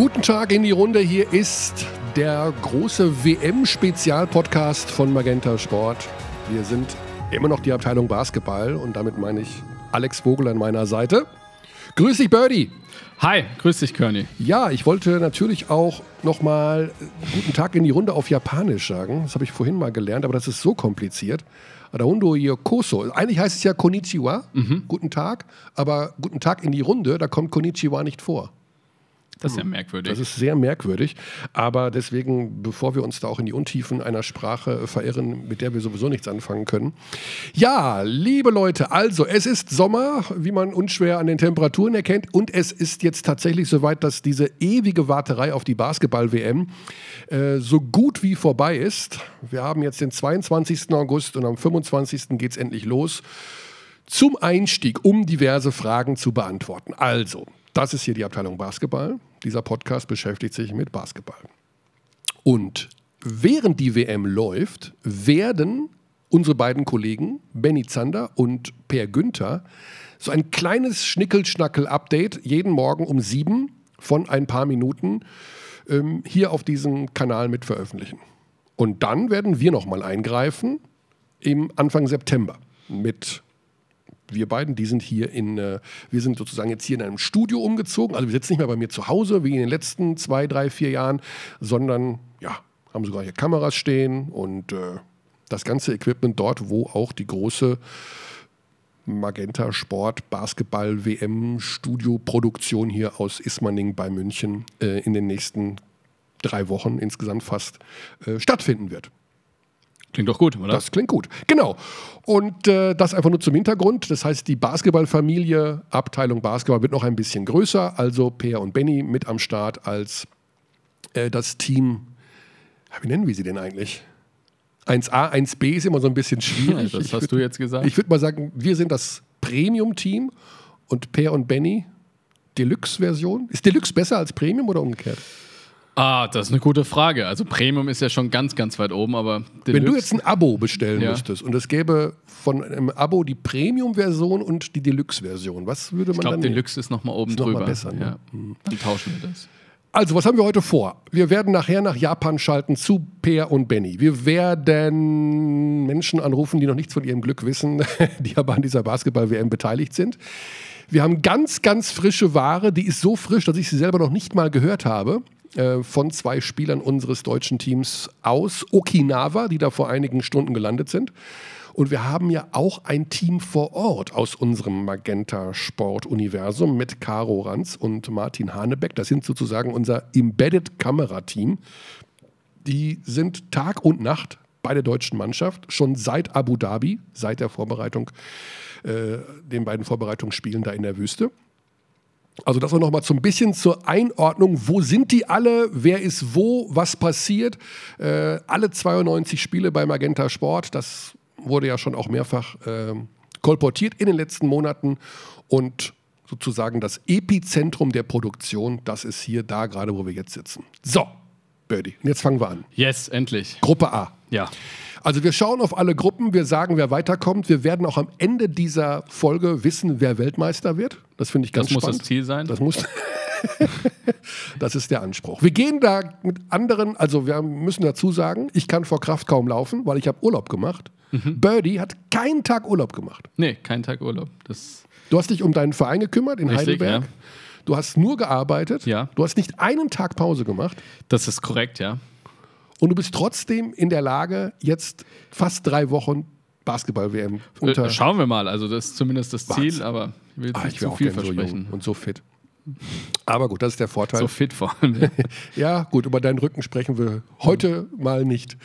Guten Tag in die Runde. Hier ist der große WM-Spezialpodcast von Magenta Sport. Wir sind immer noch die Abteilung Basketball und damit meine ich Alex Vogel an meiner Seite. Grüß dich, Birdie. Hi, grüß dich, Körny. Ja, ich wollte natürlich auch nochmal guten Tag in die Runde auf Japanisch sagen. Das habe ich vorhin mal gelernt, aber das ist so kompliziert. Adahundo Yokoso. Eigentlich heißt es ja Konnichiwa, mhm. guten Tag, aber guten Tag in die Runde, da kommt Konnichiwa nicht vor. Das ist ja merkwürdig. Das ist sehr merkwürdig. Aber deswegen, bevor wir uns da auch in die Untiefen einer Sprache verirren, mit der wir sowieso nichts anfangen können. Ja, liebe Leute, also es ist Sommer, wie man unschwer an den Temperaturen erkennt. Und es ist jetzt tatsächlich soweit, dass diese ewige Warterei auf die Basketball-WM äh, so gut wie vorbei ist. Wir haben jetzt den 22. August und am 25. geht es endlich los. Zum Einstieg, um diverse Fragen zu beantworten. Also, das ist hier die Abteilung Basketball. Dieser Podcast beschäftigt sich mit Basketball. Und während die WM läuft, werden unsere beiden Kollegen Benny Zander und Per Günther so ein kleines Schnickel-Schnackel-Update jeden Morgen um sieben von ein paar Minuten ähm, hier auf diesem Kanal mit veröffentlichen. Und dann werden wir nochmal eingreifen im Anfang September mit wir beiden, die sind hier in, äh, wir sind sozusagen jetzt hier in einem Studio umgezogen. Also wir sitzen nicht mehr bei mir zu Hause wie in den letzten zwei, drei, vier Jahren, sondern ja, haben sogar hier Kameras stehen und äh, das ganze Equipment dort, wo auch die große Magenta Sport Basketball WM Studio Produktion hier aus Ismaning bei München äh, in den nächsten drei Wochen insgesamt fast äh, stattfinden wird. Klingt doch gut, oder? Das klingt gut. Genau. Und äh, das einfach nur zum Hintergrund. Das heißt, die Basketballfamilie, Abteilung Basketball, wird noch ein bisschen größer. Also Peer und Benny mit am Start als äh, das Team. Wie nennen wir sie denn eigentlich? 1A, 1B ist immer so ein bisschen schwierig. Ja, das ich hast würd, du jetzt gesagt. Ich würde mal sagen, wir sind das Premium-Team und Peer und Benny Deluxe-Version. Ist Deluxe besser als Premium oder umgekehrt? Ah, das ist eine gute Frage. Also Premium ist ja schon ganz, ganz weit oben, aber Deluxe, wenn du jetzt ein Abo bestellen ja. müsstest und es gäbe von einem Abo die Premium-Version und die Deluxe-Version, was würde man ich glaub, dann? Ich glaube, Deluxe ist nochmal oben ist drüber. Noch mal besser, ne? ja. Dann tauschen wir das. Also, was haben wir heute vor? Wir werden nachher nach Japan schalten zu Peer und Benny. Wir werden Menschen anrufen, die noch nichts von ihrem Glück wissen, die aber an dieser Basketball-WM beteiligt sind. Wir haben ganz, ganz frische Ware, die ist so frisch, dass ich sie selber noch nicht mal gehört habe. Äh, von zwei Spielern unseres deutschen Teams aus Okinawa, die da vor einigen Stunden gelandet sind. Und wir haben ja auch ein Team vor Ort aus unserem Magenta Sport Universum mit Caro Ranz und Martin Hanebeck. Das sind sozusagen unser Embedded Kamerateam. Die sind Tag und Nacht bei der deutschen Mannschaft, schon seit Abu Dhabi, seit der Vorbereitung, äh, den beiden Vorbereitungsspielen da in der Wüste. Also das auch nochmal so ein bisschen zur Einordnung, wo sind die alle, wer ist wo, was passiert. Äh, alle 92 Spiele bei Magenta Sport, das wurde ja schon auch mehrfach äh, kolportiert in den letzten Monaten und sozusagen das Epizentrum der Produktion, das ist hier da gerade, wo wir jetzt sitzen. So, Birdie, und jetzt fangen wir an. Yes, endlich. Gruppe A. Ja. Also wir schauen auf alle Gruppen, wir sagen, wer weiterkommt. Wir werden auch am Ende dieser Folge wissen, wer Weltmeister wird. Das finde ich ganz spannend. Das muss das Ziel sein. Das muss. das ist der Anspruch. Wir gehen da mit anderen, also wir müssen dazu sagen, ich kann vor Kraft kaum laufen, weil ich habe Urlaub gemacht. Mhm. Birdie hat keinen Tag Urlaub gemacht. Nee, keinen Tag Urlaub. Das du hast dich um deinen Verein gekümmert in Richtig, Heidelberg. Ja. Du hast nur gearbeitet. Ja. Du hast nicht einen Tag Pause gemacht. Das ist korrekt, ja. Und du bist trotzdem in der Lage, jetzt fast drei Wochen Basketball-WM Äh, unter. Schauen wir mal. Also das ist zumindest das Wahnsinn. Ziel, aber ich will jetzt Ah, nicht zu viel so versprechen. jung und so fit. Aber gut, das ist der Vorteil. so fit vor allem. Ja, gut, über deinen Rücken sprechen wir heute mal nicht.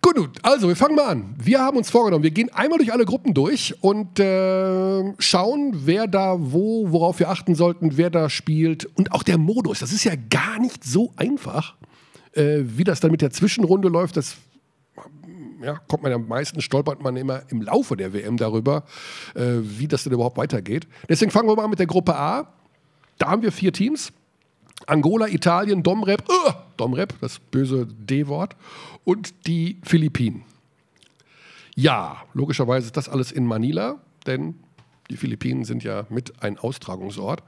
Gut, also wir fangen mal an. Wir haben uns vorgenommen, wir gehen einmal durch alle Gruppen durch und äh, schauen, wer da wo, worauf wir achten sollten, wer da spielt. Und auch der Modus, das ist ja gar nicht so einfach, äh, wie das dann mit der Zwischenrunde läuft. Das ja, kommt man am meisten, stolpert man immer im Laufe der WM darüber, äh, wie das denn überhaupt weitergeht. Deswegen fangen wir mal an mit der Gruppe A. Da haben wir vier Teams. Angola, Italien, Domrep, uh, Domrep, das böse D-Wort, und die Philippinen. Ja, logischerweise ist das alles in Manila, denn die Philippinen sind ja mit ein Austragungsort.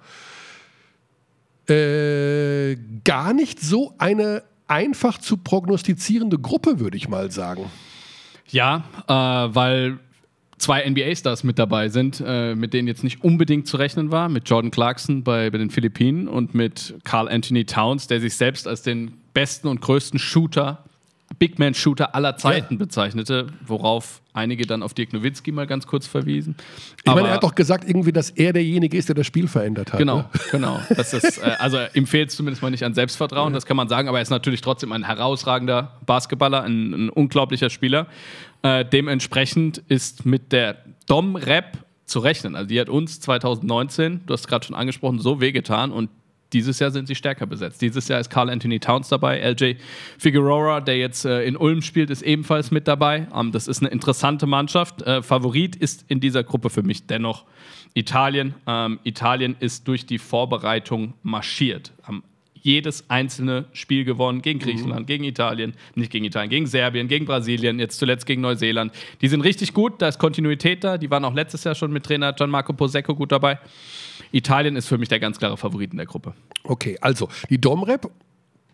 Äh, gar nicht so eine einfach zu prognostizierende Gruppe, würde ich mal sagen. Ja, äh, weil zwei NBA-Stars mit dabei sind, äh, mit denen jetzt nicht unbedingt zu rechnen war, mit Jordan Clarkson bei, bei den Philippinen und mit Carl Anthony Towns, der sich selbst als den besten und größten Shooter Big Man Shooter aller Zeiten ja. bezeichnete, worauf einige dann auf Dirk Nowitzki mal ganz kurz verwiesen. Ich meine, er hat doch gesagt, irgendwie, dass er derjenige ist, der das Spiel verändert hat. Genau, ne? genau. Das ist, äh, also ihm fehlt zumindest mal nicht an Selbstvertrauen, ja. das kann man sagen, aber er ist natürlich trotzdem ein herausragender Basketballer, ein, ein unglaublicher Spieler. Äh, dementsprechend ist mit der Dom-Rap zu rechnen. Also die hat uns 2019, du hast gerade schon angesprochen, so wehgetan und dieses Jahr sind sie stärker besetzt. Dieses Jahr ist Carl Anthony Towns dabei. LJ Figueroa, der jetzt äh, in Ulm spielt, ist ebenfalls mit dabei. Ähm, das ist eine interessante Mannschaft. Äh, Favorit ist in dieser Gruppe für mich dennoch Italien. Ähm, Italien ist durch die Vorbereitung marschiert. Haben jedes einzelne Spiel gewonnen gegen Griechenland, mhm. gegen Italien, nicht gegen Italien, gegen Serbien, gegen Brasilien, jetzt zuletzt gegen Neuseeland. Die sind richtig gut, da ist Kontinuität da. Die waren auch letztes Jahr schon mit Trainer Gianmarco Posecco gut dabei. Italien ist für mich der ganz klare Favorit in der Gruppe. Okay, also die Domrep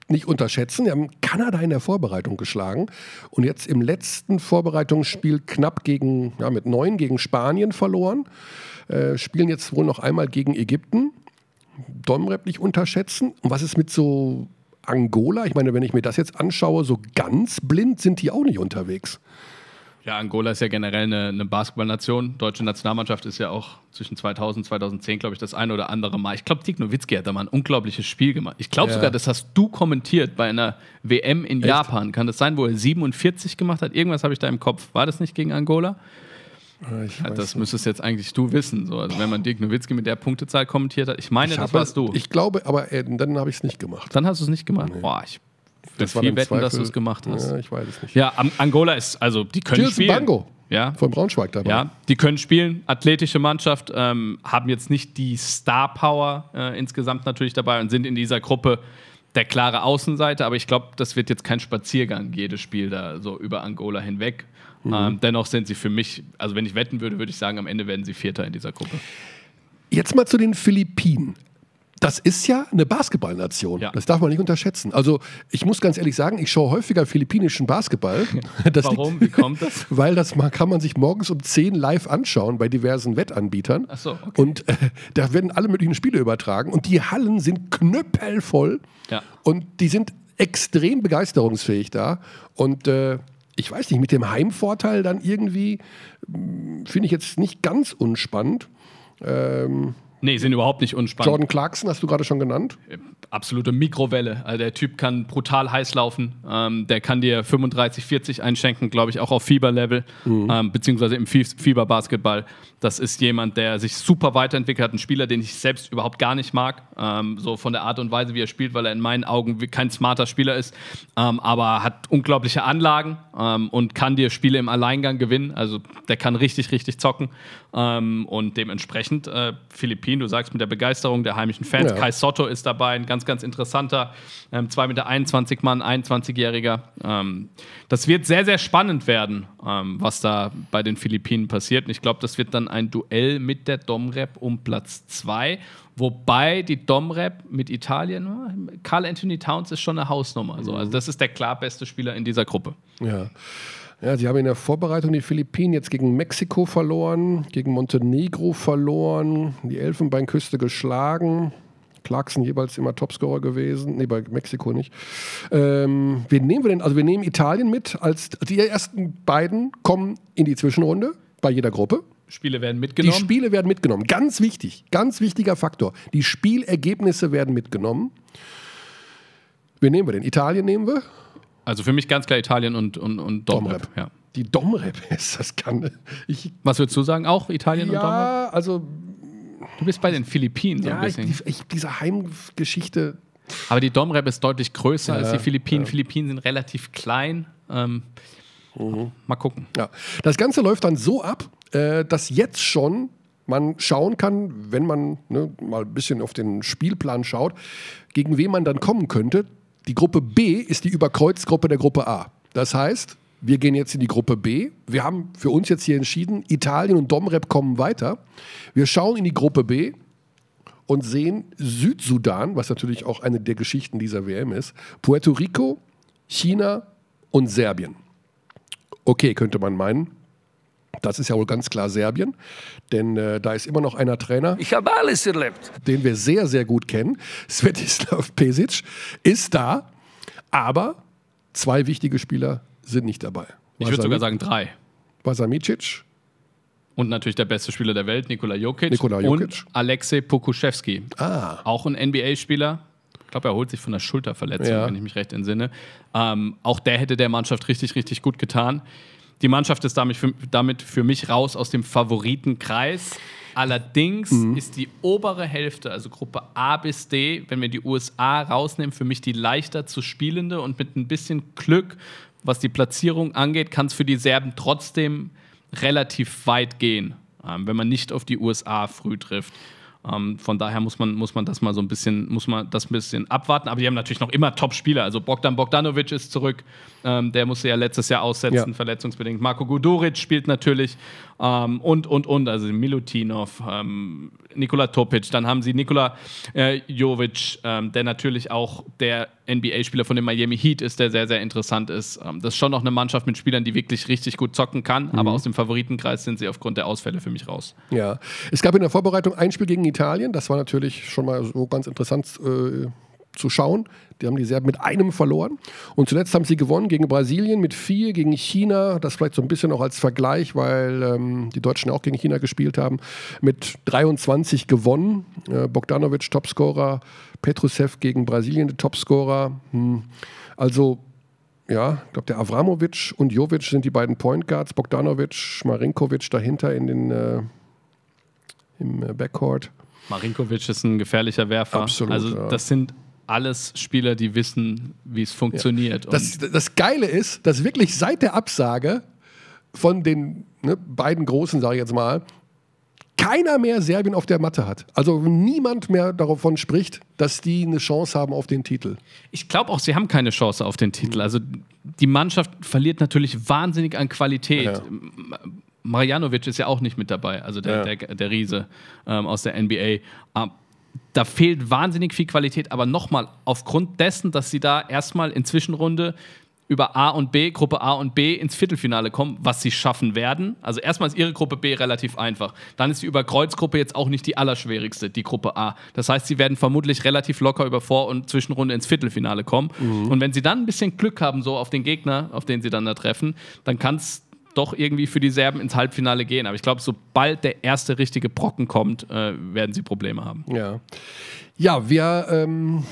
nicht unterschätzen. Die haben Kanada in der Vorbereitung geschlagen und jetzt im letzten Vorbereitungsspiel knapp gegen, ja, mit neun gegen Spanien verloren. Äh, spielen jetzt wohl noch einmal gegen Ägypten. Domrep nicht unterschätzen. Und was ist mit so Angola? Ich meine, wenn ich mir das jetzt anschaue, so ganz blind sind die auch nicht unterwegs. Ja, Angola ist ja generell eine, eine Basketballnation. Deutsche Nationalmannschaft ist ja auch zwischen 2000 und 2010, glaube ich, das eine oder andere Mal. Ich glaube, Dick Nowitzki hat da mal ein unglaubliches Spiel gemacht. Ich glaube ja. sogar, das hast du kommentiert bei einer WM in Echt? Japan. Kann das sein, wo er 47 gemacht hat? Irgendwas habe ich da im Kopf. War das nicht gegen Angola? Ja, das müsstest jetzt eigentlich du wissen. So. Also wenn man Dirk Nowitzki mit der Punktezahl kommentiert hat. Ich meine, ich das warst du. Ich glaube, aber äh, dann habe ich es nicht gemacht. Dann hast du es nicht gemacht. Nee. Boah, ich das viel wetten, Zweifel, dass du es gemacht hast. Ja, ich weiß es nicht. Ja, Angola ist, also die können Gilson spielen. Bango. Ja. Von Braunschweig dabei. Ja, die können spielen. Athletische Mannschaft, ähm, haben jetzt nicht die Star-Power äh, insgesamt natürlich dabei und sind in dieser Gruppe der klare Außenseiter. Aber ich glaube, das wird jetzt kein Spaziergang, jedes Spiel da so über Angola hinweg. Mhm. Ähm, dennoch sind sie für mich, also wenn ich wetten würde, würde ich sagen, am Ende werden sie Vierter in dieser Gruppe. Jetzt mal zu den Philippinen das ist ja eine Basketballnation. Ja. Das darf man nicht unterschätzen. Also ich muss ganz ehrlich sagen, ich schaue häufiger philippinischen Basketball. Warum? Liegt, Wie kommt das? Weil das mal, kann man sich morgens um 10 live anschauen bei diversen Wettanbietern. Ach so, okay. Und äh, da werden alle möglichen Spiele übertragen. Und die Hallen sind knüppelvoll. Ja. Und die sind extrem begeisterungsfähig da. Und äh, ich weiß nicht, mit dem Heimvorteil dann irgendwie hm, finde ich jetzt nicht ganz unspannend. Ähm, Nee, sind überhaupt nicht unspannend. Jordan Clarkson hast du gerade schon genannt. Absolute Mikrowelle. Also der Typ kann brutal heiß laufen. Ähm, der kann dir 35, 40 einschenken, glaube ich, auch auf Fieberlevel, mhm. ähm, beziehungsweise im Fieberbasketball. Das ist jemand, der sich super weiterentwickelt hat. Ein Spieler, den ich selbst überhaupt gar nicht mag. Ähm, so von der Art und Weise, wie er spielt, weil er in meinen Augen kein smarter Spieler ist. Ähm, aber hat unglaubliche Anlagen ähm, und kann dir Spiele im Alleingang gewinnen. Also der kann richtig, richtig zocken. Ähm, und dementsprechend äh, Philippinen, du sagst mit der Begeisterung der heimischen Fans. Ja. Kai Sotto ist dabei, ein ganz, ganz interessanter, ähm, 2 Meter 21 Mann, 21-Jähriger. Ähm, das wird sehr, sehr spannend werden, ähm, was da bei den Philippinen passiert. Und ich glaube, das wird dann ein Duell mit der Domrep um Platz 2. Wobei die Domrep mit Italien, Carl Anthony Towns ist schon eine Hausnummer. So. Also das ist der klar beste Spieler in dieser Gruppe. Ja. Ja, sie haben in der Vorbereitung die Philippinen jetzt gegen Mexiko verloren, gegen Montenegro verloren, die Elfenbeinküste geschlagen. Clarkson jeweils immer Topscorer gewesen. Nee, bei Mexiko nicht. Ähm, wen nehmen wir denn? Also wir nehmen Italien mit. Als die ersten beiden kommen in die Zwischenrunde bei jeder Gruppe. Spiele werden mitgenommen. Die Spiele werden mitgenommen. Ganz wichtig, ganz wichtiger Faktor. Die Spielergebnisse werden mitgenommen. Wen nehmen wir denn? Italien nehmen wir? Also für mich ganz klar Italien und, und, und Domrep. Ja. Die Domrep ist das kann ich. Was würdest du sagen? Auch Italien ja, und Domrep? Ja, also. Du bist bei den Philippinen so ja, ein bisschen. Ich, ich, diese Heimgeschichte. Aber die Domrep ist deutlich größer ja, als die Philippinen. Philippinen sind relativ klein. Ähm, mhm. Mal gucken. Ja. Das Ganze läuft dann so ab, äh, dass jetzt schon man schauen kann, wenn man ne, mal ein bisschen auf den Spielplan schaut, gegen wen man dann kommen könnte. Die Gruppe B ist die Überkreuzgruppe der Gruppe A. Das heißt, wir gehen jetzt in die Gruppe B. Wir haben für uns jetzt hier entschieden, Italien und Domrep kommen weiter. Wir schauen in die Gruppe B und sehen Südsudan, was natürlich auch eine der Geschichten dieser WM ist, Puerto Rico, China und Serbien. Okay, könnte man meinen. Das ist ja wohl ganz klar Serbien, denn äh, da ist immer noch einer Trainer. Ich habe alles erlebt. Den wir sehr, sehr gut kennen. Svetislav Pesic ist da, aber zwei wichtige Spieler sind nicht dabei. Ich würde sogar sagen drei. Vasamicic. Und natürlich der beste Spieler der Welt, Nikola Jokic. Nikola Jokic. Und Alexei Pokuschewski. Ah. Auch ein NBA-Spieler. Ich glaube, er holt sich von der Schulterverletzung, Ja. wenn ich mich recht entsinne. Ähm, auch der hätte der Mannschaft richtig, richtig gut getan. Die Mannschaft ist damit für, damit für mich raus aus dem Favoritenkreis. Allerdings Mhm. ist die obere Hälfte, also Gruppe A bis D, wenn wir die USA rausnehmen, für mich die leichter zu spielende und mit ein bisschen Glück, was die Platzierung angeht, kann es für die Serben trotzdem relativ weit gehen, ähm, wenn man nicht auf die USA früh trifft. Ähm, von daher muss man, muss man das mal so ein bisschen, muss man das ein bisschen abwarten. Aber die haben natürlich noch immer Top-Spieler. Also Bogdan Bogdanovic ist zurück. Ähm, der musste ja letztes Jahr aussetzen, Ja. verletzungsbedingt. Marco Guduric spielt natürlich. Ähm, und, und, und. Also Milutinov, ähm, Nikola Topic. Dann haben sie Nikola äh, Jovic, ähm, der natürlich auch der NBA-Spieler von dem Miami Heat ist, der sehr, sehr interessant ist. Ähm, das ist schon noch eine Mannschaft mit Spielern, die wirklich richtig gut zocken kann. Aber aus dem Favoritenkreis sind sie aufgrund der Ausfälle für mich raus. Ja, es gab in der Vorbereitung ein Spiel gegen Italien. Das war natürlich schon mal so ganz interessant äh, zu schauen. Die haben die Serben mit einem verloren. Und zuletzt haben sie gewonnen gegen Brasilien mit vier, gegen China. Das vielleicht so ein bisschen auch als Vergleich, weil ähm, die Deutschen auch gegen China gespielt haben. Mit 23 gewonnen. Äh, Bogdanovic Topscorer, Petrusev gegen Brasilien der Topscorer. Hm. Also ja, ich glaube, der Avramovic und Jovic sind die beiden Point Guards. Bogdanovic, Marinkovic dahinter in den, äh, im Backcourt. Marinkovic ist ein gefährlicher Werfer. Absolut, also ja. das sind alles Spieler, die wissen, wie es funktioniert. Und Das, das Geile ist, dass wirklich seit der Absage von den ne, beiden Großen, sage ich jetzt mal, keiner mehr Serbien auf der Matte hat. Also niemand mehr davon spricht, dass die eine Chance haben auf den Titel. ich glaube auch, sie haben keine Chance auf den Titel. Also die Mannschaft verliert natürlich wahnsinnig an Qualität. Ja. Marjanovic ist ja auch nicht mit dabei, also der, Ja. der, der Riese ähm, aus der NBA. Da fehlt wahnsinnig viel Qualität, aber nochmal, aufgrund dessen, dass sie da erstmal in Zwischenrunde über A und B, Gruppe A und B ins Viertelfinale kommen, was sie schaffen werden. Also erstmal ist ihre Gruppe B relativ einfach. Dann ist die Überkreuzgruppe jetzt auch nicht die allerschwierigste, die Gruppe A. Das heißt, sie werden vermutlich relativ locker über Vor- und Zwischenrunde ins Viertelfinale kommen. Und wenn sie dann ein bisschen Glück haben, so auf den Gegner, auf den sie dann da treffen, dann kann es doch irgendwie für die Serben ins Halbfinale gehen. Aber ich glaube, sobald der erste richtige Brocken kommt, äh, werden sie Probleme haben. Ja, ja wir ähm,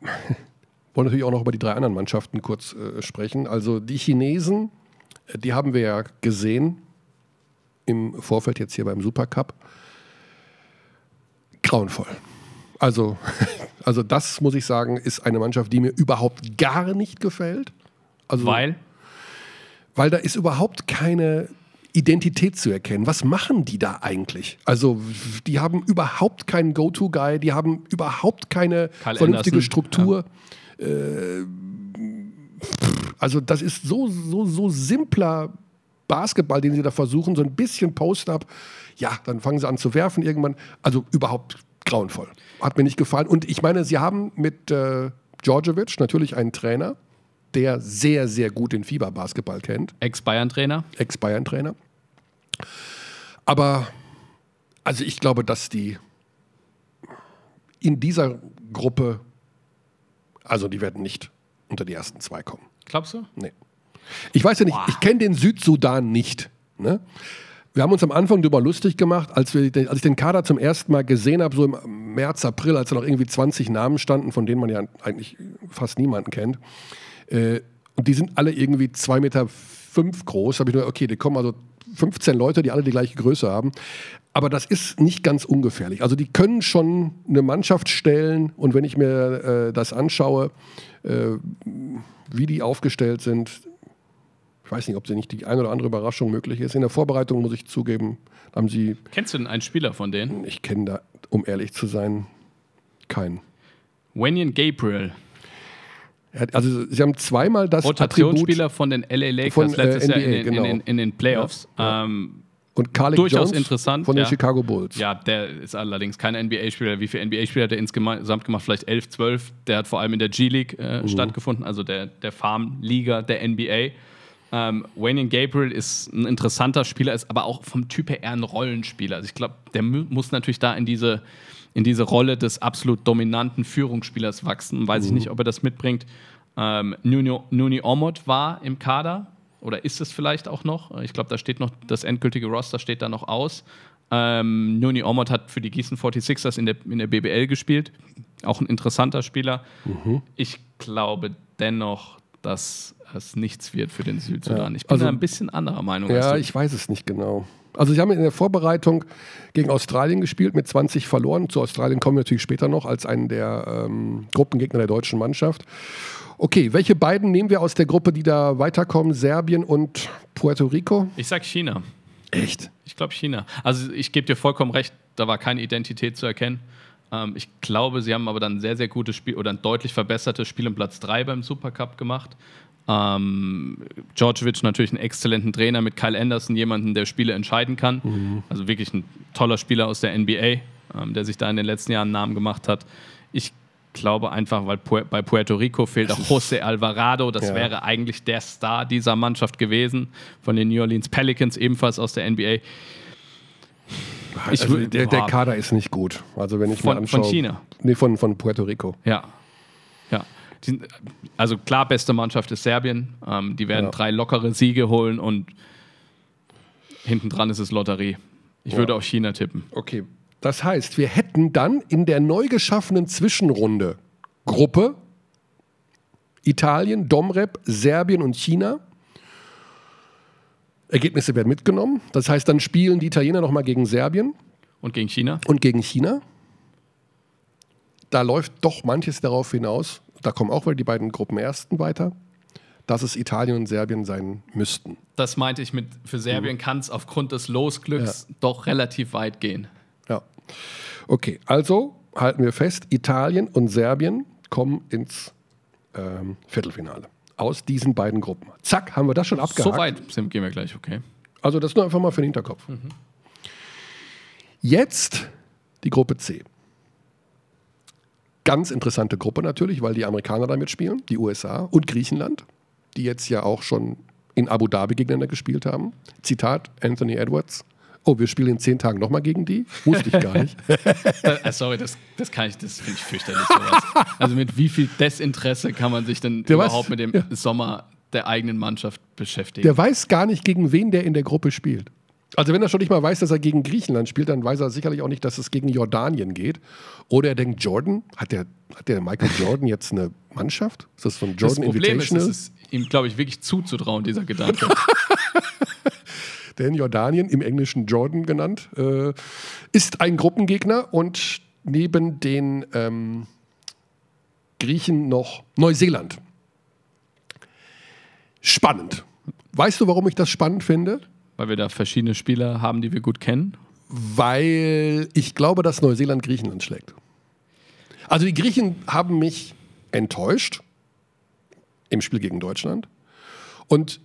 wollen natürlich auch noch über die drei anderen Mannschaften kurz äh, sprechen. Also die Chinesen, äh, die haben wir ja gesehen im Vorfeld jetzt hier beim Supercup. Grauenvoll. Also, also das muss ich sagen, ist eine Mannschaft, die mir überhaupt gar nicht gefällt. Also, Weil weil da ist überhaupt keine Identität zu erkennen. Was machen die da eigentlich? Also, die haben überhaupt keinen Go-To-Guy, die haben überhaupt keine Kyle vernünftige Anderson, Struktur. Äh, also, das ist so, so, so simpler Basketball, den sie da versuchen, so ein bisschen Post-up. Ja, dann fangen sie an zu werfen irgendwann. Also, überhaupt grauenvoll. Hat mir nicht gefallen. Und ich meine, sie haben mit äh, Djordjevic natürlich einen Trainer, der sehr, sehr gut den Fieberbasketball kennt. Ex-Bayern-Trainer. Ex-Bayern-Trainer. Aber also ich glaube, dass die in dieser Gruppe, also die werden nicht unter die ersten zwei kommen. Glaubst du? Nee. Ich weiß ja nicht, ich kenne den Südsudan nicht. Ne? Wir haben uns am Anfang darüber lustig gemacht, als, wir, als ich den Kader zum ersten Mal gesehen habe, so im März, April, als da noch irgendwie 20 Namen standen, von denen man ja eigentlich fast niemanden kennt. Äh, und die sind alle irgendwie 2,5 Meter fünf groß. Da habe ich nur, okay, die kommen also 15 Leute, die alle die gleiche Größe haben. Aber das ist nicht ganz ungefährlich. Also die können schon eine Mannschaft stellen und wenn ich mir äh, das anschaue, äh, wie die aufgestellt sind, ich weiß nicht, ob sie nicht die eine oder andere Überraschung möglich ist. In der Vorbereitung muss ich zugeben, haben sie, Kennst du denn einen Spieler von denen? ich kenne da, um ehrlich zu sein, keinen. Wenyan Gabriel. Also sie haben zweimal das Rotationsspieler von den LA Lakers Von, äh, letztes Jahr in NBA, den, genau. in den, in den Playoffs. Ähm, Und Carlick Durchaus Jones interessant, von den ja. Chicago Bulls. Ja, der ist allerdings kein NBA-Spieler. Wie viele NBA-Spieler hat er insgesamt gemacht? Vielleicht 11, 12. Der hat vor allem in der G-League äh, stattgefunden, also der, der Farm-Liga der NBA. Ähm, Wayne Gabriel ist ein interessanter Spieler, ist aber auch vom Typ her eher ein Rollenspieler. Also ich glaube, der mu muss natürlich da in diese, in diese Rolle des absolut dominanten Führungsspielers wachsen. Weiß ich nicht, ob er das mitbringt. Ähm, Nuni, Nuni Omot war im Kader oder ist es vielleicht auch noch? Ich glaube, da steht noch, das endgültige Roster steht da noch aus. Ähm, Nuni Omot hat für die Gießen 46ers in der, in der BBL gespielt. Auch ein interessanter Spieler. Ich glaube dennoch, dass es nichts wird für den Südsudan. Ja, Ich bin also- da ein bisschen anderer Meinung Ja, ich weiß es nicht genau. Also sie haben in der Vorbereitung gegen Australien gespielt, mit 20 verloren. Zu Australien kommen wir natürlich später noch als einen der ähm, Gruppengegner der deutschen Mannschaft. Okay, welche beiden nehmen wir aus der Gruppe, die da weiterkommen? Serbien und Puerto Rico? Ich sag China. Echt? Ich glaube China. Also ich gebe dir vollkommen recht, da war keine Identität zu erkennen. Ähm, ich glaube, sie haben aber dann ein sehr, sehr gutes Spiel oder ein deutlich verbessertes Spiel um Platz 3 beim Supercup gemacht. Ähm, Djordjevic natürlich einen exzellenten Trainer mit Kyle Anderson, jemanden, der Spiele entscheiden kann. Also wirklich ein toller Spieler aus der NBA, ähm, der sich da in den letzten Jahren einen Namen gemacht hat. Ich glaube einfach, weil Pu bei Puerto Rico fehlt auch José Alvarado. Das Ja. wäre eigentlich der Star dieser Mannschaft gewesen, von den New Orleans Pelicans, ebenfalls aus der NBA. Ich also der, der. Kader ist nicht gut. Also wenn ich Von- mir anschaue. von China? Nee, von, von Puerto Rico. Ja. Ja. Die also klar, beste Mannschaft ist Serbien. Ähm, die werden Ja. drei lockere Siege holen und hinten dran ist es Lotterie. Ich würde auf China tippen. Okay. Das heißt, wir hätten dann in der neu geschaffenen Zwischenrunde Gruppe Italien, Domrep, Serbien und China. Ergebnisse werden mitgenommen. Das heißt, dann spielen die Italiener nochmal gegen Serbien Und gegen China? und gegen China. Da läuft doch manches darauf hinaus, da kommen auch wieder die beiden Gruppenersten weiter, dass es Italien und Serbien sein müssten. Das meinte ich mit, für Mhm. Serbien kann es aufgrund des Losglücks doch relativ weit gehen. Ja. Okay, also halten wir fest, Italien und Serbien kommen ins ähm, Viertelfinale. Aus diesen beiden Gruppen. Zack, haben wir das schon abgehakt. So weit sind, gehen wir gleich, okay. Also das nur einfach mal für den Hinterkopf. Jetzt die Gruppe C. Ganz interessante Gruppe natürlich, weil die Amerikaner damit spielen, die USA und Griechenland, die jetzt ja auch schon in Abu Dhabi gegeneinander gespielt haben. Zitat Anthony Edwards. Oh, wir spielen in zehn Tagen nochmal gegen die? Wusste ich gar nicht. Äh, sorry, das, das kann ich, das finde ich fürchterlich. Sowas. Also mit wie viel Desinteresse kann man sich denn Der weiß- überhaupt mit dem ja. Sommer der eigenen Mannschaft beschäftigen? Der weiß gar nicht, gegen wen der in der Gruppe spielt. Also wenn er schon nicht mal weiß, dass er gegen Griechenland spielt, dann weiß er sicherlich auch nicht, dass es gegen Jordanien geht. Oder er denkt, Jordan, hat der, hat der Michael Jordan jetzt eine Mannschaft? Ist das so ein das Jordan Problem ist, Invitational? es ist ihm, glaube ich, wirklich zuzutrauen, dieser Gedanke. Denn Jordanien, im Englischen Jordan genannt, äh, ist ein Gruppengegner und neben den ähm, Griechen noch Neuseeland. Spannend. Weißt du, warum ich das spannend finde? Weil wir da verschiedene Spieler haben, die wir gut kennen. Weil ich glaube, dass Neuseeland Griechenland schlägt. Also die Griechen haben mich enttäuscht im Spiel gegen Deutschland. Und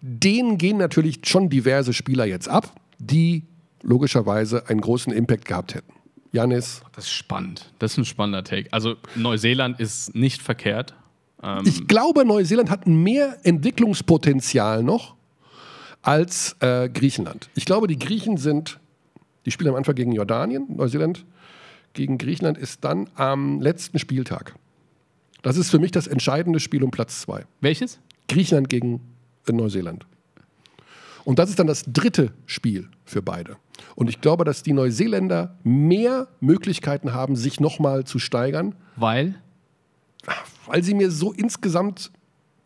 denen gehen natürlich schon diverse Spieler jetzt ab, die logischerweise einen großen Impact gehabt hätten. Janis, Das ist spannend. Das ist ein spannender Take. Also Neuseeland ist nicht verkehrt. Ähm, ich glaube, Neuseeland hat mehr Entwicklungspotenzial noch als äh, Griechenland. Ich glaube, die Griechen sind, die spielen am Anfang gegen Jordanien, Neuseeland gegen Griechenland ist dann am letzten Spieltag. Das ist für mich das entscheidende Spiel um Platz zwei. welches? Griechenland gegen äh, Neuseeland. Und das ist dann das dritte Spiel für beide. Und ich glaube, dass die Neuseeländer mehr Möglichkeiten haben, sich nochmal zu steigern, Weil weil sie mir so insgesamt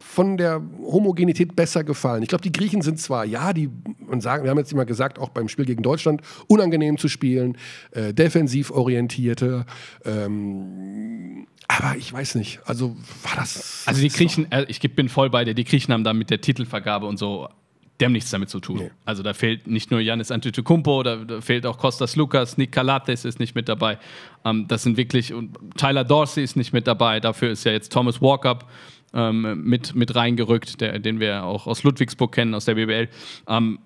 von der Homogenität besser gefallen. Ich glaube, die Griechen sind zwar, ja, die, man sagen, wir haben jetzt immer gesagt, auch beim Spiel gegen Deutschland, unangenehm zu spielen, äh, defensiv orientierte, ähm, aber ich weiß nicht, also war das. Also die Griechen, äh, ich bin voll bei dir, die Griechen haben da mit der Titelvergabe und so, haben nichts damit zu tun. Nee. Also da fehlt nicht nur Janis Antetokounmpo, da, da fehlt auch Kostas Lukas, Nick Kalates ist nicht mit dabei. Ähm, das sind wirklich, und Tyler Dorsey ist nicht mit dabei, dafür ist ja jetzt Thomas Walkup ähm, mit, mit reingerückt, der, den wir auch aus Ludwigsburg kennen, aus der BBL. Ähm,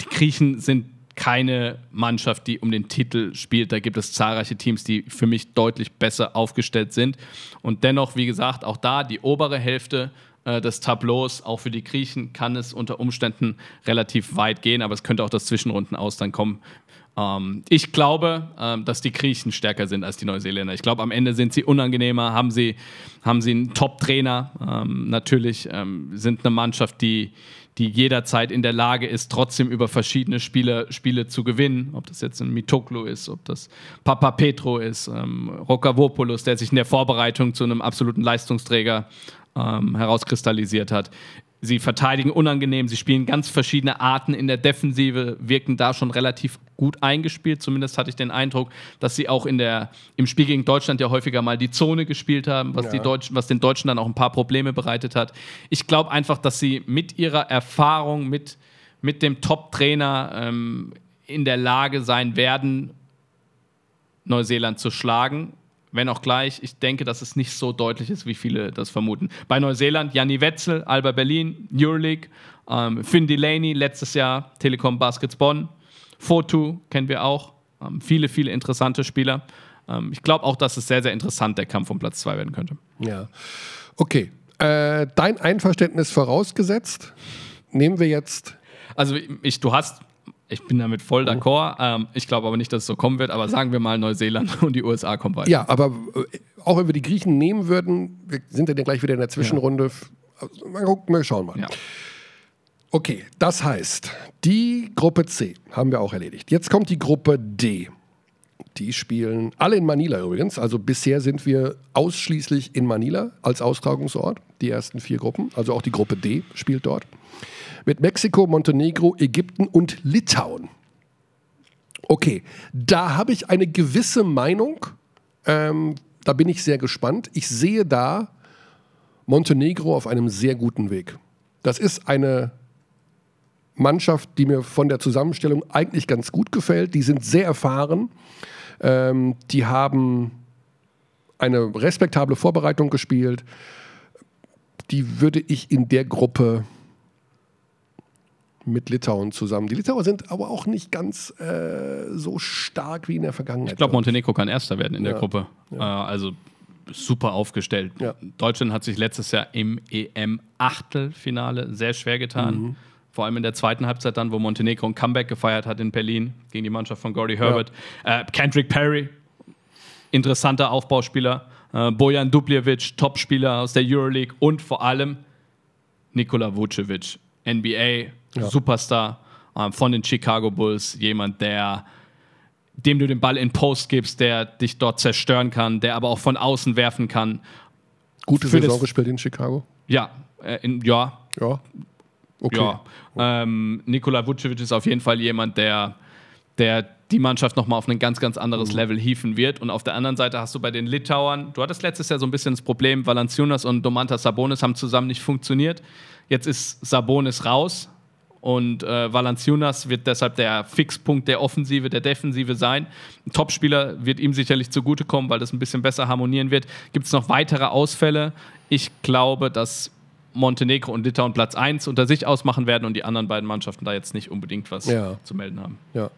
die Griechen sind keine Mannschaft, die um den Titel spielt. Da gibt es zahlreiche Teams, die für mich deutlich besser aufgestellt sind. Und dennoch, wie gesagt, auch da die obere Hälfte äh, des Tableaus, auch für die Griechen, kann es unter Umständen relativ weit gehen, aber es könnte auch das Zwischenrunden aus dann kommen. Ähm, ich glaube, ähm, dass die Griechen stärker sind als die Neuseeländer. Ich glaube, am Ende sind sie unangenehmer, haben sie, haben sie einen Top-Trainer. Ähm, natürlich ähm, sind eine Mannschaft, die die jederzeit in der Lage ist, trotzdem über verschiedene Spiele, Spiele zu gewinnen. Ob das jetzt ein Mitoklo ist, ob das Papa Petro ist, ähm, Rokavopoulos, der sich in der Vorbereitung zu einem absoluten Leistungsträger ähm, herauskristallisiert hat. Sie verteidigen unangenehm, sie spielen ganz verschiedene Arten in der Defensive, wirken da schon relativ gut eingespielt. Zumindest hatte ich den Eindruck, dass sie auch in der, im Spiel gegen Deutschland ja häufiger mal die Zone gespielt haben, was, ja. die Deutschen, was den Deutschen dann auch ein paar Probleme bereitet hat. Ich glaube einfach, dass sie mit ihrer Erfahrung, mit, mit dem Top-Trainer ähm, in der Lage sein werden, Neuseeland zu schlagen wenn auch gleich, ich denke, dass es nicht so deutlich ist, wie viele das vermuten. Bei Neuseeland, Janni Wetzel, Alba Berlin, Euroleague, ähm, Finn Delaney, letztes Jahr Telekom Baskets Bonn, Fotu kennen wir auch, ähm, viele, viele interessante Spieler. Ähm, ich glaube auch, dass es sehr, sehr interessant der Kampf um Platz 2 werden könnte. Ja, okay. Äh, dein Einverständnis vorausgesetzt, nehmen wir jetzt. Also ich, du hast ich bin damit voll d'accord. Ähm, ich glaube aber nicht, dass es so kommen wird. Aber sagen wir mal, Neuseeland und die USA kommen weiter. Ja, aber äh, auch wenn wir die Griechen nehmen würden, wir sind ja dann gleich wieder in der Zwischenrunde. Ja. Mal gucken, wir schauen mal. Ja. Okay, das heißt, die Gruppe C haben wir auch erledigt. Jetzt kommt die Gruppe D. Die spielen alle in Manila übrigens. Also bisher sind wir ausschließlich in Manila als Austragungsort. Die ersten vier Gruppen. Also auch die Gruppe D spielt dort mit Mexiko, Montenegro, Ägypten und Litauen. Okay, da habe ich eine gewisse Meinung. Ähm, da bin ich sehr gespannt. Ich sehe da Montenegro auf einem sehr guten Weg. Das ist eine Mannschaft, die mir von der Zusammenstellung eigentlich ganz gut gefällt. Die sind sehr erfahren. Ähm, die haben eine respektable Vorbereitung gespielt. Die würde ich in der Gruppe mit Litauen zusammen. Die Litauer sind aber auch nicht ganz äh, so stark wie in der Vergangenheit. Ich glaube, Montenegro kann Erster werden in ja. der Gruppe. Ja. Äh, also super aufgestellt. Ja. Deutschland hat sich letztes Jahr im EM-Achtelfinale sehr schwer getan. Mhm. Vor allem in der zweiten Halbzeit dann, wo Montenegro ein Comeback gefeiert hat in Berlin gegen die Mannschaft von Gordy Herbert. Äh, Kendrick Perry, interessanter Aufbauspieler. Äh, Bojan Dubljevic, Topspieler aus der Euroleague und vor allem Nikola Vucevic, NBA ja. Superstar ähm, von den Chicago Bulls, jemand, der dem du den Ball in Post gibst, der dich dort zerstören kann, der aber auch von außen werfen kann. Gute Für Saison gespielt in Chicago? Ja, äh, in, ja. Ja. Okay. Ja. Ähm, Nikola Vucevic ist auf jeden Fall jemand, der, der die Mannschaft nochmal auf ein ganz, ganz anderes mhm. Level hieven wird. Und auf der anderen Seite hast du bei den Litauern, du hattest letztes Jahr so ein bisschen das Problem, Valanciunas und Domantas Sabonis haben zusammen nicht funktioniert. Jetzt ist Sabonis raus, und äh, Valanciunas wird deshalb der Fixpunkt der Offensive, der Defensive sein. Ein Topspieler wird ihm sicherlich zugutekommen, weil das ein bisschen besser harmonieren wird. Gibt es noch weitere Ausfälle? Ich glaube, dass Montenegro und Litauen Platz 1 unter sich ausmachen werden und die anderen beiden Mannschaften da jetzt nicht unbedingt was ja. zu melden haben. Ja.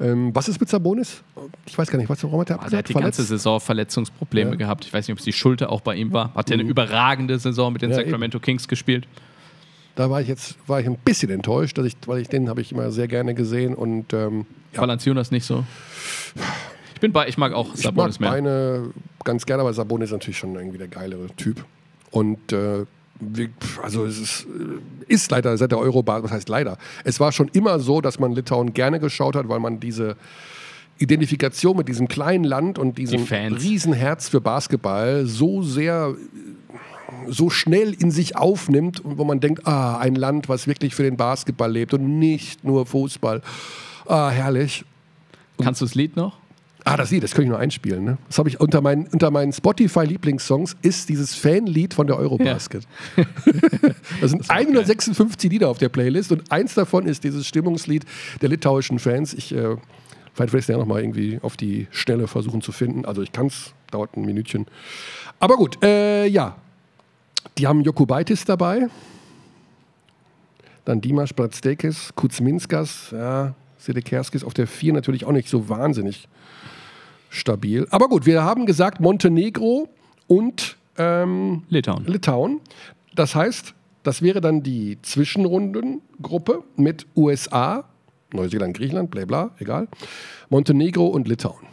Ähm, was ist mit Sabonis? Ich weiß gar nicht, was warum hat er abgesagt? Er hat die Verletzt? ganze Saison Verletzungsprobleme ja. gehabt. Ich weiß nicht, ob es die Schulter auch bei ihm war. Hat ja eine mhm. überragende Saison mit den ja, Sacramento eben. Kings gespielt. Da war ich jetzt war ich ein bisschen enttäuscht, dass ich, weil ich den habe ich immer sehr gerne gesehen und ähm, ja. Valanciunas nicht so. Ich bin bei, ich mag auch Sabonis ich mag mehr. Meine ganz gerne, aber Sabonis ist natürlich schon irgendwie der geilere Typ. Und äh, also es ist, äh, ist, leider seit der Eurobahn, was heißt leider? Es war schon immer so, dass man Litauen gerne geschaut hat, weil man diese Identifikation mit diesem kleinen Land und diesem die Riesenherz für Basketball so sehr so schnell in sich aufnimmt und wo man denkt, ah, ein Land, was wirklich für den Basketball lebt und nicht nur Fußball. Ah, herrlich. Und Kannst du das Lied noch? Ah, das Lied, das könnte ich nur einspielen. Ne? Das habe ich unter meinen, unter meinen Spotify-Lieblingssongs ist dieses Fanlied von der Eurobasket. Ja. das sind das 156 Lieder auf der Playlist und eins davon ist dieses Stimmungslied der litauischen Fans. Ich äh, vielleicht werde ich es ja nochmal irgendwie auf die Schnelle versuchen zu finden. Also ich kann es, dauert ein Minütchen. Aber gut, äh, ja, die haben Jokubaitis dabei. Dann Dimash Bratstekis, Kuzminskas, ja, Sedekerskis auf der 4 natürlich auch nicht so wahnsinnig stabil. Aber gut, wir haben gesagt Montenegro und ähm, Litauen. Litauen. Das heißt, das wäre dann die Zwischenrundengruppe mit USA, Neuseeland, Griechenland, bla bla, egal. Montenegro und Litauen.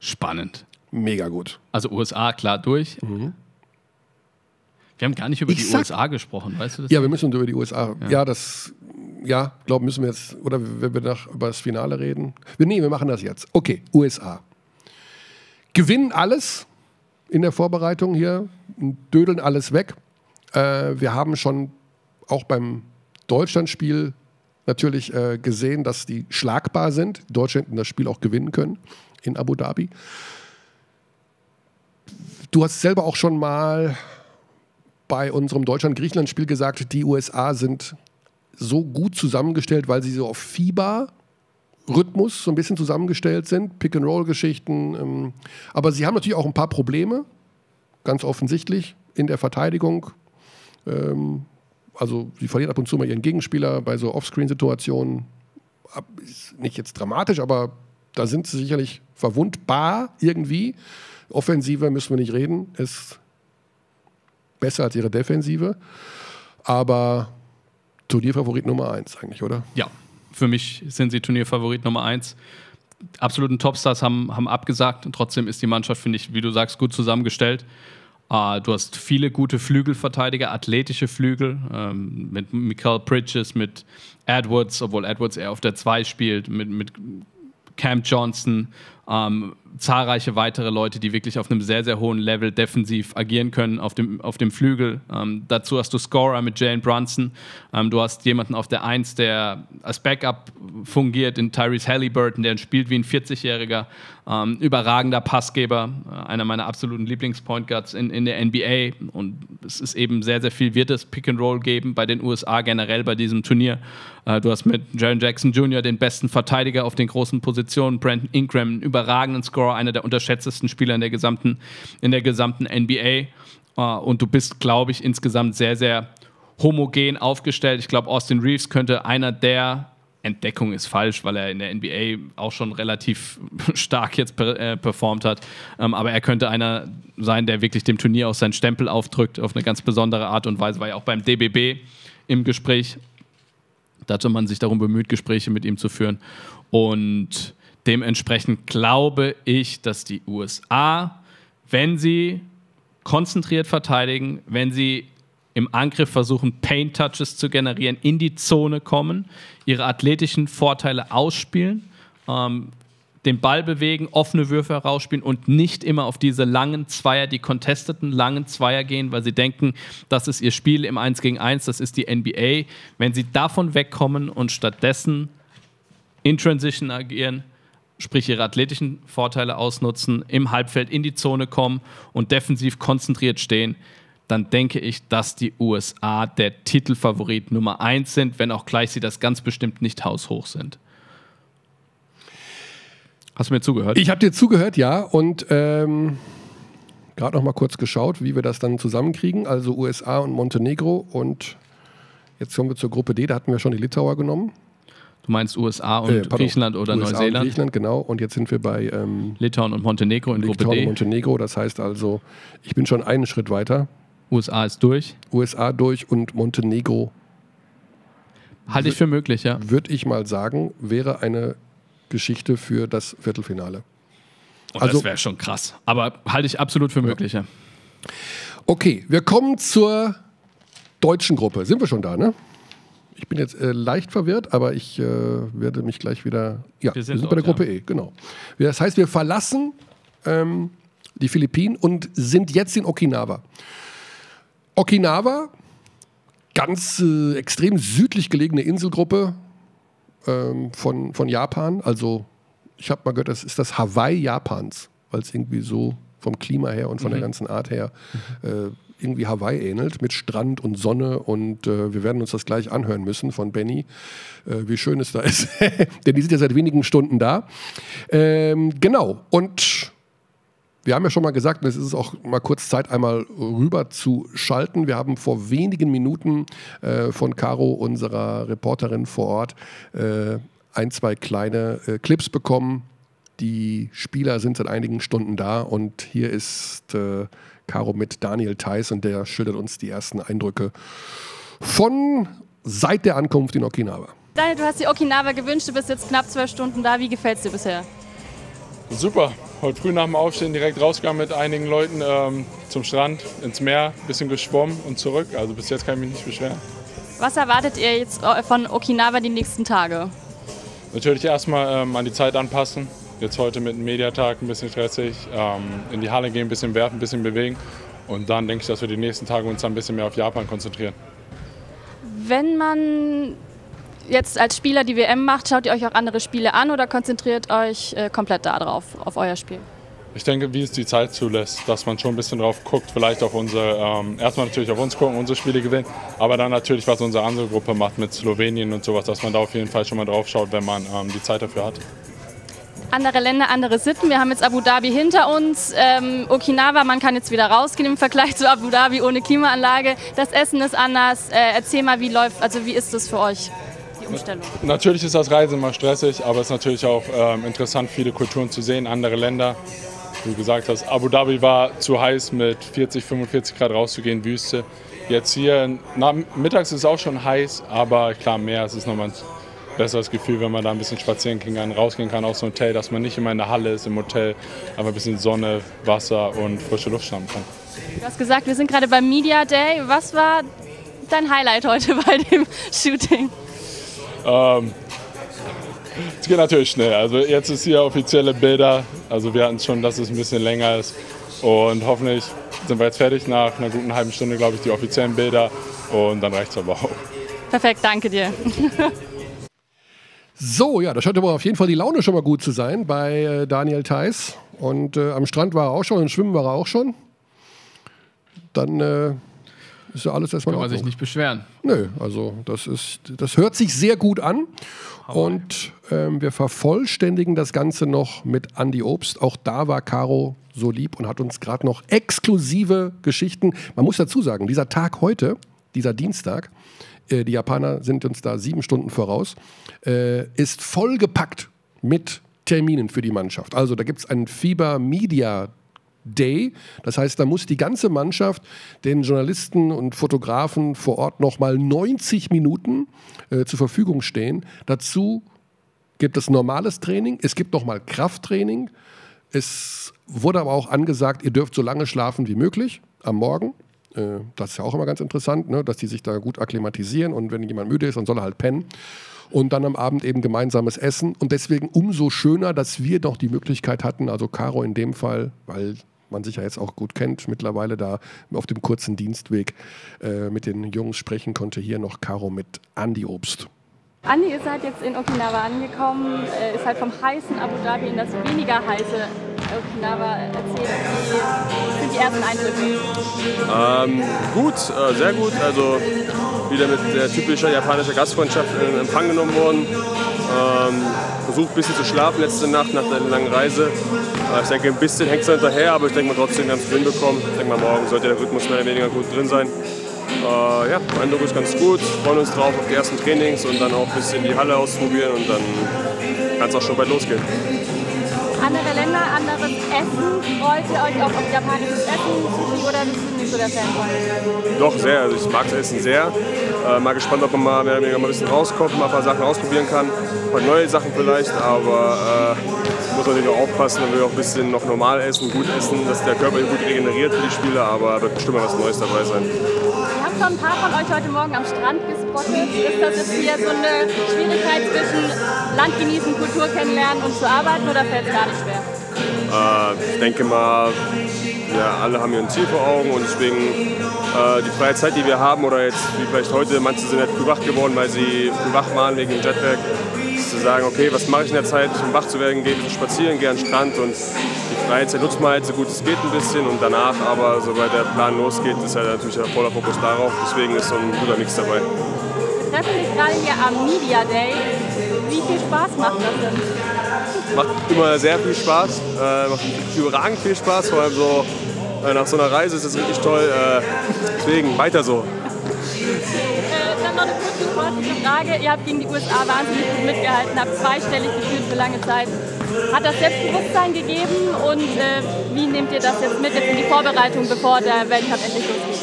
Spannend. Mega gut. Also USA klar durch. Wir haben gar nicht über Ich die sag- USA gesprochen, weißt du das? Ja, wir müssen über die USA. Ja, das, ja, glaube müssen wir jetzt, oder wenn wir nach, über das Finale reden. Wir, nee, wir machen das jetzt. Okay, USA. Gewinnen alles in der Vorbereitung hier, dödeln alles weg. Äh, wir haben schon auch beim Deutschlandspiel natürlich äh, gesehen, dass die schlagbar sind. Die Deutschen das Spiel auch gewinnen können in Abu Dhabi. Du hast selber auch schon mal bei unserem Deutschland-Griechenland-Spiel gesagt, die USA sind so gut zusammengestellt, weil sie so auf Fieber-Rhythmus so ein bisschen zusammengestellt sind, Pick-and-Roll-Geschichten. Ähm, aber sie haben natürlich auch ein paar Probleme, ganz offensichtlich, in der Verteidigung. Ähm, also sie verlieren ab und zu mal ihren Gegenspieler bei so Offscreen-Situationen. Nicht jetzt dramatisch, aber da sind sie sicherlich verwundbar irgendwie. Offensive müssen wir nicht reden, ist besser als ihre Defensive. Aber Turnierfavorit Nummer eins eigentlich, oder? Ja, für mich sind sie Turnierfavorit Nummer eins. Absoluten Topstars haben, haben abgesagt und trotzdem ist die Mannschaft, finde ich, wie du sagst, gut zusammengestellt. Äh, du hast viele gute Flügelverteidiger, athletische Flügel, ähm, mit Michael Bridges, mit Edwards, obwohl Edwards eher auf der 2 spielt, mit, mit Cam Johnson, ähm, zahlreiche weitere Leute, die wirklich auf einem sehr, sehr hohen Level defensiv agieren können auf dem, auf dem Flügel. Ähm, dazu hast du Scorer mit Jalen Brunson. Ähm, du hast jemanden auf der 1, der als Backup fungiert, in Tyrese Halliburton, der spielt wie ein 40-Jähriger. Ähm, überragender Passgeber, äh, einer meiner absoluten Lieblings-Point Guards in, in der NBA. Und es ist eben sehr, sehr viel, wird es Pick and Roll geben bei den USA generell bei diesem Turnier. Äh, du hast mit Jaron Jackson Jr. den besten Verteidiger auf den großen Positionen, Brandon Ingram, einen überragenden Scorer, einer der unterschätztesten Spieler in der gesamten, in der gesamten NBA. Äh, und du bist, glaube ich, insgesamt sehr, sehr homogen aufgestellt. Ich glaube, Austin Reeves könnte einer der Entdeckung ist falsch, weil er in der NBA auch schon relativ stark jetzt per, äh, performt hat. Ähm, aber er könnte einer sein, der wirklich dem Turnier auch seinen Stempel aufdrückt, auf eine ganz besondere Art und Weise. War ja auch beim DBB im Gespräch. Da hatte man sich darum bemüht, Gespräche mit ihm zu führen. Und dementsprechend glaube ich, dass die USA, wenn sie konzentriert verteidigen, wenn sie im Angriff versuchen, Paint-Touches zu generieren, in die Zone kommen, ihre athletischen Vorteile ausspielen, ähm, den Ball bewegen, offene Würfe herausspielen und nicht immer auf diese langen Zweier, die contesteten langen Zweier gehen, weil sie denken, das ist ihr Spiel im 1 gegen 1, das ist die NBA. Wenn sie davon wegkommen und stattdessen in Transition agieren, sprich ihre athletischen Vorteile ausnutzen, im Halbfeld in die Zone kommen und defensiv konzentriert stehen, dann denke ich, dass die USA der Titelfavorit Nummer 1 sind, wenn auch gleich sie das ganz bestimmt nicht haushoch sind. Hast du mir zugehört? Ich habe dir zugehört, ja, und ähm, gerade noch mal kurz geschaut, wie wir das dann zusammenkriegen. Also USA und Montenegro und jetzt kommen wir zur Gruppe D, da hatten wir schon die Litauer genommen. Du meinst USA und Äh, pardon, Griechenland oder USA Und Neuseeland? Griechenland, genau. Und jetzt sind wir bei ähm, Litauen und Montenegro in Gruppe Litauen und D. Montenegro. Das heißt also, ich bin schon einen Schritt weiter. USA ist durch. USA durch und Montenegro, Halte ich für möglich, ja. würde ich mal sagen, wäre eine Geschichte für das Viertelfinale. Und Also- das wäre schon krass. Aber halte ich absolut für möglich, ja. Okay, wir kommen zur deutschen Gruppe. Sind wir schon da, ne? Ich bin jetzt äh, leicht verwirrt, aber ich äh, werde mich gleich wieder. Ja, wir sind, sind bei der Gruppe E, genau. Das heißt, wir verlassen ähm, die Philippinen und sind jetzt in Okinawa. Okinawa, ganz äh, extrem südlich gelegene Inselgruppe ähm, von, von Japan. Also, ich habe mal gehört, das ist das Hawaii Japans, weil es irgendwie so vom Klima her und von der ganzen Art her äh, irgendwie Hawaii ähnelt, mit Strand und Sonne. Und äh, wir werden uns das gleich anhören müssen von Benny, äh, wie schön es da ist. Denn die sind ja seit wenigen Stunden da. Ähm, genau. Und wir haben ja schon mal gesagt, und es ist auch mal kurz Zeit, einmal rüber zu schalten. Wir haben vor wenigen Minuten äh, von Caro, unserer Reporterin vor Ort, äh, ein, zwei kleine äh, Clips bekommen. Die Spieler sind seit einigen Stunden da und hier ist äh, Caro mit Daniel Theiss und der schildert uns die ersten Eindrücke von seit der Ankunft in Okinawa. Daniel, du hast dir Okinawa gewünscht, du bist jetzt knapp zwölf Stunden da. Wie gefällt es dir bisher? Super. Heute früh nach dem Aufstehen direkt rausgegangen mit einigen Leuten ähm, zum Strand, ins Meer, ein bisschen geschwommen und zurück. Also bis jetzt kann ich mich nicht beschweren. Was erwartet ihr jetzt äh, von Okinawa die nächsten Tage? Natürlich erstmal ähm, an die Zeit anpassen. Jetzt heute mit dem Mediatag ein bisschen stressig. Ähm, in die Halle gehen, ein bisschen werfen, ein bisschen bewegen. Und dann denke ich, dass wir die nächsten Tage uns ein bisschen mehr auf Japan konzentrieren. Wenn man jetzt als Spieler die WM macht, schaut ihr euch auch andere Spiele an oder konzentriert euch äh, komplett darauf, auf euer Spiel? Ich denke, wie es die Zeit zulässt, dass man schon ein bisschen drauf guckt, vielleicht auf unsere, ähm, erstmal natürlich auf uns gucken, unsere Spiele gewinnen, aber dann natürlich, was unsere andere Gruppe macht mit Slowenien und sowas, dass man da auf jeden Fall schon mal drauf schaut, wenn man ähm, die Zeit dafür hat. Andere Länder, andere Sitten. Wir haben jetzt Abu Dhabi hinter uns. Ähm, Okinawa, man kann jetzt wieder rausgehen im Vergleich zu Abu Dhabi ohne Klimaanlage. Das Essen ist anders. Äh, erzähl mal, wie läuft, also wie ist das für euch? die Umstellung? Natürlich ist das Reisen immer stressig, aber es ist natürlich auch ähm, interessant, viele Kulturen zu sehen, andere Länder. Wie du gesagt hast, Abu Dhabi war zu heiß, mit 40, 45 Grad rauszugehen, Wüste. Jetzt hier, na, mittags ist es auch schon heiß, aber klar, mehr, es ist nochmal ein besseres Gefühl, wenn man da ein bisschen spazieren gehen kann, rausgehen kann aus dem Hotel, dass man nicht immer in der Halle ist, im Hotel, aber ein bisschen Sonne, Wasser und frische Luft schnappen kann. Du hast gesagt, wir sind gerade beim Media Day. Was war dein Highlight heute bei dem Shooting? Ähm, es geht natürlich schnell. Also jetzt ist hier offizielle Bilder. Also wir hatten schon, dass es ein bisschen länger ist. Und hoffentlich sind wir jetzt fertig nach einer guten halben Stunde, glaube ich, die offiziellen Bilder. Und dann reicht es aber auch. Perfekt, danke dir. so, ja, da scheint aber auf jeden Fall die Laune schon mal gut zu sein bei äh, Daniel Theiss. Und äh, am Strand war er auch schon, im Schwimmen war er auch schon. Dann äh, ist ja alles erstmal. Kann man sich nicht beschweren. Nö, also das ist, das hört sich sehr gut an. Und ähm, wir vervollständigen das Ganze noch mit Andy Obst. Auch da war Caro so lieb und hat uns gerade noch exklusive Geschichten. Man muss dazu sagen, dieser Tag heute, dieser Dienstag, äh, die Japaner sind uns da sieben Stunden voraus, äh, ist vollgepackt mit Terminen für die Mannschaft. Also da gibt es einen Fieber Media Day. Das heißt, da muss die ganze Mannschaft den Journalisten und Fotografen vor Ort nochmal 90 Minuten äh, zur Verfügung stehen. Dazu gibt es normales Training, es gibt nochmal Krafttraining. Es wurde aber auch angesagt, ihr dürft so lange schlafen wie möglich am Morgen. Äh, das ist ja auch immer ganz interessant, ne? dass die sich da gut akklimatisieren und wenn jemand müde ist, dann soll er halt pennen und dann am Abend eben gemeinsames Essen. Und deswegen umso schöner, dass wir doch die Möglichkeit hatten, also Caro in dem Fall, weil man sich ja jetzt auch gut kennt, mittlerweile da auf dem kurzen Dienstweg äh, mit den Jungs sprechen konnte. Hier noch Caro mit Andi Obst. Andi ist halt jetzt in Okinawa angekommen, äh, ist halt vom heißen Abu Dhabi in das weniger heiße Okinawa erzählt. Wie sind die ersten Eindrücke? Ähm, gut, äh, sehr gut. Also wieder mit der typischen japanischen Gastfreundschaft in Empfang genommen worden. Ähm, versucht ein bisschen zu schlafen letzte Nacht nach der langen Reise. Äh, ich denke, ein bisschen hängt es hinterher, aber ich denke mal trotzdem ganz viel hinbekommen. Ich denke mal, morgen sollte der Rhythmus mehr oder weniger gut drin sein. Äh, ja, mein Eindruck ist ganz gut. Wir freuen uns drauf auf die ersten Trainings und dann auch ein bisschen die Halle ausprobieren und dann kann es auch schon bald losgehen. Andere Länder, anderes Essen. Freut ihr euch auch auf japanisches Essen, Sushi oder bist du nicht so der Fan von? Doch, sehr. Also ich mag das Essen sehr. Äh, mal gespannt, ob man mal, mehr oder weniger mal ein bisschen rauskommt, mal ein paar Sachen ausprobieren kann. Ein paar neue Sachen vielleicht, aber äh, muss natürlich auch aufpassen, man will auch ein bisschen noch normal essen, gut essen, dass der Körper gut regeneriert für die Spiele, aber wird bestimmt mal was Neues dabei sein. Haben schon ein paar von euch heute Morgen am Strand gespottet. Ist das jetzt hier so eine Schwierigkeit zwischen Land genießen, Kultur kennenlernen und zu arbeiten oder fällt es gar nicht schwer? Äh, ich denke mal, wir alle haben hier ein Ziel vor Augen und deswegen äh, die freie Zeit, die wir haben oder jetzt wie vielleicht heute, manche sind halt früh wach geworden, weil sie früh wach waren wegen dem ist zu sagen, okay, was mache ich in der Zeit, um wach zu werden, gehe ich spazieren, gehe an den Strand und die freie Zeit nutzt man halt so gut es geht ein bisschen und danach aber, sobald der Plan losgeht, ist halt natürlich der voller Fokus darauf, deswegen ist so ein guter Mix dabei. Wir treffen dich gerade hier am Media Day. Wie viel Spaß macht das denn? macht immer sehr viel Spaß, äh, macht überragend viel Spaß, vor allem so äh, nach so einer Reise ist es richtig toll. Äh, deswegen weiter so. kurze Frage. Ihr habt gegen die USA wahnsinnig gut mitgehalten, habt zweistellig geführt für lange Zeit. Hat das Selbstbewusstsein gegeben und äh, wie nehmt ihr das jetzt mit jetzt in die Vorbereitung, bevor der Weltcup endlich losgeht?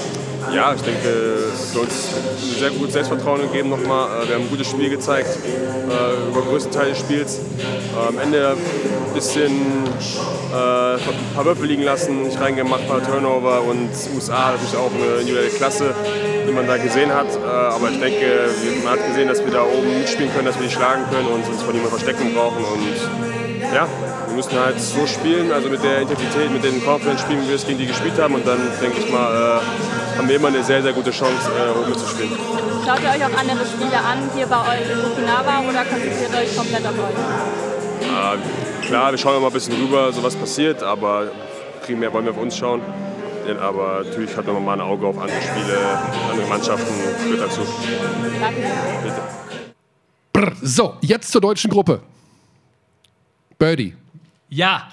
Ja, ich denke, es hat uns ein sehr gutes Selbstvertrauen gegeben nochmal. Äh, wir haben ein gutes Spiel gezeigt, äh, über den größten Teil des Spiels. Äh, am Ende ein bisschen ein paar Würfel liegen lassen, nicht reingemacht, ein paar Turnover und USA natürlich auch eine individuelle Klasse, die man da gesehen hat. Aber ich denke, man hat gesehen, dass wir da oben mitspielen können, dass wir die schlagen können und uns von niemandem verstecken brauchen. Und ja, wir müssen halt so spielen, also mit der Intensität, mit den Confidence-Spielen, wie wir es gegen die gespielt haben. Und dann denke ich mal, haben wir immer eine sehr, sehr gute Chance, äh, oben mitzuspielen. Schaut ihr euch auch andere Spiele an hier bei euch in Okinawa oder konzentriert euch komplett auf euch? Äh, klar, wir schauen immer ein bisschen rüber, so was passiert, aber primär wollen wir auf uns schauen. Aber natürlich hat man mal ein Auge auf andere Spiele, andere Mannschaften, gehört dazu. Danke. Bitte. Brr. So, jetzt zur deutschen Gruppe. Birdie. Ja.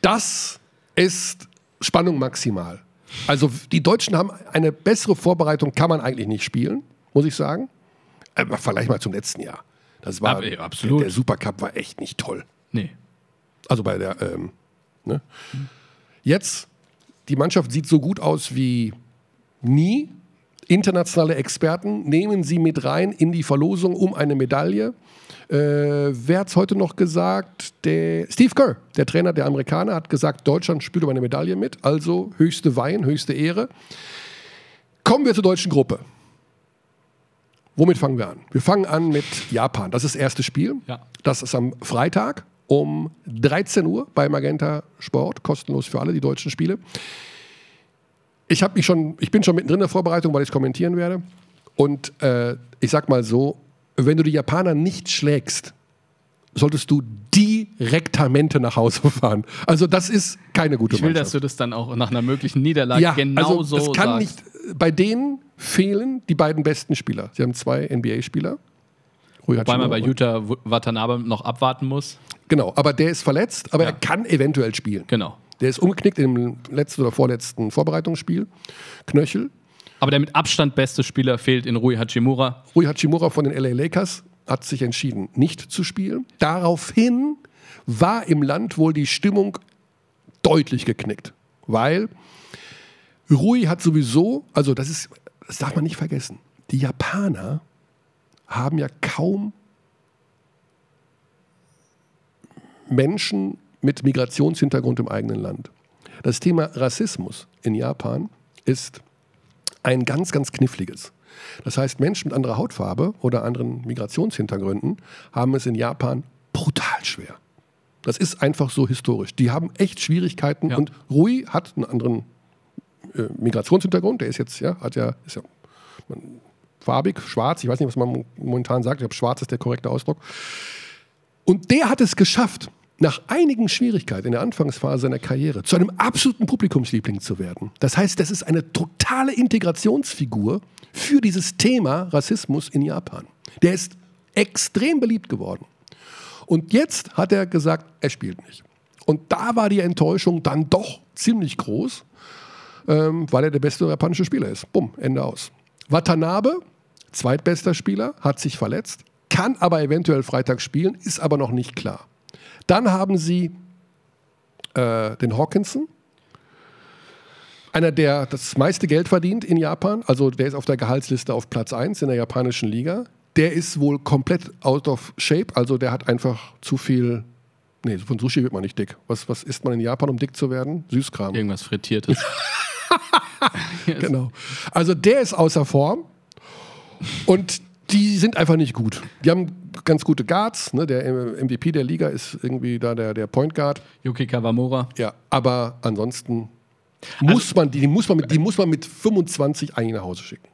Das ist Spannung maximal. Also die Deutschen haben eine bessere Vorbereitung, kann man eigentlich nicht spielen, muss ich sagen. Aber vielleicht mal zum letzten Jahr. Das war Ab- absolut. Der Supercup war echt nicht toll. Nee. Also bei der. Ähm, ne? Jetzt die Mannschaft sieht so gut aus wie nie. Internationale Experten nehmen sie mit rein in die Verlosung um eine Medaille. Äh, wer hat es heute noch gesagt? Der Steve Kerr, der Trainer der Amerikaner, hat gesagt, Deutschland spielt um eine Medaille mit. Also höchste Wein, höchste Ehre. Kommen wir zur deutschen Gruppe. Womit fangen wir an? Wir fangen an mit Japan. Das ist das erste Spiel. Ja. Das ist am Freitag um 13 Uhr bei Magenta Sport. Kostenlos für alle die deutschen Spiele. Ich, mich schon, ich bin schon mittendrin in der Vorbereitung, weil ich es kommentieren werde. Und äh, ich sag mal so: Wenn du die Japaner nicht schlägst, solltest du direktamente nach Hause fahren. Also, das ist keine gute Ich will, Mannschaft. dass du das dann auch nach einer möglichen Niederlage genau so es kann sagst. nicht. Bei denen fehlen die beiden besten Spieler. Sie haben zwei NBA-Spieler. Wobei man bei. Yuta Watanabe noch abwarten muss. Genau, aber der ist verletzt, aber Ja. er kann eventuell spielen. Genau. Der ist umgeknickt im letzten oder vorletzten Vorbereitungsspiel. Knöchel. Aber der mit Abstand beste Spieler fehlt in Rui Hachimura. Rui Hachimura von den LA Lakers hat sich entschieden, nicht zu spielen. Daraufhin war im Land wohl die Stimmung deutlich geknickt, weil Rui hat sowieso, also das ist, das darf man nicht vergessen, die Japaner haben ja kaum Menschen mit Migrationshintergrund im eigenen Land. Das Thema Rassismus in Japan ist ein ganz, ganz kniffliges. Das heißt, Menschen mit anderer Hautfarbe oder anderen Migrationshintergründen haben es in Japan brutal schwer. Das ist einfach so historisch. Die haben echt Schwierigkeiten Ja. und Rui hat einen anderen äh, Migrationshintergrund. Der ist jetzt, ja, hat ja, ist ja man, farbig, schwarz. Ich weiß nicht, was man momentan sagt. Ich glaube, schwarz ist der korrekte Ausdruck. Und der hat es geschafft, nach einigen Schwierigkeiten in der Anfangsphase seiner Karriere zu einem absoluten Publikumsliebling zu werden. Das heißt, das ist eine totale Integrationsfigur für dieses Thema Rassismus in Japan. Der ist extrem beliebt geworden. Und jetzt hat er gesagt, er spielt nicht. Und da war die Enttäuschung dann doch ziemlich groß, ähm, weil er der beste japanische Spieler ist. Bumm, Ende aus. Watanabe, zweitbester Spieler, hat sich verletzt, kann aber eventuell Freitag spielen, ist aber noch nicht klar. Dann haben sie äh, den Hawkinson, einer, der das meiste Geld verdient in Japan, also der ist auf der Gehaltsliste auf Platz 1 in der japanischen Liga. Der ist wohl komplett out of shape, also der hat einfach zu viel. Nee, von Sushi wird man nicht dick. Was, was isst man in Japan, um dick zu werden? Süßkram. Irgendwas Frittiertes. Genau. Also der ist außer Form und die sind einfach nicht gut. Die haben ganz gute Guards. Ne? Der MVP der Liga ist irgendwie da der, der Point Guard. Yuki Kawamura. Ja, aber ansonsten muss man die, die muss man mit, die muss man mit 25 eigentlich nach Hause schicken.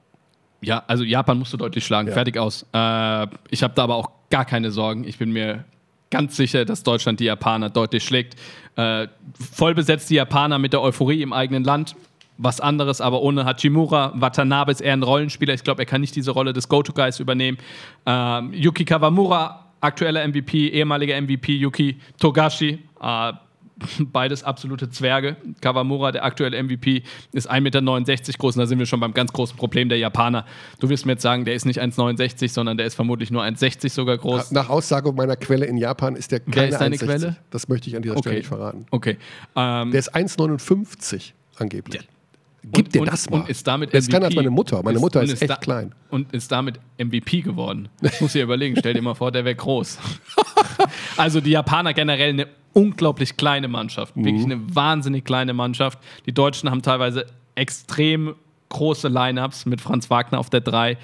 Ja, also Japan musst du deutlich schlagen. Ja. Fertig aus. Äh, ich habe da aber auch gar keine Sorgen. Ich bin mir ganz sicher, dass Deutschland die Japaner deutlich schlägt. Äh, voll besetzt die Japaner mit der Euphorie im eigenen Land. Was anderes, aber ohne Hachimura. Watanabe ist eher ein Rollenspieler. Ich glaube, er kann nicht diese Rolle des Go-To-Guys übernehmen. Ähm, Yuki Kawamura aktueller MVP, ehemaliger MVP Yuki Togashi. Äh, beides absolute Zwerge. Kawamura, der aktuelle MVP, ist 1,69 Meter groß und da sind wir schon beim ganz großen Problem der Japaner. Du wirst mir jetzt sagen, der ist nicht 1,69, sondern der ist vermutlich nur 1,60 sogar groß. Nach Aussage meiner Quelle in Japan ist der keine Wer ist deine 1,60. Quelle? Das möchte ich an dieser Stelle Okay. nicht verraten. Okay. Ähm, Der ist 1,59 angeblich. Gib und- dir und- das mal. und ist damit das ist kleiner als MVP. meine Mutter. Meine Ist- Mutter und ist, ist echt da- klein. und ist damit MVP geworden. Das muss ich überlegen. Stell dir mal vor, der wäre groß. also die Japaner generell eine unglaublich kleine Mannschaft. Wirklich Mhm. eine wahnsinnig kleine Mannschaft. Die Deutschen haben teilweise extrem große Lineups mit Franz Wagner auf der 3.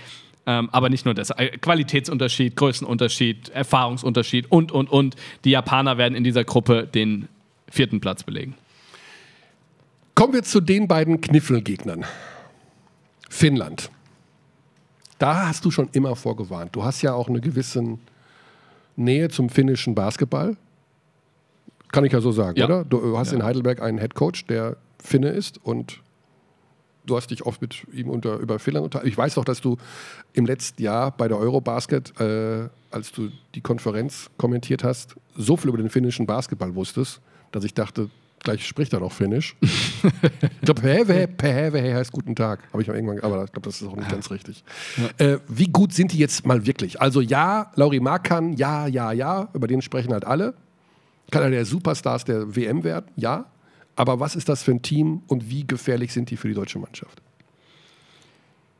Ähm, aber nicht nur das. Äh, Qualitätsunterschied, Größenunterschied, Erfahrungsunterschied und, und, und. Die Japaner werden in dieser Gruppe den vierten Platz belegen. Kommen wir zu den beiden Kniffelgegnern. Finnland. Da hast du schon immer vorgewarnt. Du hast ja auch eine gewisse Nähe zum finnischen Basketball. Kann ich ja so sagen, Ja. oder? Du hast Ja. in Heidelberg einen Headcoach, der Finne ist und du hast dich oft mit ihm unter, über Finnland unter. Ich weiß doch, dass du im letzten Jahr bei der Eurobasket, äh, als du die Konferenz kommentiert hast, so viel über den finnischen Basketball wusstest, dass ich dachte, gleich spricht er doch Finnisch. ich glaube, Pähwe, Pähwe heißt guten Tag. Habe ich mal irgendwann, aber ich glaube, das ist auch nicht ganz richtig. Äh, wie gut sind die jetzt mal wirklich? Also ja, Lauri Markan, ja, ja, ja, über den sprechen halt alle. Kann er der Superstars der WM werden? Ja. Aber was ist das für ein Team und wie gefährlich sind die für die deutsche Mannschaft?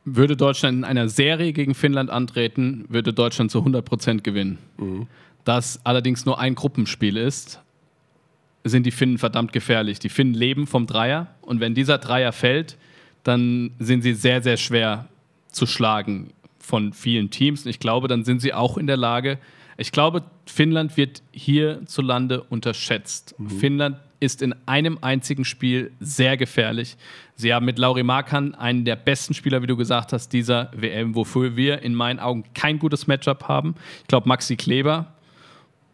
Würde Deutschland in einer Serie gegen Finnland antreten, würde Deutschland zu 100% gewinnen. Das allerdings nur ein Gruppenspiel ist, sind die Finnen verdammt gefährlich. Die Finnen leben vom Dreier und wenn dieser Dreier fällt, dann sind sie sehr, sehr schwer zu schlagen von vielen Teams. Und ich glaube, dann sind sie auch in der Lage, ich glaube, Finnland wird hierzulande unterschätzt. Finnland ist in einem einzigen Spiel sehr gefährlich. Sie haben mit Lauri Markan einen der besten Spieler, wie du gesagt hast, dieser WM, wofür wir in meinen Augen kein gutes Matchup haben. Ich glaube, Maxi Kleber,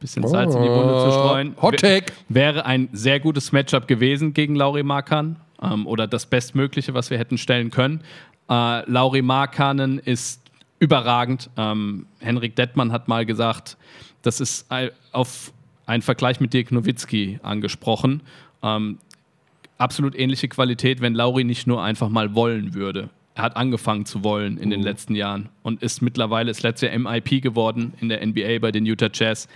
bisschen Salz in die Wunde zu streuen. Hot Take. Wäre ein sehr gutes Matchup gewesen gegen Lauri Markan ähm, oder das Bestmögliche, was wir hätten stellen können. Äh, Lauri Markanen ist überragend. Ähm, Henrik Dettmann hat mal gesagt, das ist auf einen Vergleich mit Dirk Nowitzki angesprochen. Ähm, absolut ähnliche Qualität, wenn Lauri nicht nur einfach mal wollen würde. Er hat angefangen zu wollen in den letzten Jahren und ist mittlerweile das letzte Jahr MIP geworden in der NBA bei den Utah Jazz.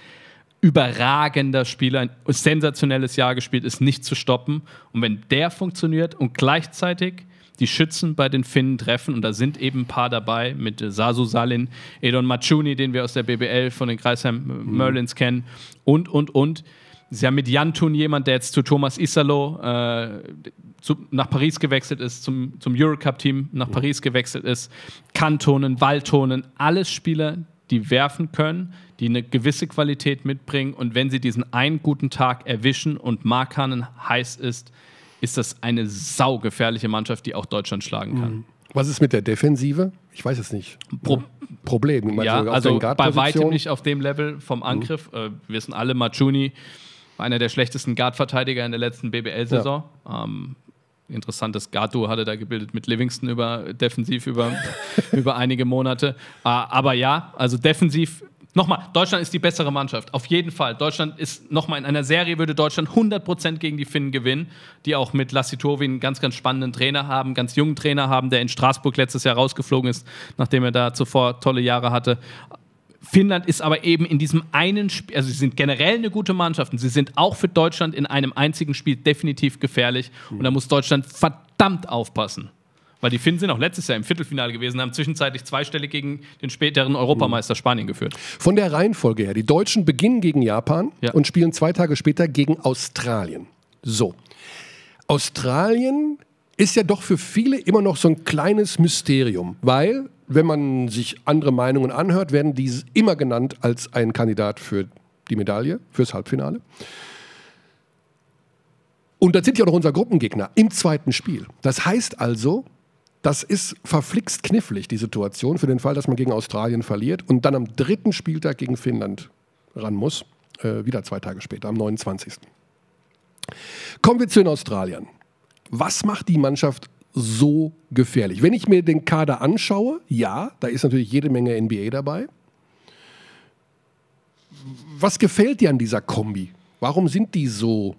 Überragender Spieler, ein sensationelles Jahr gespielt, ist nicht zu stoppen. Und wenn der funktioniert und gleichzeitig die Schützen bei den Finnen treffen, und da sind eben ein paar dabei mit äh, Sasu Salin, Edon Machuni, den wir aus der BBL von den Kreisheim Merlins kennen, und, und, und. Sie haben mit Jantun jemand, der jetzt zu Thomas Isalo äh, zu, nach Paris gewechselt ist, zum, zum Eurocup-Team nach Paris gewechselt ist. Kantonen, Waldtonen, alles Spieler, die werfen können, die eine gewisse Qualität mitbringen. Und wenn sie diesen einen guten Tag erwischen und Markanen heiß ist, ist das eine saugefährliche Mannschaft, die auch Deutschland schlagen kann. Was ist mit der Defensive? Ich weiß es nicht. Pro Problem. Meinst ja, also bei weitem nicht auf dem Level vom Angriff. Äh, wir wissen alle, Machuni war einer der schlechtesten Guard-Verteidiger in der letzten BBL-Saison. Ähm, interessantes Guard-Duo hatte da gebildet mit Livingston über defensiv über, über einige Monate. Äh, aber ja, also defensiv. Nochmal, Deutschland ist die bessere Mannschaft. Auf jeden Fall. Deutschland ist nochmal in einer Serie, würde Deutschland 100% gegen die Finnen gewinnen, die auch mit Lassitovi einen ganz, ganz spannenden Trainer haben, ganz jungen Trainer haben, der in Straßburg letztes Jahr rausgeflogen ist, nachdem er da zuvor tolle Jahre hatte. Finnland ist aber eben in diesem einen Spiel, also sie sind generell eine gute Mannschaft und sie sind auch für Deutschland in einem einzigen Spiel definitiv gefährlich. Und da muss Deutschland verdammt aufpassen. Weil die Finnen sind auch letztes Jahr im Viertelfinale gewesen, haben zwischenzeitlich zweistellig gegen den späteren Europameister Spanien geführt. Von der Reihenfolge her. Die Deutschen beginnen gegen Japan Ja. und spielen zwei Tage später gegen Australien. So. Australien ist ja doch für viele immer noch so ein kleines Mysterium, weil, wenn man sich andere Meinungen anhört, werden die immer genannt als ein Kandidat für die Medaille, fürs Halbfinale. Und das sind ja noch unser Gruppengegner im zweiten Spiel. Das heißt also, das ist verflixt knifflig, die Situation, für den Fall, dass man gegen Australien verliert und dann am dritten Spieltag gegen Finnland ran muss. Äh, wieder zwei Tage später, am 29. Kommen wir zu den Australiern. Was macht die Mannschaft so gefährlich? Wenn ich mir den Kader anschaue, ja, da ist natürlich jede Menge NBA dabei. was gefällt dir an dieser Kombi? Warum sind die so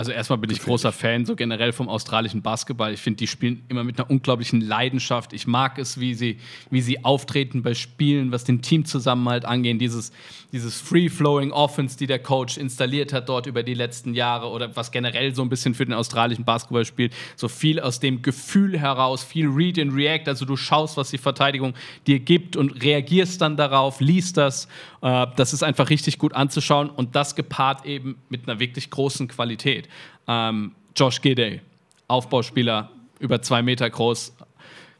also erstmal bin ich großer Fan so generell vom australischen Basketball. Ich finde, die spielen immer mit einer unglaublichen Leidenschaft. Ich mag es, wie sie, wie sie auftreten bei Spielen, was den Teamzusammenhalt angeht. Dieses, dieses Free-Flowing Offense, die der Coach installiert hat dort über die letzten Jahre oder was generell so ein bisschen für den australischen Basketball spielt. So viel aus dem Gefühl heraus, viel Read and React. Also du schaust, was die Verteidigung dir gibt und reagierst dann darauf, liest das. Äh, das ist einfach richtig gut anzuschauen und das gepaart eben mit einer wirklich großen Qualität. Ähm, Josh Gidey, Aufbauspieler, über zwei Meter groß,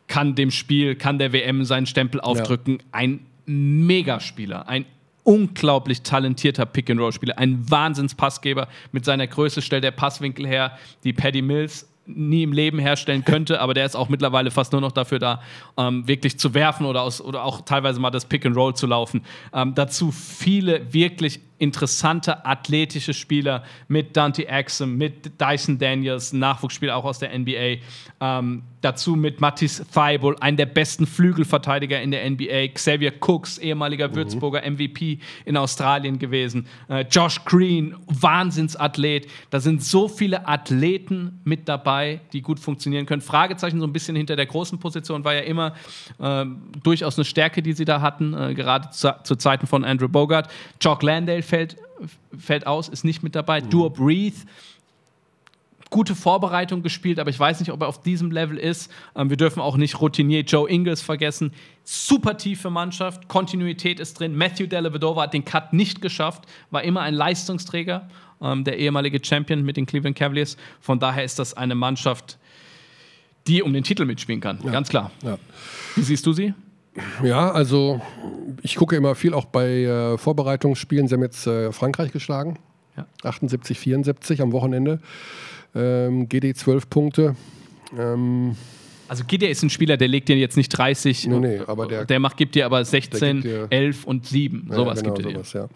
kann dem Spiel, kann der WM seinen Stempel aufdrücken. Ja. Ein Megaspieler, ein unglaublich talentierter Pick-and-Roll-Spieler, ein Wahnsinns-Passgeber. Mit seiner Größe stellt der Passwinkel her, die Paddy Mills nie im Leben herstellen könnte, aber der ist auch mittlerweile fast nur noch dafür da, ähm, wirklich zu werfen oder, aus, oder auch teilweise mal das Pick and Roll zu laufen. Ähm, dazu viele wirklich interessante athletische Spieler mit Dante Axum, mit Dyson Daniels, Nachwuchsspieler auch aus der NBA. Ähm, dazu mit Mattis Thibault, einen der besten Flügelverteidiger in der NBA. Xavier Cooks, ehemaliger mhm. Würzburger MVP in Australien gewesen. Äh, Josh Green, Wahnsinnsathlet. Da sind so viele Athleten mit dabei, die gut funktionieren können. Fragezeichen so ein bisschen hinter der großen Position war ja immer äh, durchaus eine Stärke, die sie da hatten, äh, gerade zu, zu Zeiten von Andrew Bogart. Jock Landale fällt, fällt aus, ist nicht mit dabei. Mhm. Dua Breathe, gute Vorbereitung gespielt, aber ich weiß nicht, ob er auf diesem Level ist. Ähm, wir dürfen auch nicht Routinier Joe Ingles vergessen. Super tiefe Mannschaft, Kontinuität ist drin. Matthew Dellavedova hat den Cut nicht geschafft, war immer ein Leistungsträger, ähm, der ehemalige Champion mit den Cleveland Cavaliers. Von daher ist das eine Mannschaft, die um den Titel mitspielen kann, ja. ganz klar. Ja. Wie siehst du sie? Ja, also ich gucke immer viel auch bei äh, Vorbereitungsspielen. Sie haben jetzt äh, Frankreich geschlagen. Ja. 78, 74 am Wochenende. Ähm, GD 12 Punkte. Ähm, also GD ist ein Spieler, der legt dir jetzt nicht 30, nee, nee, aber der, der macht, gibt dir aber 16, dir, 11 und 7. Ja, sowas genau, gibt er sowas, dir.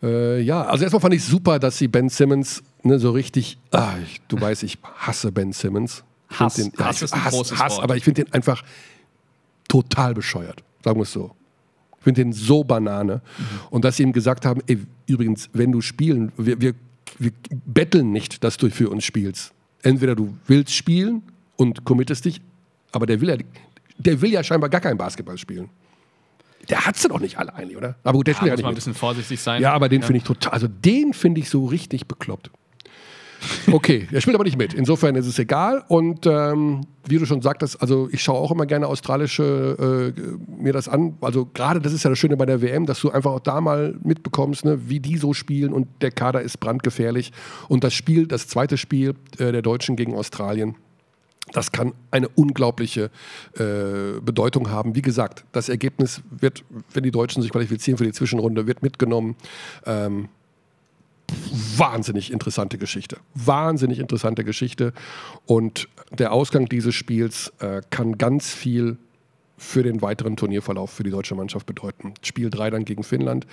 Ja. Äh, ja, also erstmal fand ich super, dass sie Ben Simmons ne, so richtig, ah, ich, du weißt, ich hasse Ben Simmons. Hass, den, Hass ja, ist ein Hass, großes Hass, Wort. aber ich finde den einfach total bescheuert, sagen wir es so. Ich finde den so Banane. Mhm. Und dass sie ihm gesagt haben, ey, übrigens, wenn du spielen, wir, wir, wir betteln nicht, dass du für uns spielst. Entweder du willst spielen und committest dich, aber der will ja, der will ja scheinbar gar kein Basketball spielen. Der hat sie doch nicht alle eigentlich, oder? Aber gut, der ja, spielt ja nicht. Muss mal ein bisschen vorsichtig sein. Ja, aber den ja. finde ich total, also den finde ich so richtig bekloppt. Okay, er spielt aber nicht mit. Insofern ist es egal. Und ähm, wie du schon sagtest, also ich schaue auch immer gerne australische äh, mir das an. Also gerade das ist ja das Schöne bei der WM, dass du einfach auch da mal mitbekommst, ne, wie die so spielen und der Kader ist brandgefährlich. Und das Spiel, das zweite Spiel äh, der Deutschen gegen Australien, das kann eine unglaubliche äh, Bedeutung haben. Wie gesagt, das Ergebnis wird, wenn die Deutschen sich qualifizieren für die Zwischenrunde, wird mitgenommen. Ähm, wahnsinnig interessante Geschichte. Wahnsinnig interessante Geschichte. Und der Ausgang dieses Spiels äh, kann ganz viel für den weiteren Turnierverlauf für die deutsche Mannschaft bedeuten. Spiel 3 dann gegen Finnland.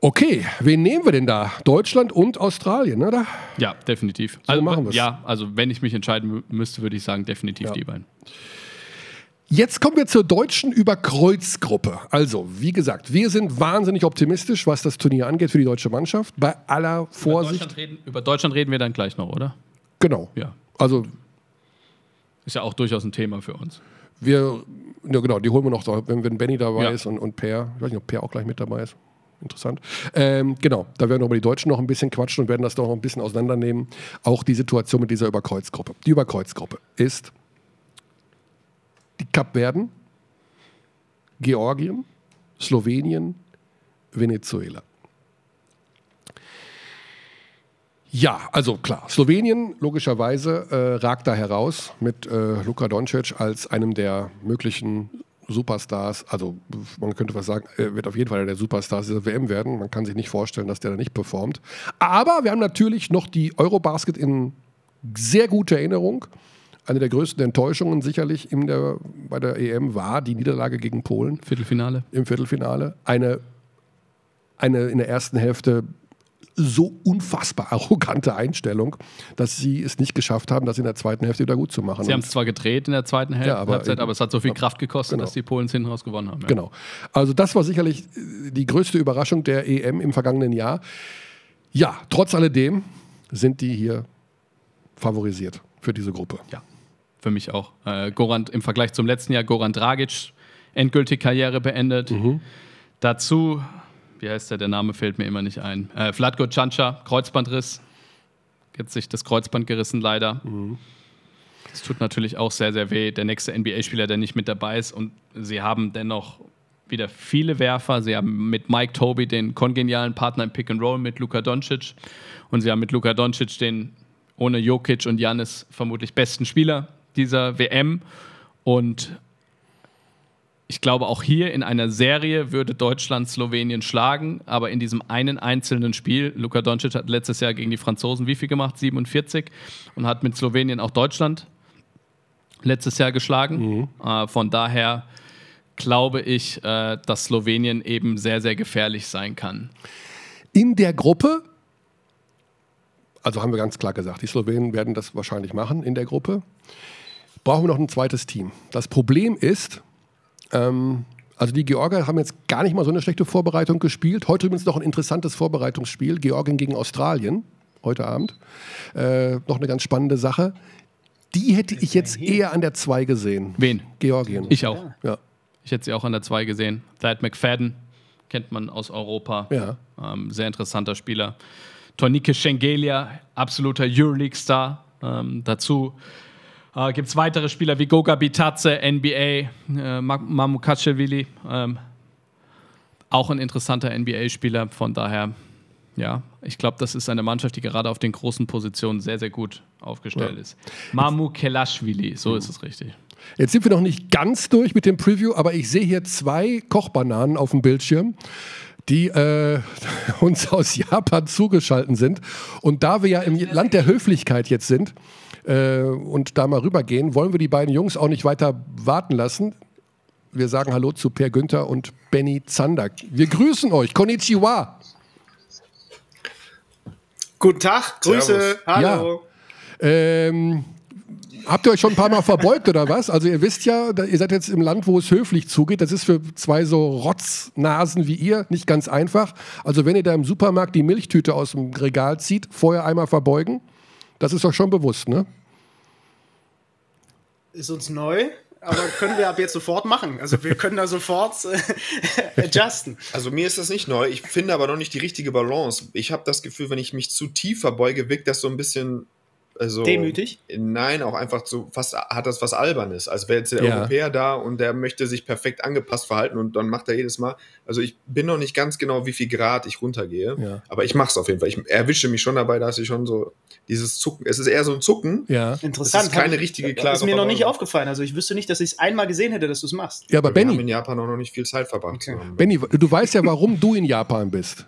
Okay, wen nehmen wir denn da? Deutschland und Australien, oder? Ja, definitiv. So also, machen wir. Ja, also wenn ich mich entscheiden müsste, würde ich sagen, definitiv ja. die beiden. Jetzt kommen wir zur deutschen Überkreuzgruppe. Also, wie gesagt, wir sind wahnsinnig optimistisch, was das Turnier angeht für die deutsche Mannschaft. Bei aller Vorsicht. Über Deutschland reden, über Deutschland reden wir dann gleich noch, oder? Genau. Ja. Also. Ist ja auch durchaus ein Thema für uns. Wir, ja genau, die holen wir noch, wenn, wenn Benny dabei ja. ist und, und Per. Ich weiß nicht, ob Per auch gleich mit dabei ist. Interessant. Ähm, genau, da werden wir über die Deutschen noch ein bisschen quatschen und werden das doch noch ein bisschen auseinandernehmen. Auch die Situation mit dieser Überkreuzgruppe. Die Überkreuzgruppe ist die Kapverden, Georgien, Slowenien, Venezuela. Ja, also klar, Slowenien logischerweise äh, ragt da heraus mit äh, Luka Doncic als einem der möglichen Superstars. Also man könnte was sagen, er wird auf jeden Fall der Superstars dieser WM werden. Man kann sich nicht vorstellen, dass der da nicht performt. Aber wir haben natürlich noch die Eurobasket in sehr guter Erinnerung eine der größten Enttäuschungen sicherlich in der, bei der EM war die Niederlage gegen Polen. Viertelfinale. Im Viertelfinale. Eine, eine in der ersten Hälfte so unfassbar arrogante Einstellung, dass sie es nicht geschafft haben, das in der zweiten Hälfte wieder gut zu machen. Sie haben es zwar gedreht in der zweiten Häl Ja, aber Halbzeit, aber es hat so viel Kraft gekostet, Genau. dass die Polen es hinten raus gewonnen haben. Ja. Genau. Also das war sicherlich die größte Überraschung der EM im vergangenen Jahr. Ja, trotz alledem sind die hier favorisiert für diese Gruppe. Ja, für mich auch. Äh, Goran, Im Vergleich zum letzten Jahr, Goran Dragic, endgültig Karriere beendet. Dazu, wie heißt der, der Name fällt mir immer nicht ein. Äh, Vlatko Canca, Kreuzbandriss. Jetzt sich das Kreuzband gerissen, leider. Das tut natürlich auch sehr, sehr weh. Der nächste NBA-Spieler, der nicht mit dabei ist. Und sie haben dennoch wieder viele Werfer. Sie haben mit Mike Toby den kongenialen Partner im Pick and Roll mit Luka Doncic. Und sie haben mit Luka Doncic den ohne Jokic und Janis vermutlich besten Spieler dieser WM. Und ich glaube, auch hier in einer Serie würde Deutschland Slowenien schlagen, aber in diesem einen einzelnen Spiel, Luka Doncic hat letztes Jahr gegen die Franzosen wie viel gemacht? 47 und hat mit Slowenien auch Deutschland letztes Jahr geschlagen. Äh, von daher glaube ich, äh, dass Slowenien eben sehr, sehr gefährlich sein kann. In der Gruppe, also haben wir ganz klar gesagt, die Slowenen werden das wahrscheinlich machen in der Gruppe, brauchen wir noch ein zweites Team. Das Problem ist, ähm, also die Georgier haben jetzt gar nicht mal so eine schlechte Vorbereitung gespielt. Heute übrigens noch ein interessantes Vorbereitungsspiel, Georgien gegen Australien, heute Abend. Äh, noch eine ganz spannende Sache. Die hätte ich jetzt eher an der 2 gesehen. Wen? Georgien. Ich auch. Ja. Ich hätte sie auch an der 2 gesehen. Thad McFadden kennt man aus Europa. Ja. Ähm, sehr interessanter Spieler. Tornike Schengelia, absoluter Euroleague-Star. Ähm, dazu äh, gibt es weitere Spieler wie Goga Bitadze, NBA, äh, Ma- Mamukashvili. Ähm, auch ein interessanter NBA-Spieler. Von daher, ja, ich glaube, das ist eine Mannschaft, die gerade auf den großen Positionen sehr, sehr gut aufgestellt Ja. ist. Mamu Kelashvili, so ist es richtig. Jetzt sind wir noch nicht ganz durch mit dem Preview, aber ich sehe hier zwei Kochbananen auf dem Bildschirm, die äh, uns aus Japan zugeschaltet sind. Und da wir ja im Land der Höflichkeit jetzt sind äh, und da mal rübergehen, wollen wir die beiden Jungs auch nicht weiter warten lassen. Wir sagen Hallo zu Per Günther und Benny Zander. Wir grüßen euch. Konnichiwa. Guten Tag, Grüße, Servus. hallo. Ähm, habt ihr euch schon ein paar Mal verbeugt oder was? Also ihr wisst ja, ihr seid jetzt im Land, wo es höflich zugeht. Das ist für zwei so Rotznasen wie ihr nicht ganz einfach. Also wenn ihr da im Supermarkt die Milchtüte aus dem Regal zieht, vorher einmal verbeugen. Das ist euch schon bewusst, ne? Ist uns neu, aber können wir ab jetzt sofort machen. Also wir können da sofort äh, adjusten. Also mir ist das nicht neu. Ich finde aber noch nicht die richtige Balance. Ich habe das Gefühl, wenn ich mich zu tief verbeuge, wirkt das so ein bisschen. Also, Demütig? Nein, auch einfach so fast hat das was Albernes. Als wäre jetzt der Ja. Europäer da und der möchte sich perfekt angepasst verhalten und dann macht er jedes Mal. Also ich bin noch nicht ganz genau, wie viel Grad ich runtergehe. Ja. Aber ich mache es auf jeden Fall. Ich erwische mich schon dabei, dass ich schon so dieses Zucken. Es ist eher so ein Zucken. Ja. Interessant. Das ist keine Hab- richtige, Das klare ist mir noch nicht aufgefallen. Also ich wüsste nicht, dass ich es einmal gesehen hätte, dass du es machst. Ja, aber Wir haben Benny, in Japan auch noch nicht viel Zeit verbracht. Okay. Benny, du weißt ja, warum du in Japan bist.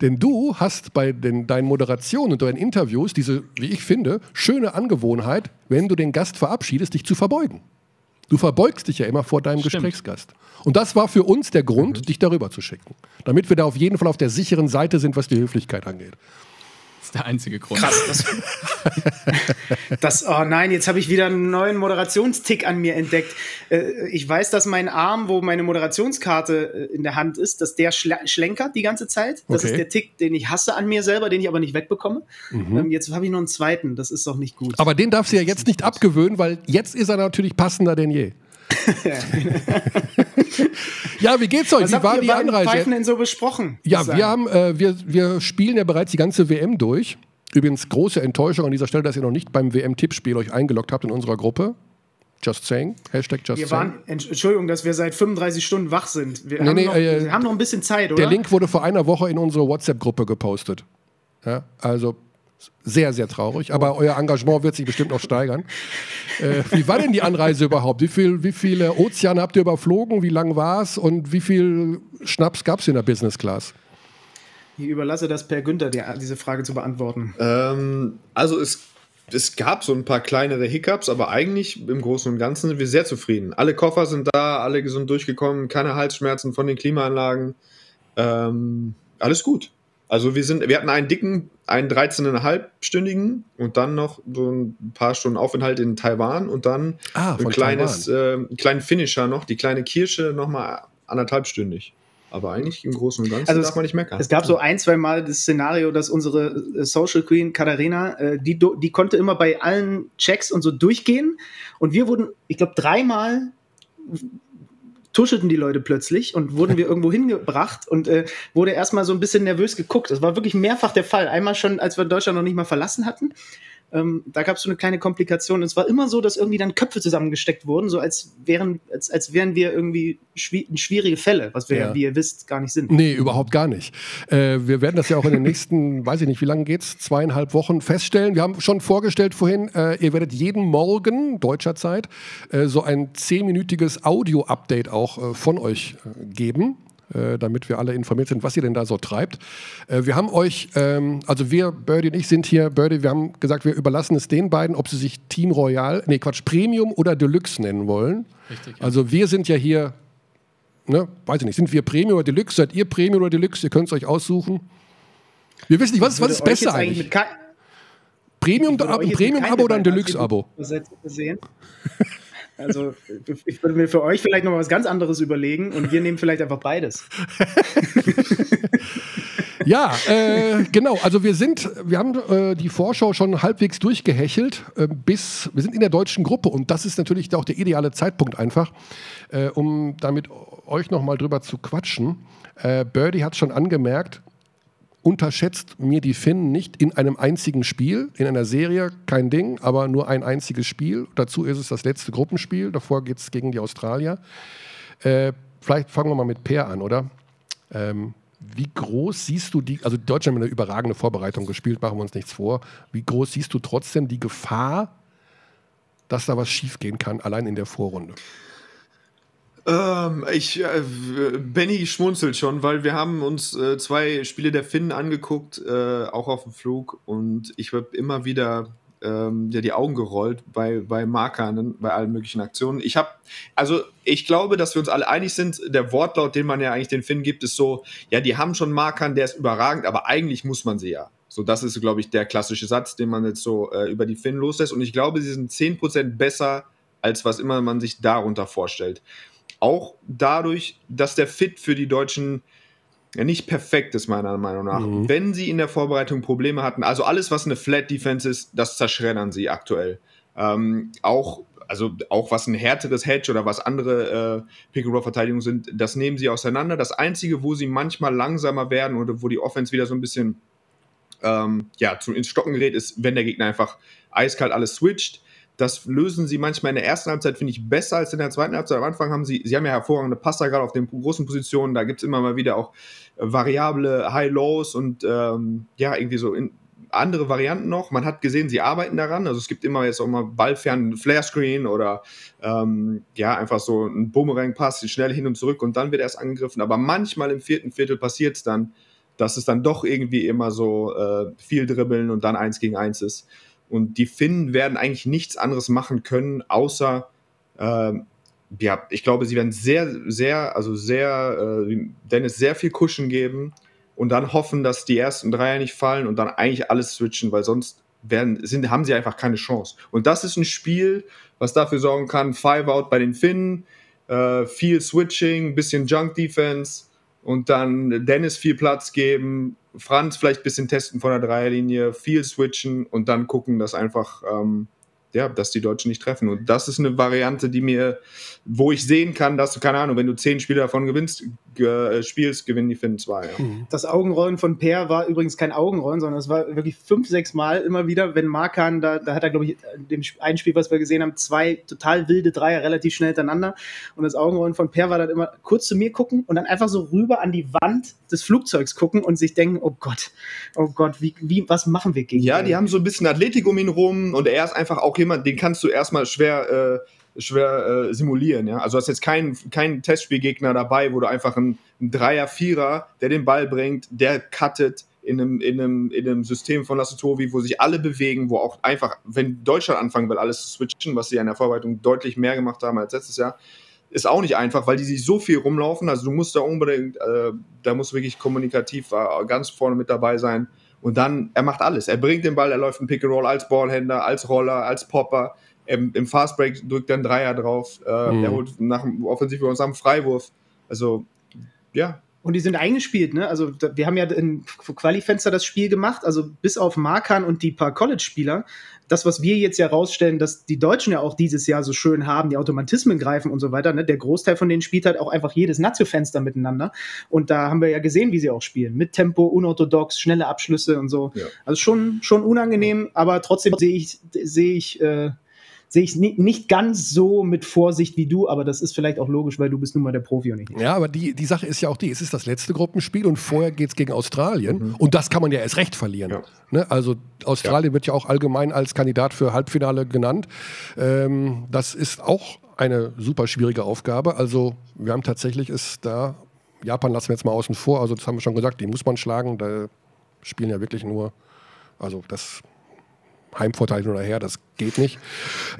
Denn du hast bei den, deinen Moderationen und deinen Interviews diese, wie ich finde, schöne Angewohnheit, wenn du den Gast verabschiedest, dich zu verbeugen. Du verbeugst dich ja immer vor deinem Stimmt. Gesprächsgast. Und das war für uns der Grund, dich darüber zu schicken. Damit wir da auf jeden Fall auf der sicheren Seite sind, was die Höflichkeit angeht. Das ist der einzige Grund. Krass. Das, das, oh nein, jetzt habe ich wieder einen neuen Moderationstick an mir entdeckt. Äh, Ich weiß, dass mein Arm, wo meine Moderationskarte äh, in der Hand ist, dass der schlenkert die ganze Zeit. Das Okay. ist der Tick, den ich hasse an mir selber, den ich aber nicht wegbekomme. Ähm, Jetzt habe ich noch einen zweiten. Das ist doch nicht gut. Aber den darfst du ja jetzt nicht abgewöhnen, weil jetzt ist er natürlich passender denn je. Ja, wie geht's euch? Was Wie war die Anreise? Pfeifen denn so besprochen? Ja, wir, haben, äh, wir, wir spielen ja bereits die ganze WM durch. Übrigens große Enttäuschung an dieser Stelle, dass ihr noch nicht beim WM-Tippspiel euch eingeloggt habt in unserer Gruppe. Just saying. Hashtag just Wir saying. waren, Entsch- Entschuldigung, dass wir seit 35 Stunden wach sind. Wir, Nee, haben, nee, noch, äh, wir haben noch ein bisschen Zeit, oder? Der Link wurde vor einer Woche in unsere WhatsApp-Gruppe gepostet. Ja, also sehr, sehr traurig. Aber euer Engagement wird sich bestimmt noch steigern. Äh, wie war denn die Anreise überhaupt? Wie, viel, wie viele Ozeane habt ihr überflogen? Wie lang war es? Und wie viel Schnaps gab es in der Business Class? Ich überlasse das Per Günther, die, diese Frage zu beantworten. Ähm, also es, es gab so ein paar kleinere Hiccups, aber eigentlich im Großen und Ganzen sind wir sehr zufrieden. Alle Koffer sind da, alle gesund durchgekommen, keine Halsschmerzen von den Klimaanlagen. Ähm, alles gut. Also wir sind, wir hatten einen dicken, einen 13,5-stündigen und dann noch so ein paar Stunden Aufenthalt in Taiwan und dann Ah, ein kleines, äh, einen kleinen Finisher noch, die kleine Kirsche nochmal anderthalbstündig. Aber eigentlich im Großen und Ganzen Also es- darf man nicht meckern. Es gab so ein, zwei Mal das Szenario, dass unsere äh, Social Queen Katharina, äh, die, die konnte immer bei allen Checks und so durchgehen. Und wir wurden, ich glaube, dreimal tuschelten die Leute plötzlich und wurden wir irgendwo hingebracht und äh, wurde erstmal so ein bisschen nervös geguckt. Das war wirklich mehrfach der Fall. Einmal schon, als wir Deutschland noch nicht mal verlassen hatten. Ähm, da gab es so eine kleine Komplikation. Es war immer so, dass irgendwie dann Köpfe zusammengesteckt wurden, so als wären, als, als wären wir irgendwie schwi schwierige Fälle, was wir, Ja. wie ihr wisst, gar nicht sind. Nee, überhaupt gar nicht. Äh, wir werden das ja auch in den nächsten, weiß ich nicht, wie lange geht's, zweieinhalb Wochen feststellen. Wir haben schon vorgestellt vorhin, äh, ihr werdet jeden Morgen deutscher Zeit äh, so ein zehnminütiges Audio-Update auch äh, von euch äh, geben. Äh, damit wir alle informiert sind, was ihr denn da so treibt. Äh, wir haben euch, ähm, also wir, Birdie und ich sind hier, Birdie, wir haben gesagt, wir überlassen es den beiden, ob sie sich Team Royal, nee, Quatsch, Premium oder Deluxe nennen wollen. Richtig. Ja. Also wir sind ja hier ne, weiß ich nicht, sind wir Premium oder Deluxe? Seid ihr Premium oder Deluxe? Ihr könnt es euch aussuchen. Wir wissen nicht, was, was ist besser eigentlich? Premium, Premium-Abo keinem oder ein Deluxe-Abo? Also, ich würde mir für euch vielleicht noch was ganz anderes überlegen und wir nehmen vielleicht einfach beides. Ja, äh, genau. Also wir sind, wir haben äh, die Vorschau schon halbwegs durchgehechelt, äh, bis wir sind in der deutschen Gruppe und das ist natürlich auch der ideale Zeitpunkt einfach, äh, um damit euch noch mal drüber zu quatschen. Äh, Birdie hat schon angemerkt, unterschätzt mir die Finnen nicht in einem einzigen Spiel, in einer Serie kein Ding, aber nur ein einziges Spiel. Dazu ist es das letzte Gruppenspiel. Davor geht es gegen die Australier. Äh, vielleicht fangen wir mal mit Per an, oder? Ähm, wie groß siehst du die, also Deutschland hat eine überragende Vorbereitung gespielt, machen wir uns nichts vor. Wie groß siehst du trotzdem die Gefahr, dass da was schiefgehen kann, allein in der Vorrunde? Ähm, ich, äh, Benny schmunzelt schon, weil wir haben uns äh, zwei Spiele der Finnen angeguckt, äh, auch auf dem Flug und ich habe immer wieder ähm, ja, die Augen gerollt bei, bei Markern, bei allen möglichen Aktionen. Ich habe, also ich glaube, dass wir uns alle einig sind, der Wortlaut, den man ja eigentlich den Finnen gibt, ist so, ja, die haben schon Markern, der ist überragend, aber eigentlich muss man sie ja. So, das ist, glaube ich, der klassische Satz, den man jetzt so äh, über die Finnen loslässt und ich glaube, sie sind 10% besser, als was immer man sich darunter vorstellt auch dadurch, dass der Fit für die Deutschen nicht perfekt ist, meiner Meinung nach. Mhm. Wenn sie in der Vorbereitung Probleme hatten, also alles, was eine Flat Defense ist, das zerschreddern sie aktuell. Ähm, auch, also auch was ein härteres Hedge oder was andere äh, Pick-and-Roll-Verteidigungen sind, das nehmen sie auseinander. Das Einzige, wo sie manchmal langsamer werden oder wo die Offense wieder so ein bisschen ähm, ja, zu, ins Stocken gerät, ist, wenn der Gegner einfach eiskalt alles switcht. Das lösen sie manchmal in der ersten Halbzeit, finde ich, besser als in der zweiten Halbzeit. Am Anfang haben sie, sie haben ja hervorragende Passer, gerade auf den großen Positionen. Da gibt es immer mal wieder auch äh, variable High-Lows und ähm, ja, irgendwie so in, andere Varianten noch. Man hat gesehen, sie arbeiten daran. Also es gibt immer jetzt auch mal ballfernen Flare-Screen oder ähm, ja, einfach so ein Boomerang-Pass, schnell hin und zurück und dann wird erst angegriffen. Aber manchmal im vierten Viertel passiert es dann, dass es dann doch irgendwie immer so äh, viel dribbeln und dann eins gegen eins ist. Und die Finnen werden eigentlich nichts anderes machen können, außer, ähm, ja, ich glaube, sie werden sehr, sehr, also sehr, äh, Dennis sehr viel Cushion geben und dann hoffen, dass die ersten Dreier nicht fallen und dann eigentlich alles switchen, weil sonst werden, sind, haben sie einfach keine Chance. Und das ist ein Spiel, was dafür sorgen kann, Five Out bei den Finnen, äh, viel Switching, bisschen Junk Defense und dann Dennis viel Platz geben, Franz vielleicht ein bisschen testen von der Dreierlinie, viel switchen und dann gucken, dass einfach, ähm, ja, dass die Deutschen nicht treffen. Und das ist eine Variante, die mir, wo ich sehen kann, dass du, keine Ahnung, wenn du zehn Spiele davon gewinnst, äh, spielst, gewinnen die Finnen zwei. Ja. Das Augenrollen von Per war übrigens kein Augenrollen, sondern es war wirklich fünf, sechs Mal immer wieder, wenn Markan, da, da hat er, glaube ich, in dem einen Spiel, was wir gesehen haben, zwei total wilde Dreier relativ schnell hintereinander. Und das Augenrollen von Per war dann immer kurz zu mir gucken und dann einfach so rüber an die Wand des Flugzeugs gucken und sich denken, oh Gott, oh Gott, wie, wie, was machen wir gegen Ja, den? die haben so ein bisschen Athletik um ihn rum und er ist einfach auch jemand, den kannst du erstmal schwer, äh, schwer äh, simulieren. Ja? Also du hast jetzt keinen kein Testspielgegner dabei, wo du einfach einen, einen Dreier, Vierer, der den Ball bringt, der cuttet in einem, in einem, in einem System von Lassotovi, wo sich alle bewegen, wo auch einfach, wenn Deutschland anfangen will, alles zu switchen, was sie in der Vorbereitung deutlich mehr gemacht haben als letztes Jahr, ist auch nicht einfach, weil die sich so viel rumlaufen. Also du musst da unbedingt, äh, da muss wirklich kommunikativ äh, ganz vorne mit dabei sein. Und dann, er macht alles. Er bringt den Ball, er läuft ein Pick and Roll als Ballhänder, als Roller, als Popper. Im, im Fastbreak drückt er einen Dreier drauf. Äh, mhm. Er holt nach dem Offensiv uns am Freiwurf. Also, ja, und die sind eingespielt, ne? Also wir haben ja in Qualifenster das Spiel gemacht, also bis auf Markan und die paar College-Spieler. Das, was wir jetzt ja rausstellen, dass die Deutschen ja auch dieses Jahr so schön haben, die Automatismen greifen und so weiter. Ne? Der Großteil von denen spielt halt auch einfach jedes Nazio-Fenster miteinander. Und da haben wir ja gesehen, wie sie auch spielen. Mit Tempo, unorthodox, schnelle Abschlüsse und so. Ja. Also schon, schon unangenehm, aber trotzdem sehe ich, sehe ich äh, sehe ich nicht ganz so mit Vorsicht wie du, aber das ist vielleicht auch logisch, weil du bist nun mal der Profi und ich nicht. Ja, aber die, die Sache ist ja auch die, es ist das letzte Gruppenspiel und vorher geht es gegen Australien mhm. und das kann man ja erst recht verlieren. Ja. Ne? Also Australien ja. wird ja auch allgemein als Kandidat für Halbfinale genannt. Ähm, das ist auch eine super schwierige Aufgabe. Also wir haben tatsächlich ist da, Japan lassen wir jetzt mal außen vor, also das haben wir schon gesagt, die muss man schlagen, da spielen ja wirklich nur, also das Heimvorteil oder her, das geht nicht.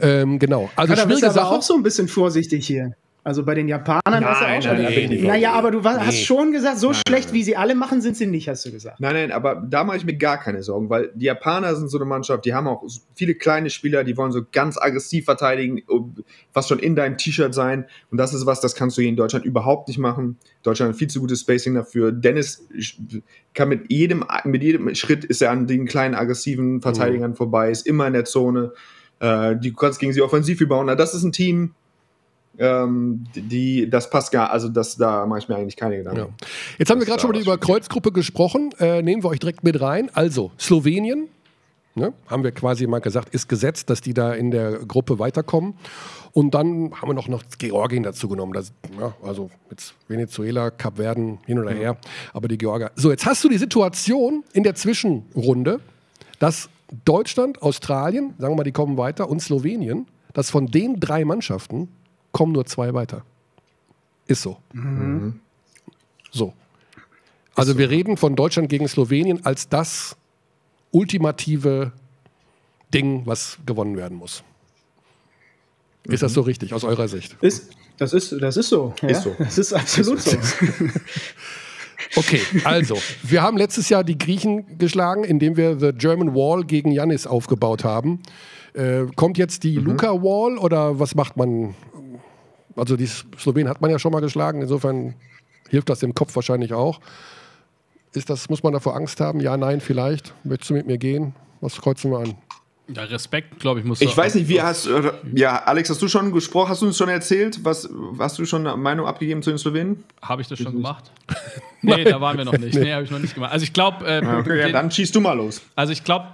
Ähm, genau. Also ja, schwierige Sache. auch so ein bisschen vorsichtig hier. Also bei den Japanern nein, hast du auch schon. Nein, nein, naja, aber du nee. hast schon gesagt, so schlecht wie sie alle machen, sind sie nicht, hast du gesagt. Nein, nein, aber da mache ich mir gar keine Sorgen, weil die Japaner sind so eine Mannschaft, die haben auch viele kleine Spieler, die wollen so ganz aggressiv verteidigen, was schon in deinem T-Shirt sein. Und das ist was, das kannst du hier in Deutschland überhaupt nicht machen. Deutschland hat viel zu gutes Spacing dafür. Dennis kann mit jedem, mit jedem Schritt ist er an den kleinen aggressiven Verteidigern mhm. vorbei, ist immer in der Zone. Äh, du kannst gegen sie offensiv überbauen. Das ist ein Team, ähm, die, das passt gar, also das, da mache ich mir eigentlich keine Gedanken. Ja. Jetzt haben wir gerade schon mal über Kreuzgruppe gesprochen, äh, nehmen wir euch direkt mit rein. Also Slowenien, ne, haben wir quasi mal gesagt, ist gesetzt, dass die da in der Gruppe weiterkommen. Und dann haben wir noch, noch Georgien dazu genommen. Das, ja, also jetzt Venezuela, Kap Verden, hin oder her. Aber die Georgier. So, jetzt hast du die Situation in der Zwischenrunde, dass Deutschland, Australien, sagen wir mal, die kommen weiter, und Slowenien, dass von den drei Mannschaften kommen nur zwei weiter. Ist so. Mhm. So. Also wir reden von Deutschland gegen Slowenien als das ultimative Ding, was gewonnen werden muss. Ist das so mhm. richtig aus eurer Sicht? Ist, das, ist, das ist so. Ja? Ist so. Das ist absolut ist so. so. Okay, also, wir haben letztes Jahr die Griechen geschlagen, indem wir The German Wall gegen Janis aufgebaut haben. Äh, kommt jetzt die mhm. Luca Wall oder was macht man? Also die Slowenen hat man ja schon mal geschlagen, insofern hilft das im Kopf wahrscheinlich auch. Ist das, muss man davor Angst haben? Ja, nein, vielleicht. Möchtest du mit mir gehen? Was kreuzen wir an? Ja, Respekt, glaube ich, muss Ich weiß nicht, wie hast ja, Alex, hast du schon gesprochen, hast du uns schon erzählt, was hast du schon eine Meinung abgegeben zu den Slowenen? Habe ich das schon ich gemacht? nee, da waren wir noch nicht. Nee, nee habe ich noch nicht gemacht. Also ich glaube, äh, okay, ja, dann schießt du mal los. Also ich glaube,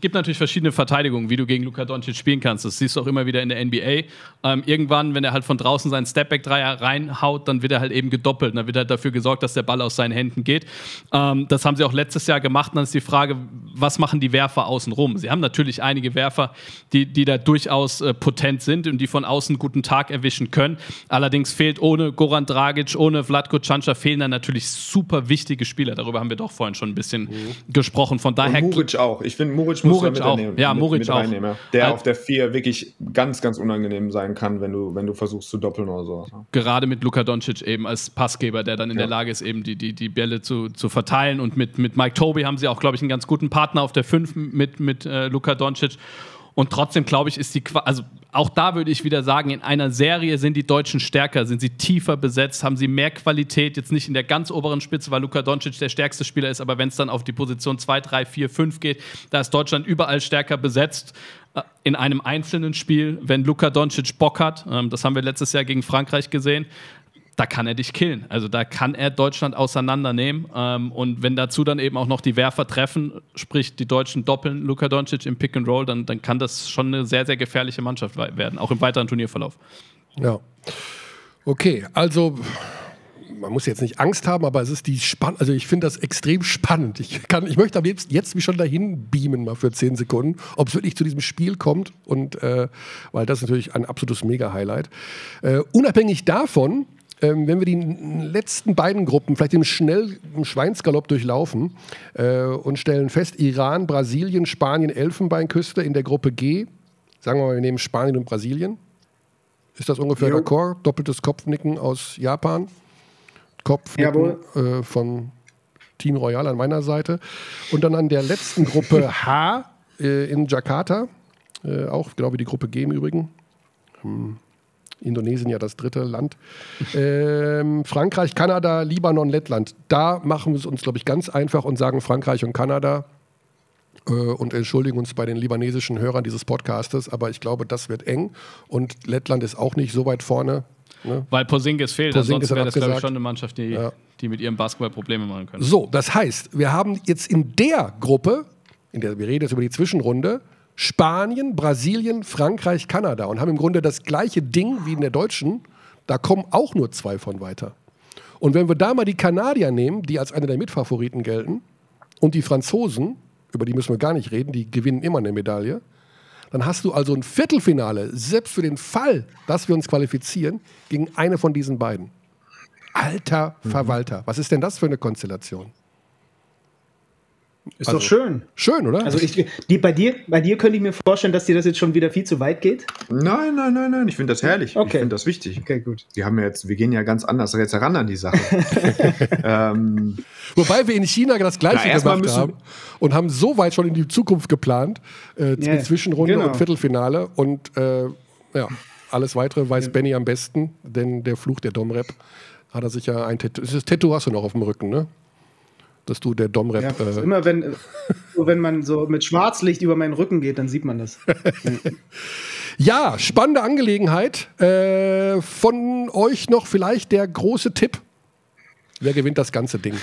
gibt natürlich verschiedene Verteidigungen, wie du gegen Luka Doncic spielen kannst. Das siehst du auch immer wieder in der NBA. Ähm, irgendwann, wenn er halt von draußen seinen Stepback-Dreier reinhaut, dann wird er halt eben gedoppelt. Dann wird halt dafür gesorgt, dass der Ball aus seinen Händen geht. Ähm, das haben sie auch letztes Jahr gemacht. Und dann ist die Frage, was machen die Werfer außenrum? Sie haben natürlich einige Werfer, die, die da durchaus äh, potent sind und die von außen guten Tag erwischen können. Allerdings fehlt ohne Goran Dragic, ohne Vlatko Canca fehlen dann natürlich super wichtige Spieler. Darüber haben wir doch vorhin schon ein bisschen mhm. gesprochen. Von daher. Und Muric auch. Ich finde, Muric muss Muric auch. Ja, Muric mit, mit auch. Der ja. auf der 4 wirklich ganz, ganz unangenehm sein kann, wenn du, wenn du versuchst zu doppeln oder so. Gerade mit Luka Doncic eben als Passgeber, der dann in ja. der Lage ist, eben die, die, die Bälle zu, zu verteilen. Und mit, mit Mike Toby haben sie auch, glaube ich, einen ganz guten Partner auf der 5 mit, mit äh, Luka Doncic. Und trotzdem, glaube ich, ist die, also auch da würde ich wieder sagen, in einer Serie sind die Deutschen stärker, sind sie tiefer besetzt, haben sie mehr Qualität, jetzt nicht in der ganz oberen Spitze, weil Luka Doncic der stärkste Spieler ist, aber wenn es dann auf die Position 2, 3, 4, 5 geht, da ist Deutschland überall stärker besetzt. Äh, in einem einzelnen Spiel, wenn Luka Doncic Bock hat, ähm, das haben wir letztes Jahr gegen Frankreich gesehen, da kann er dich killen. Also da kann er Deutschland auseinandernehmen. Ähm, und wenn dazu dann eben auch noch die Werfer treffen, sprich die Deutschen doppeln Luka Doncic im Pick and Roll, dann, dann kann das schon eine sehr, sehr gefährliche Mannschaft werden, auch im weiteren Turnierverlauf. Ja. Okay, also man muss jetzt nicht Angst haben, aber es ist die spannend, also ich finde das extrem spannend. Ich, kann, ich möchte aber jetzt, jetzt wie schon dahin beamen, mal für zehn Sekunden, ob es wirklich zu diesem Spiel kommt und äh, weil das ist natürlich ein absolutes Mega-Highlight. Äh, unabhängig davon ähm, wenn wir die letzten beiden Gruppen vielleicht im schnell im Schweinsgalopp durchlaufen äh, und stellen fest, Iran, Brasilien, Spanien, Elfenbeinküste in der Gruppe G, sagen wir mal, wir nehmen Spanien und Brasilien, Ist das ungefähr Jo. d'accord? Doppeltes Kopfnicken aus Japan. Kopfnicken äh, von Team Royal an meiner Seite. Und dann an der letzten Gruppe H äh, in Jakarta. Äh, auch genau wie die Gruppe G im Übrigen. Hm. Indonesien ja das dritte Land. Ähm, Frankreich, Kanada, Libanon, Lettland. Da machen wir es uns, glaube ich, ganz einfach und sagen Frankreich und Kanada äh, und entschuldigen uns bei den libanesischen Hörern dieses Podcastes, aber ich glaube, das wird eng und Lettland ist auch nicht so weit vorne. Ne? Weil Porzingis fehlt, Porzingis ansonsten wäre das, glaube ich, schon eine Mannschaft, die, Ja. die mit ihrem Basketball Probleme machen könnte. So, das heißt, wir haben jetzt in der Gruppe, in der wir reden jetzt über die Zwischenrunde, Spanien, Brasilien, Frankreich, Kanada und haben im Grunde das gleiche Ding wie in der deutschen. Da kommen auch nur zwei von weiter. Und wenn wir da mal die Kanadier nehmen, die als eine der Mitfavoriten gelten, und die Franzosen, über die müssen wir gar nicht reden, die gewinnen immer eine Medaille, dann hast du also ein Viertelfinale, selbst für den Fall, dass wir uns qualifizieren, gegen eine von diesen beiden. Alter Verwalter, was ist denn das für eine Konstellation? Ist Also- doch schön. Schön, oder? Also ich, die, bei, dir, bei dir könnte ich mir vorstellen, dass dir das jetzt schon wieder viel zu weit geht. Nein, nein, nein, nein. Ich finde das herrlich. Ich Okay. finde das wichtig. Okay, gut. Wir haben ja jetzt, wir gehen ja ganz anders jetzt heran an die Sache. ähm, Wobei wir in China das Gleiche Na, gemacht müssen- haben und haben so weit schon in die Zukunft geplant, äh, Ja, mit Zwischenrunde genau. und Viertelfinale. Und äh, ja, alles weitere weiß Benny am besten, denn der Fluch der Domrep hat er sich ja ein Tattoo. Das Tattoo hast du noch auf dem Rücken, ne? Dass du der Domrep. Ja, äh, immer wenn, so wenn man so mit Schwarzlicht über meinen Rücken geht, dann sieht man das. Ja, spannende Angelegenheit. Äh, von euch noch vielleicht der große Tipp. Wer gewinnt das ganze Ding?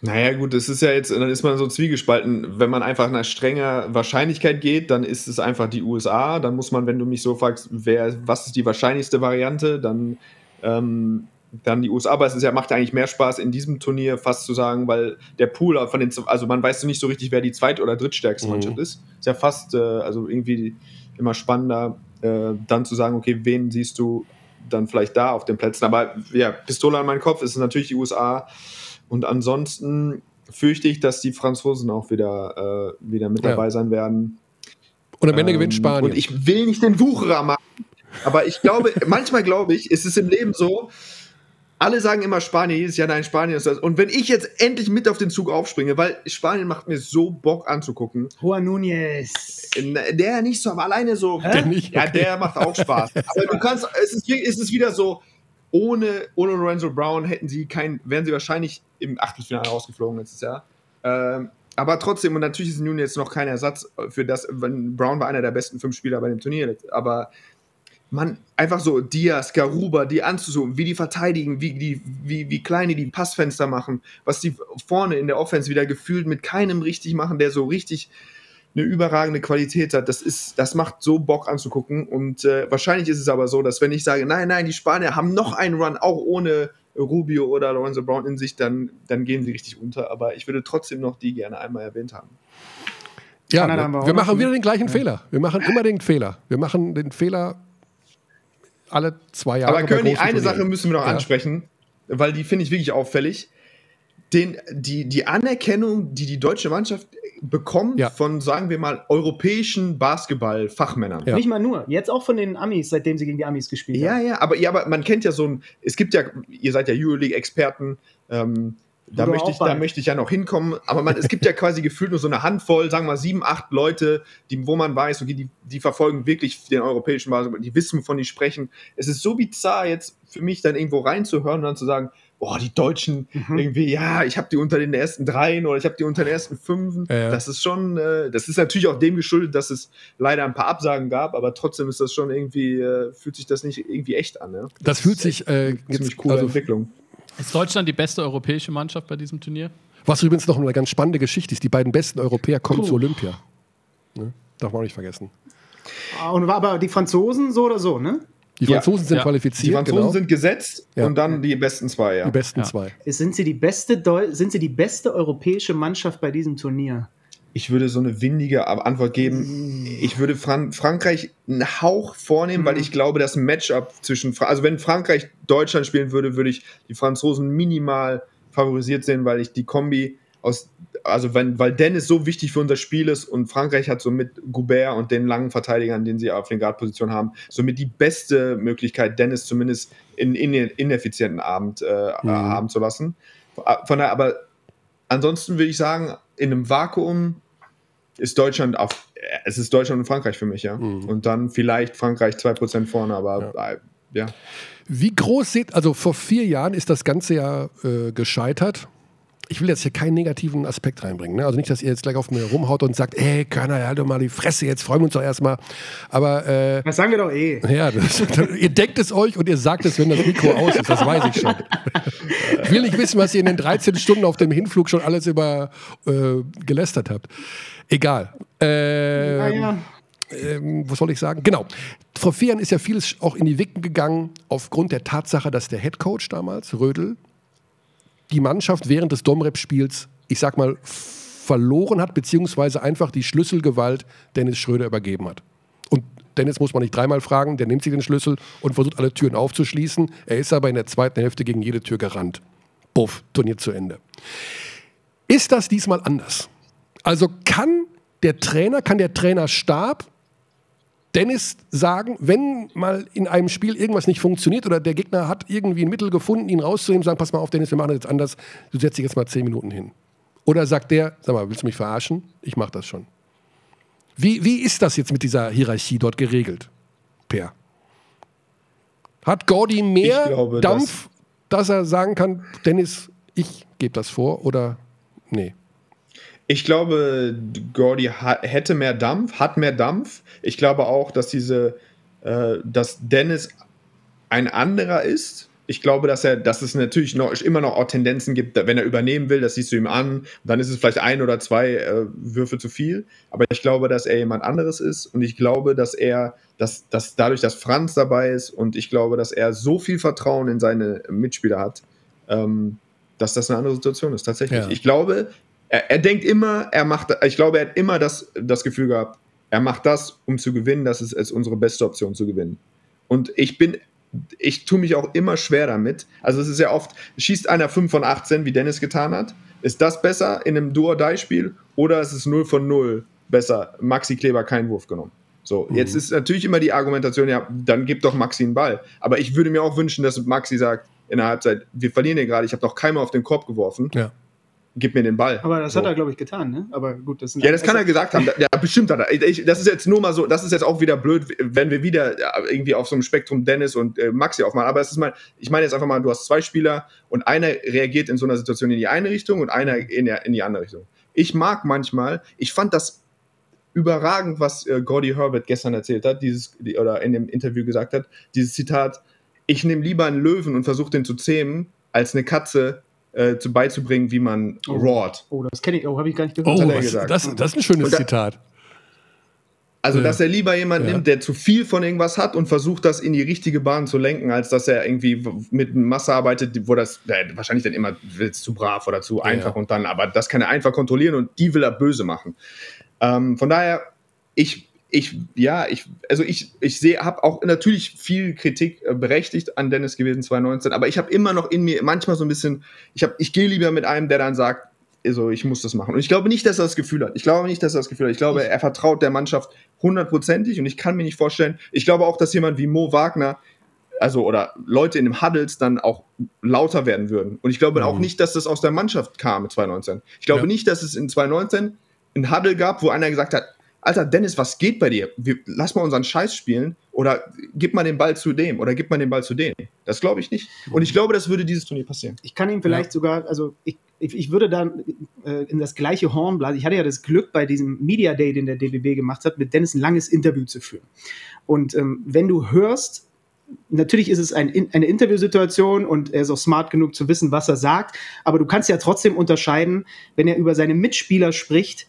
naja, gut, das ist ja jetzt, dann ist man so zwiegespalten. Wenn man einfach nach strenger Wahrscheinlichkeit geht, dann ist es einfach die USA. Dann muss man, wenn du mich so fragst, wer, was ist die wahrscheinlichste Variante, dann, ähm, dann die USA. Aber es ist ja, macht ja eigentlich mehr Spaß in diesem Turnier fast zu sagen, weil der Pool von den, also man weiß nicht so richtig, wer die zweit- oder drittstärkste Mhm. Mannschaft ist. Ist ja fast, äh, also irgendwie immer spannender, äh, dann zu sagen, okay, wen siehst du dann vielleicht da auf den Plätzen. Aber ja, Pistole an meinen Kopf ist natürlich die USA. Und ansonsten fürchte ich, dass die Franzosen auch wieder, äh, wieder mit Ja. dabei sein werden. Und am Ende Ähm, gewinnt Spanien. Und ich will nicht den Wucherer machen, aber ich glaube, manchmal glaube ich, ist es im Leben so, alle sagen immer Spanien, jedes Jahr nein, Spanien ist das. Und wenn ich jetzt endlich mit auf den Zug aufspringe, weil Spanien macht mir so Bock anzugucken, Juan Núñez. der nicht so, aber alleine so, Der nicht? ja, der macht auch Spaß. aber du kannst, es ist, es ist wieder so, ohne, ohne Lorenzo Brown hätten sie kein, wären sie wahrscheinlich im Achtelfinale rausgeflogen letztes Jahr. Ähm, aber trotzdem, und natürlich ist nun jetzt noch kein Ersatz für das, wenn Brown war einer der besten fünf Spieler bei dem Turnier, aber man, einfach so Diaz, Garuba, die anzusuchen, wie die verteidigen, wie, die, wie, wie klein die die Passfenster machen, was die vorne in der Offense wieder gefühlt mit keinem richtig machen, der so richtig eine überragende Qualität hat. Das, ist, das macht so Bock anzugucken. Und äh, wahrscheinlich ist es aber so, dass wenn ich sage, nein, nein, die Spanier haben noch einen Run, auch ohne Rubio oder Lorenzo Brown in sich, dann, dann gehen sie richtig unter. Aber ich würde trotzdem noch die gerne einmal erwähnt haben. Ja, wir wir, machen wieder den gleichen Fehler. Wir machen immer den Fehler. Wir machen den Fehler alle zwei Jahre. Aber König, eine Turnieren. Sache müssen wir noch Ja. ansprechen, weil die finde ich wirklich auffällig. Den, die, die Anerkennung, die die deutsche Mannschaft bekommt Ja. von, sagen wir mal, europäischen Basketball-Fachmännern. Ja. Nicht mal nur. Jetzt auch von den Amis, seitdem sie gegen die Amis gespielt Ja, haben. ja, aber, ja, aber man kennt ja so ein, es gibt ja, ihr seid ja Euroleague-Experten, ähm, da, möchte ich, da möchte ich ja noch hinkommen, aber man, es gibt ja quasi gefühlt nur so eine Handvoll, sagen wir mal sieben, acht Leute, die, wo man weiß, okay, die, die verfolgen wirklich den europäischen Basketball, die wissen, wovon die sprechen. Es ist so bizarr jetzt für mich dann irgendwo reinzuhören und dann zu sagen, boah, die Deutschen Mhm. irgendwie, ja, ich habe die unter den ersten dreien oder ich habe die unter den ersten fünfen. Ja, ja. Das ist schon, äh, das ist natürlich auch dem geschuldet, dass es leider ein paar Absagen gab, aber trotzdem ist das schon irgendwie, äh, fühlt sich das nicht irgendwie echt an. Ne? Das fühlt sich äh, Ziemlich coole also, Entwicklung. Ist Deutschland die beste europäische Mannschaft bei diesem Turnier? was übrigens noch eine ganz spannende Geschichte ist. Die beiden besten Europäer kommen Puh. zu Olympia. Ne? Darf man auch nicht vergessen. Ah, Und war aber die Franzosen so oder so, ne? Die Ja. Franzosen sind Ja. Die qualifiziert, Franzosen genau. sind gesetzt Ja. und dann die besten zwei, ja. die besten Ja. zwei. Sind sie die beste Deu sind sie die beste europäische Mannschaft bei diesem Turnier? Ich würde so eine windige Antwort geben. Ich würde Fran Frankreich einen Hauch vornehmen, weil ich glaube, das Matchup zwischen, Fra also wenn Frankreich Deutschland spielen würde, würde ich die Franzosen minimal favorisiert sehen, weil ich die Kombi aus, also wenn, weil Dennis so wichtig für unser Spiel ist und Frankreich hat somit Goubert und den langen Verteidigern, den sie auf den Guard-Positionen haben, somit die beste Möglichkeit, Dennis zumindest in, in den ineffizienten Abend äh, mhm. haben zu lassen. Von daher, aber ansonsten würde ich sagen, in einem Vakuum ist Deutschland auf, es ist Deutschland und Frankreich für mich, ja. Mhm. Und dann vielleicht Frankreich 2% vorne, aber ja. Äh, ja. Wie groß seht, also vor vier Jahren ist das Ganze ja äh, gescheitert ich will jetzt hier keinen negativen Aspekt reinbringen. Ne? Also nicht, dass ihr jetzt gleich auf mir rumhaut und sagt, ey, Körner, halt doch mal die Fresse, jetzt freuen wir uns doch erstmal. Aber äh, das sagen wir doch eh. Ja, das, ihr denkt es euch und ihr sagt es, wenn das Mikro aus ist. Das weiß ich schon. ich will nicht wissen, was ihr in den 13 Stunden auf dem Hinflug schon alles über äh, gelästert habt. Egal. Äh. Ähm, was soll ich sagen? Genau. Vor vier Jahren ist ja vieles auch in die Wicken gegangen, aufgrund der Tatsache, dass der Headcoach damals, Rödel, die Mannschaft während des Domrep-Spiels, ich sag mal, verloren hat, beziehungsweise einfach die Schlüsselgewalt Dennis Schröder übergeben hat. Und Dennis muss man nicht dreimal fragen, der nimmt sich den Schlüssel und versucht alle Türen aufzuschließen. Er ist aber in der zweiten Hälfte gegen jede Tür gerannt. Puff, Turnier zu Ende. Ist das diesmal anders? Also kann der Trainer, kann der Trainerstab Dennis sagen, wenn mal in einem Spiel irgendwas nicht funktioniert oder der Gegner hat irgendwie ein Mittel gefunden, ihn rauszunehmen, sagen, pass mal auf, Dennis, wir machen das jetzt anders, du setzt dich jetzt mal zehn Minuten hin. Oder sagt der, sag mal, willst du mich verarschen? Ich mach das schon. Wie, wie ist das jetzt mit dieser Hierarchie dort geregelt, Per? Hat Gordy mehr glaube, Dampf, dass, dass er sagen kann, Dennis, ich gebe das vor oder nee? Ich glaube, Gordy hätte mehr Dampf, hat mehr Dampf. Ich glaube auch, dass diese, äh, dass Dennis ein anderer ist. Ich glaube, dass er, dass es natürlich noch immer noch auch Tendenzen gibt, wenn er übernehmen will, das siehst du ihm an, dann ist es vielleicht ein oder zwei äh, Würfe zu viel. Aber ich glaube, dass er jemand anderes ist und ich glaube, dass er, dass, dass dadurch, dass Franz dabei ist und ich glaube, dass er so viel Vertrauen in seine Mitspieler hat, ähm, dass das eine andere Situation ist, tatsächlich. Ja. Ich glaube, er, er, denkt immer, er macht, ich glaube, er hat immer das, das Gefühl gehabt, er macht das, um zu gewinnen, das ist, ist unsere beste Option zu gewinnen. Und ich bin, ich tue mich auch immer schwer damit. Also es ist ja oft, schießt einer 5 von 18, wie Dennis getan hat. Ist das besser in einem Duo-Die-Spiel oder ist es 0 von 0 besser? Maxi Kleber keinen Wurf genommen. So, mhm. jetzt ist natürlich immer die Argumentation, ja, dann gib doch Maxi einen Ball. Aber ich würde mir auch wünschen, dass Maxi sagt in der Halbzeit, wir verlieren hier gerade, ich habe noch keiner auf den Korb geworfen. Ja gib mir den Ball. Aber das so. hat er, glaube ich, getan, ne? Aber gut, das Ja, das kann er gesagt haben. Ja, bestimmt hat er. Ich, das ist jetzt nur mal so, das ist jetzt auch wieder blöd, wenn wir wieder irgendwie auf so einem Spektrum Dennis und äh, Maxi aufmachen. Aber es ist mal, ich meine jetzt einfach mal, du hast zwei Spieler und einer reagiert in so einer Situation in die eine Richtung und einer in, der, in die andere Richtung. Ich mag manchmal, ich fand das überragend, was äh, Gordy Herbert gestern erzählt hat, dieses, die, oder in dem Interview gesagt hat, dieses Zitat, ich nehme lieber einen Löwen und versuche den zu zähmen, als eine Katze, äh, zu beizubringen, wie man oh. roart. Oh, das kenne ich, oh, habe ich gar nicht gehört. Oh, was, das, das ist ein schönes da, Zitat. Also, ja. dass er lieber jemanden ja. nimmt, der zu viel von irgendwas hat und versucht, das in die richtige Bahn zu lenken, als dass er irgendwie mit Masse arbeitet, wo das äh, wahrscheinlich dann immer zu brav oder zu einfach ja. und dann, aber das kann er einfach kontrollieren und die will er böse machen. Ähm, von daher, ich ich, ja, ich, also ich, ich sehe, habe auch natürlich viel Kritik äh, berechtigt an Dennis gewesen 2019, aber ich habe immer noch in mir manchmal so ein bisschen, ich habe, ich gehe lieber mit einem, der dann sagt, also ich muss das machen. Und ich glaube nicht, dass er das Gefühl hat. Ich glaube nicht, dass er das Gefühl hat. Ich glaube, er vertraut der Mannschaft hundertprozentig und ich kann mir nicht vorstellen, ich glaube auch, dass jemand wie Mo Wagner, also oder Leute in dem Huddles dann auch lauter werden würden. Und ich glaube mhm. auch nicht, dass das aus der Mannschaft kam mit 2019. Ich glaube ja. nicht, dass es in 2019 ein Huddle gab, wo einer gesagt hat, Alter, Dennis, was geht bei dir? Wir, lass mal unseren Scheiß spielen oder gib mal den Ball zu dem oder gib mal den Ball zu dem. Das glaube ich nicht. Und ich glaube, das würde dieses Turnier passieren. Ich kann ihm vielleicht ja. sogar, also ich, ich, ich würde dann äh, in das gleiche Horn blasen. Ich hatte ja das Glück, bei diesem Media Day, den der DBB gemacht hat, mit Dennis ein langes Interview zu führen. Und ähm, wenn du hörst, natürlich ist es ein, eine Interviewsituation und er ist auch smart genug zu wissen, was er sagt, aber du kannst ja trotzdem unterscheiden, wenn er über seine Mitspieler spricht,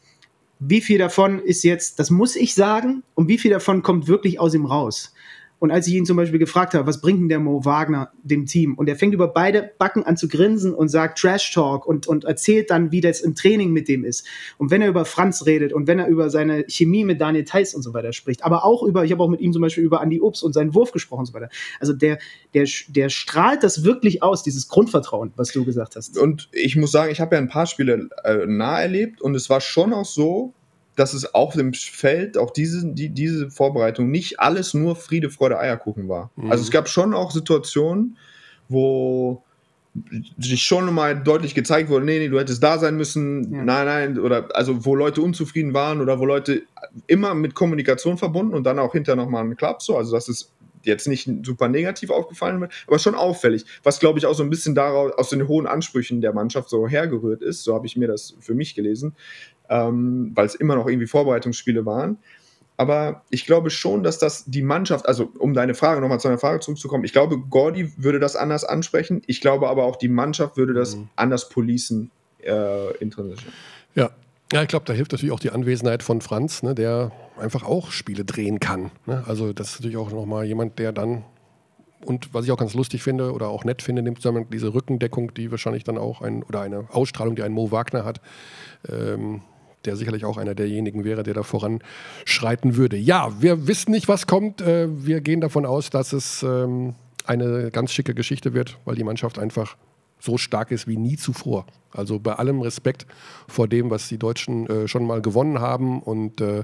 wie viel davon ist jetzt, das muss ich sagen, und wie viel davon kommt wirklich aus ihm raus. Und als ich ihn zum Beispiel gefragt habe, was bringt denn der Mo Wagner dem Team? Und er fängt über beide Backen an zu grinsen und sagt Trash Talk und, und erzählt dann, wie das im Training mit dem ist. Und wenn er über Franz redet und wenn er über seine Chemie mit Daniel Theiss und so weiter spricht, aber auch über, ich habe auch mit ihm zum Beispiel über Andy Obst und seinen Wurf gesprochen und so weiter. Also der, der, der strahlt das wirklich aus, dieses Grundvertrauen, was du gesagt hast. Und ich muss sagen, ich habe ja ein paar Spiele äh, nah erlebt und es war schon auch so, dass es auf dem Feld, auch diese, die, diese Vorbereitung, nicht alles nur Friede, Freude, Eierkuchen war. Mhm. Also es gab schon auch Situationen, wo sich schon mal deutlich gezeigt wurde, nee, nee, du hättest da sein müssen, Ja. nein, nein, oder also wo Leute unzufrieden waren oder wo Leute immer mit Kommunikation verbunden und dann auch hinterher nochmal ein Klapp so, also das ist jetzt nicht super negativ aufgefallen, aber schon auffällig, was glaube ich auch so ein bisschen daraus aus den hohen Ansprüchen der Mannschaft so hergerührt ist, so habe ich mir das für mich gelesen, ähm, weil es immer noch irgendwie Vorbereitungsspiele waren. Aber ich glaube schon, dass das die Mannschaft, also um deine Frage nochmal zu deiner Frage zurückzukommen, ich glaube, Gordy würde das anders ansprechen. Ich glaube aber auch, die Mannschaft würde das anders policen, äh, intrinsisch. Ja. Ja, ich glaube, da hilft natürlich auch die Anwesenheit von Franz, ne, der einfach auch Spiele drehen kann. Ne? Also das ist natürlich auch nochmal jemand, der dann, und was ich auch ganz lustig finde oder auch nett finde, in dem Zusammenhang, diese Rückendeckung, die wahrscheinlich dann auch ein, oder eine Ausstrahlung, die ein Mo Wagner hat, ähm, der sicherlich auch einer derjenigen wäre, der da voranschreiten würde. Ja, wir wissen nicht, was kommt. Äh, wir gehen davon aus, dass es ähm, eine ganz schicke Geschichte wird, weil die Mannschaft einfach so stark ist wie nie zuvor. Also bei allem Respekt vor dem, was die Deutschen äh, schon mal gewonnen haben und äh,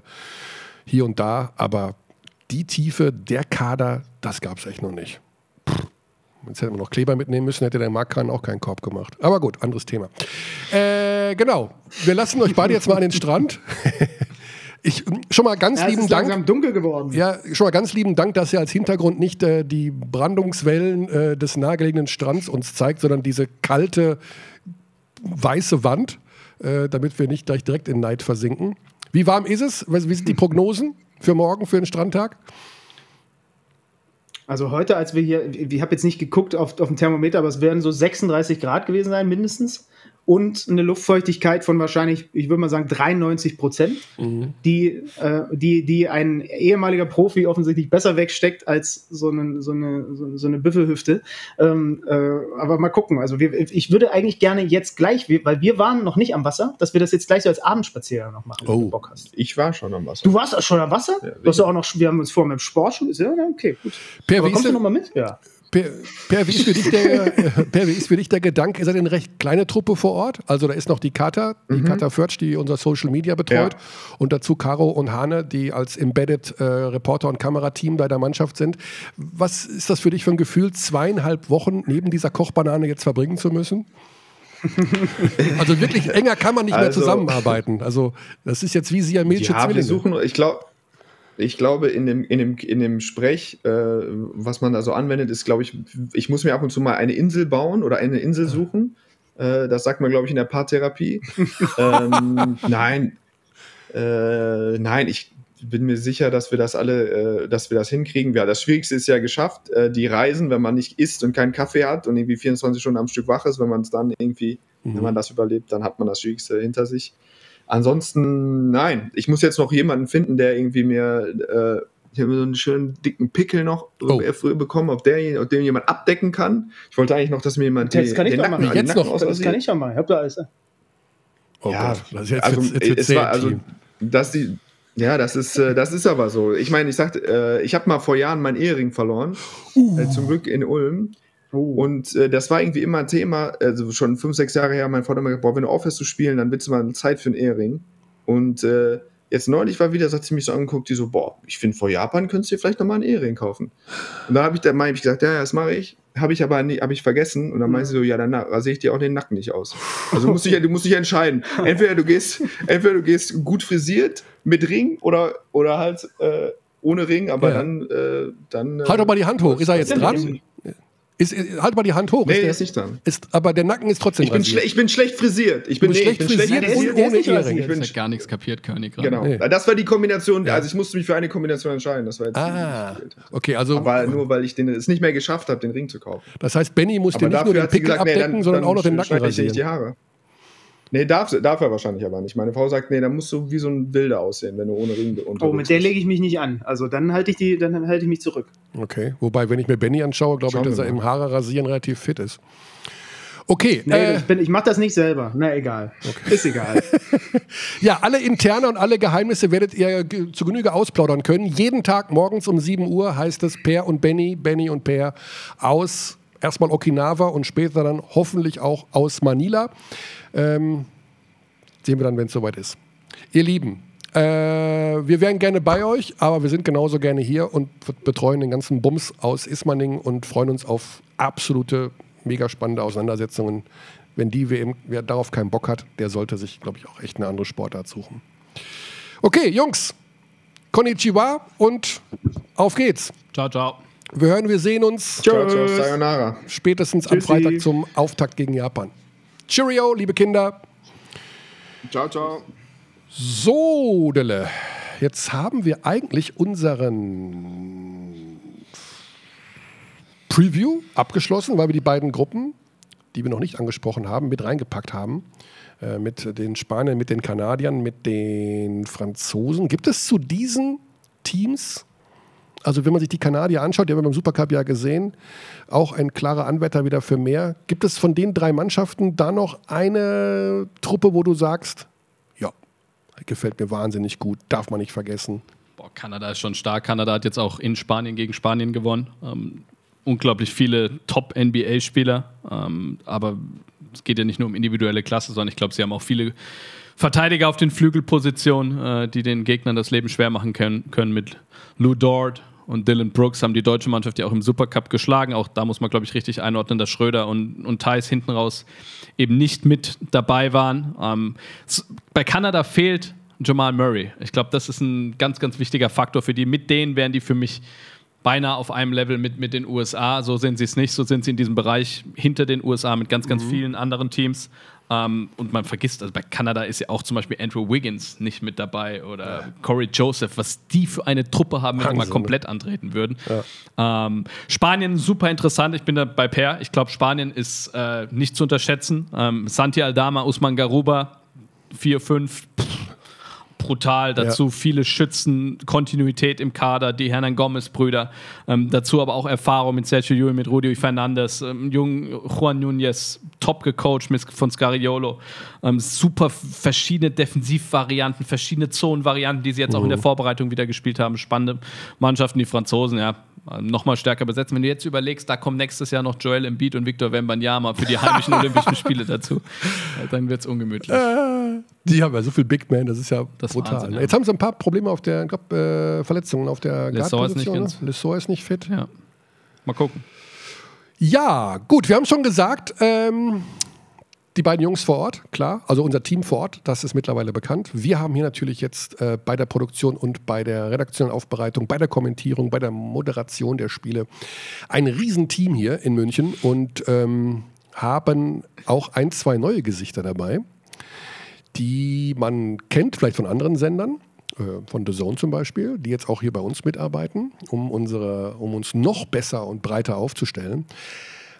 hier und da, aber die Tiefe, der Kader, das gab es echt noch nicht. Jetzt hätten wir noch Kleber mitnehmen müssen, hätte der Markan auch keinen Korb gemacht. Aber gut, anderes Thema. Äh, genau, wir lassen euch beide jetzt mal an den Strand. Ich, schon mal ganz Ja, es lieben ist Dank. dunkel geworden. Ja, schon mal ganz lieben Dank, dass ihr als Hintergrund nicht äh, die Brandungswellen äh, des nahegelegenen Strands uns zeigt, sondern diese kalte weiße Wand, äh, damit wir nicht gleich direkt in Neid versinken. Wie warm ist es? Wie sind die Prognosen für morgen, für den Strandtag? Also heute, als wir hier, ich habe jetzt nicht geguckt auf, auf dem Thermometer, aber es werden so 36 Grad gewesen sein, mindestens. Und eine Luftfeuchtigkeit von wahrscheinlich, ich würde mal sagen, 93 Prozent, die, äh, die, die ein ehemaliger Profi offensichtlich besser wegsteckt als so eine, so eine, so so eine Büffelhüfte. Ähm, äh, aber mal gucken. Also wir, ich würde eigentlich gerne jetzt gleich, weil wir waren noch nicht am Wasser, dass wir das jetzt gleich so als Abendspaziergang noch machen, wenn Oh. du Bock hast. Ich war schon am Wasser. Du warst schon am Wasser? Ja, du hast ja auch noch, wir haben uns vorher mit dem Sport schon gesehen. Ja, okay, gut. Per, Aber wie ist kommst du denn- noch mal mit? Ja. Per, per, wie ist für dich der, per, wie ist für dich der Gedanke? Ihr seid eine recht kleine Truppe vor Ort. Also da ist noch die Kata, die Kata Förtsch, die unser Social Media betreut. Ja. Und dazu Caro und Hane, die als Embedded äh, Reporter und Kamerateam bei der Mannschaft sind. Was ist das für dich für ein Gefühl, zweieinhalb Wochen neben dieser Kochbanane jetzt verbringen zu müssen? also wirklich enger kann man nicht mehr Also- zusammenarbeiten. Also das ist jetzt wie Siamesische Ja, wir suchen, ich glaube, ich glaube, in dem, in dem, in dem Sprech, äh, was man da so anwendet, ist, glaube ich, ich muss mir ab und zu mal eine Insel bauen oder eine Insel suchen. Äh, das sagt man, glaube ich, in der Paartherapie. ähm, nein, äh, nein, ich bin mir sicher, dass wir das alle, äh, dass wir das hinkriegen. Ja, das Schwierigste ist ja geschafft, äh, die Reisen, wenn man nicht isst und keinen Kaffee hat und irgendwie 24 Stunden am Stück wach ist, wenn man es dann irgendwie, wenn man das überlebt, dann hat man das Schwierigste hinter sich. Ansonsten, nein. Ich muss jetzt noch jemanden finden, der irgendwie mir, äh, ich habe so einen schönen dicken Pickel noch Oh. früher bekommen, ob, der, ob dem jemand abdecken kann. Ich wollte eigentlich noch, dass mir jemand Das kann ich den doch Nacken, machen. den Jetzt Nacken noch? Das kann ich ja mal. Ich hab da alles. Oh ja, Gott, das ist jetzt, also, jetzt, jetzt es war, also, dass die, ja, das ist, äh, das ist aber so. Ich meine, ich sagte, äh, ich habe mal vor Jahren meinen Ehering verloren, Uh. äh, zum Glück in Ulm. Und äh, das war irgendwie immer ein Thema, also schon fünf, sechs Jahre her, mein Vater mir gesagt, boah, wenn du aufhörst zu spielen, dann willst du mal Zeit für einen Ehering. Und äh, jetzt neulich war wieder, so hat sie mich so angeguckt, die so, boah, ich finde vor Japan könntest du dir vielleicht nochmal einen Ehering kaufen. Und dann habe ich, dann hab ich gesagt, ja, ja, das mache ich. Habe ich aber nie, hab ich vergessen. Und dann meinte sie so, ja, dann rasiere ich dir auch den Nacken nicht aus. Also musst du, dich, du musst dich entscheiden. Entweder du gehst, entweder du gehst gut frisiert mit Ring oder, oder halt äh, ohne Ring, aber Ja. dann, äh, dann. Halt doch mal die Hand hoch. Ist er jetzt dran? Ist, ist, halt mal die Hand hoch. Nee, ist der ist nicht dran. ist, aber der Nacken ist trotzdem Ich bin, ich bin schlecht frisiert. Ich bin, nee, schlecht ich bin frisiert schlecht und frisiert. ohne nicht Ehering. Ich bin Ich gar nichts kapiert, König. gerade. Genau. Nee. Das war die Kombination, also ich musste mich für eine Kombination entscheiden. Das war jetzt Ah, okay, also Aber nur weil ich den, es nicht mehr geschafft habe, den Ring zu kaufen. das heißt, Benny muss dir Aber nicht nur den Pickel gesagt, nee, abdecken, dann- sondern dann auch noch den Nacken schneide ich die rasieren. Haare. Nee, darf, darf er wahrscheinlich aber nicht. Meine Frau sagt, nee, da musst du wie so ein Wilder aussehen, wenn du ohne Ring unterwegs Oh, mit der lege ich mich nicht an. Also dann halte ich die, dann halte ich mich zurück. Okay. Wobei, wenn ich mir Benny anschaue, glaube ich, dass er im mal. Haare rasieren relativ fit ist. Okay. Nee, äh, ich, ich mache das nicht selber. Na egal. Ist egal. Ja, alle Interne und alle Geheimnisse werdet ihr zu Genüge ausplaudern können. Jeden Tag morgens um 7 Uhr heißt es Per und Benny, Benny und Per aus erstmal Okinawa und später dann hoffentlich auch aus Manila. Ähm, sehen wir dann, wenn es soweit ist. Ihr Lieben, äh, wir wären gerne bei euch, aber wir sind genauso gerne hier und betreuen den ganzen Bums aus Ismaning und freuen uns auf absolute, mega spannende Auseinandersetzungen. Wenn die WM, wer darauf keinen Bock hat, der sollte sich, glaube ich, auch echt eine andere Sportart suchen. Okay, Jungs, Konnichiwa und auf geht's. Ciao, ciao. Wir hören, wir sehen uns Ciao, ciao, sayonara. spätestens am Tschüssi. Freitag zum Auftakt gegen Japan. Cheerio, liebe Kinder. Ciao, ciao. So, Delle. Jetzt haben wir eigentlich unseren Preview abgeschlossen, weil wir die beiden Gruppen, die wir noch nicht angesprochen haben, mit reingepackt haben. Äh, mit den Spaniern, mit den Kanadiern, mit den Franzosen. Gibt es zu diesen Teams, also wenn man sich die Kanadier anschaut, die haben wir beim Supercup ja gesehen, auch ein klarer Anwärter wieder für mehr. Gibt es von den drei Mannschaften da noch eine Truppe, wo du sagst, ja, gefällt mir wahnsinnig gut, darf man nicht vergessen. Boah, Kanada ist schon stark. Kanada hat jetzt auch in Spanien gegen Spanien gewonnen. Ähm, unglaublich viele Top-NBA-Spieler. Ähm, aber es geht ja nicht nur um individuelle Klasse, sondern ich glaube, sie haben auch viele Verteidiger auf den Flügelpositionen, äh, die den Gegnern das Leben schwer machen können, können mit Lou Dort und Dylan Brooks haben die deutsche Mannschaft ja auch im Supercup geschlagen. Auch da muss man, glaube ich, richtig einordnen, dass Schröder und, und Thais hinten raus eben nicht mit dabei waren. Ähm, bei Kanada fehlt Jamal Murray. Ich glaube, das ist ein ganz, ganz wichtiger Faktor für die. Mit denen wären die für mich beinahe auf einem Level mit, mit den USA. So sind sie es nicht. So sind sie in diesem Bereich hinter den USA mit ganz, ganz vielen anderen Teams. Ähm, und man vergisst, also bei Kanada ist ja auch zum Beispiel Andrew Wiggins nicht mit dabei oder Corey Joseph, was die für eine Truppe haben, wenn die mal komplett antreten würden. Ähm, Spanien super interessant. Ich bin da bei Per. Ich glaube, Spanien ist äh, nicht zu unterschätzen. Ähm, Santi Aldama, Usman Garuba, 4, 5, brutal. Dazu viele Schützen, Kontinuität im Kader, die Hernan Gomez-Brüder. Ähm, dazu aber auch Erfahrung mit Sergio Llull, mit Rudi Fernandes, ähm, jungen Juan Núñez, top gecoacht mit, von Scariolo. Ähm, super verschiedene Defensivvarianten, verschiedene Zonenvarianten, die sie jetzt auch in der Vorbereitung wieder gespielt haben. Spannende Mannschaften, die Franzosen, ja. Nochmal stärker besetzen. Wenn du jetzt überlegst, da kommen nächstes Jahr noch Joel Embiid und Victor Wembanyama für die heimischen Olympischen Spiele dazu, äh, dann wird es ungemütlich. Die haben ja so viel Big Man, das ist ja Das ist brutal. Wahnsinn, ne? ja. Jetzt haben sie ein paar Probleme auf der, ich glaub, äh, Verletzungen auf der ist nicht Guard-Position, ganz- ne? Ist nicht fit. Ja. Mal gucken. Ja, gut, wir haben schon gesagt, ähm, die beiden Jungs vor Ort, klar, also unser Team vor Ort, das ist mittlerweile bekannt. Wir haben hier natürlich jetzt äh, bei der Produktion und bei der redaktionellen Aufbereitung, bei der Kommentierung, bei der Moderation der Spiele ein Riesenteam hier in München und ähm, haben auch ein, zwei neue Gesichter dabei, die man kennt, vielleicht von anderen Sendern äh, von The Zone zum Beispiel, die jetzt auch hier bei uns mitarbeiten, um, unsere, um uns noch besser und breiter aufzustellen.